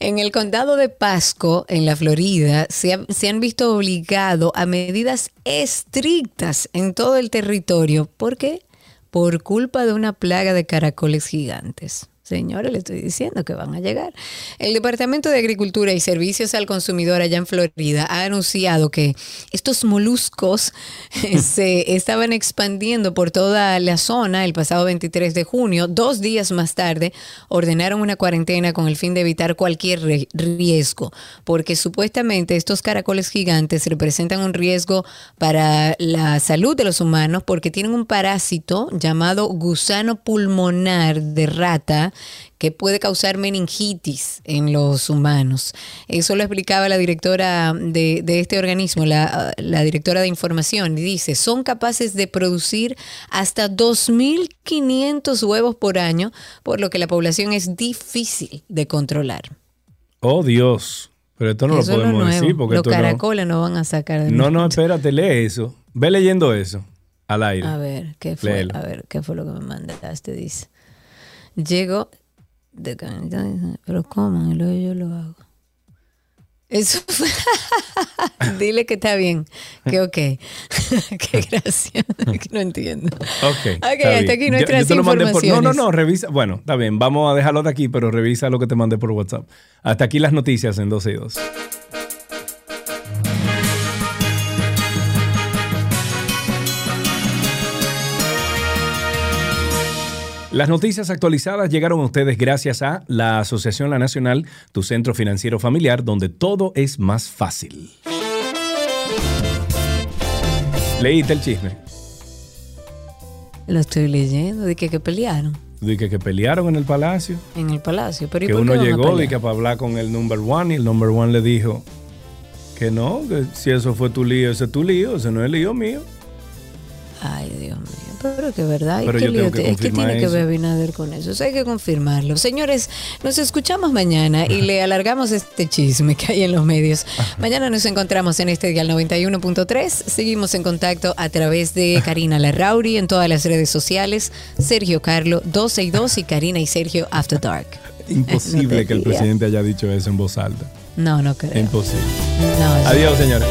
En el condado de Pasco, en la Florida, se, se han visto obligados a medidas estrictas en todo el territorio. ¿Por qué? Por culpa de una plaga de caracoles gigantes. Señores, le estoy diciendo que van a llegar. El Departamento de Agricultura y Servicios al Consumidor allá en Florida ha anunciado que estos moluscos se estaban expandiendo por toda la zona el pasado 23 de junio. Dos días más tarde ordenaron una cuarentena con el fin de evitar cualquier riesgo, porque supuestamente estos caracoles gigantes representan un riesgo para la salud de los humanos porque tienen un parásito llamado gusano pulmonar de rata que puede causar meningitis en los humanos. Eso lo explicaba la directora de, de este organismo, la, la directora de información, y dice, son capaces de producir hasta 2.500 huevos por año, por lo que la población es difícil de controlar. Oh, Dios. Pero esto no Eso lo podemos decir porque Los esto no- caracoles no van a sacar de No, no, espérate, lee eso. Ve leyendo eso al aire. A ver, ¿qué fue? Léelo. A ver, ¿qué fue lo que me mandaste? Dice. Llego de pero ¿cómo? Y luego yo lo hago. Eso fue. Dile que está bien, que ok. Qué gracia, que no entiendo. Ok. está hasta bien. aquí nuestras yo te lo mandé por- No, no, no, revisa. Bueno, está bien, vamos a dejarlo de aquí, pero revisa lo que te mandé por WhatsApp. Hasta aquí las noticias en 12 y 2. Las noticias actualizadas llegaron a ustedes gracias a la Asociación La Nacional, tu centro financiero familiar, donde todo es más fácil. Leíste el chisme. Lo estoy leyendo, de que, que pelearon De que, que pelearon en el palacio. en el palacio. Pero ¿y que por qué uno llegó de que para hablar con el number one y el number one le dijo que no, que si eso fue tu lío, ese es tu lío, ese no es el lío mío. Ay, Dios mío. Pero que verdad. ¿y Pero yo tengo que es que tiene que eso. ver Abinader con eso. Eso hay que confirmarlo. Señores, nos escuchamos mañana y le alargamos este chisme que hay en los medios. Mañana nos encontramos en este día 91.3. Seguimos en contacto a través de Karina Larrauri en todas las redes sociales. Sergio Carlo 12 y 2 y Karina y Sergio After Dark. Imposible No que el presidente haya dicho eso en voz alta. No, no creo. Imposible. No, Adiós, señores.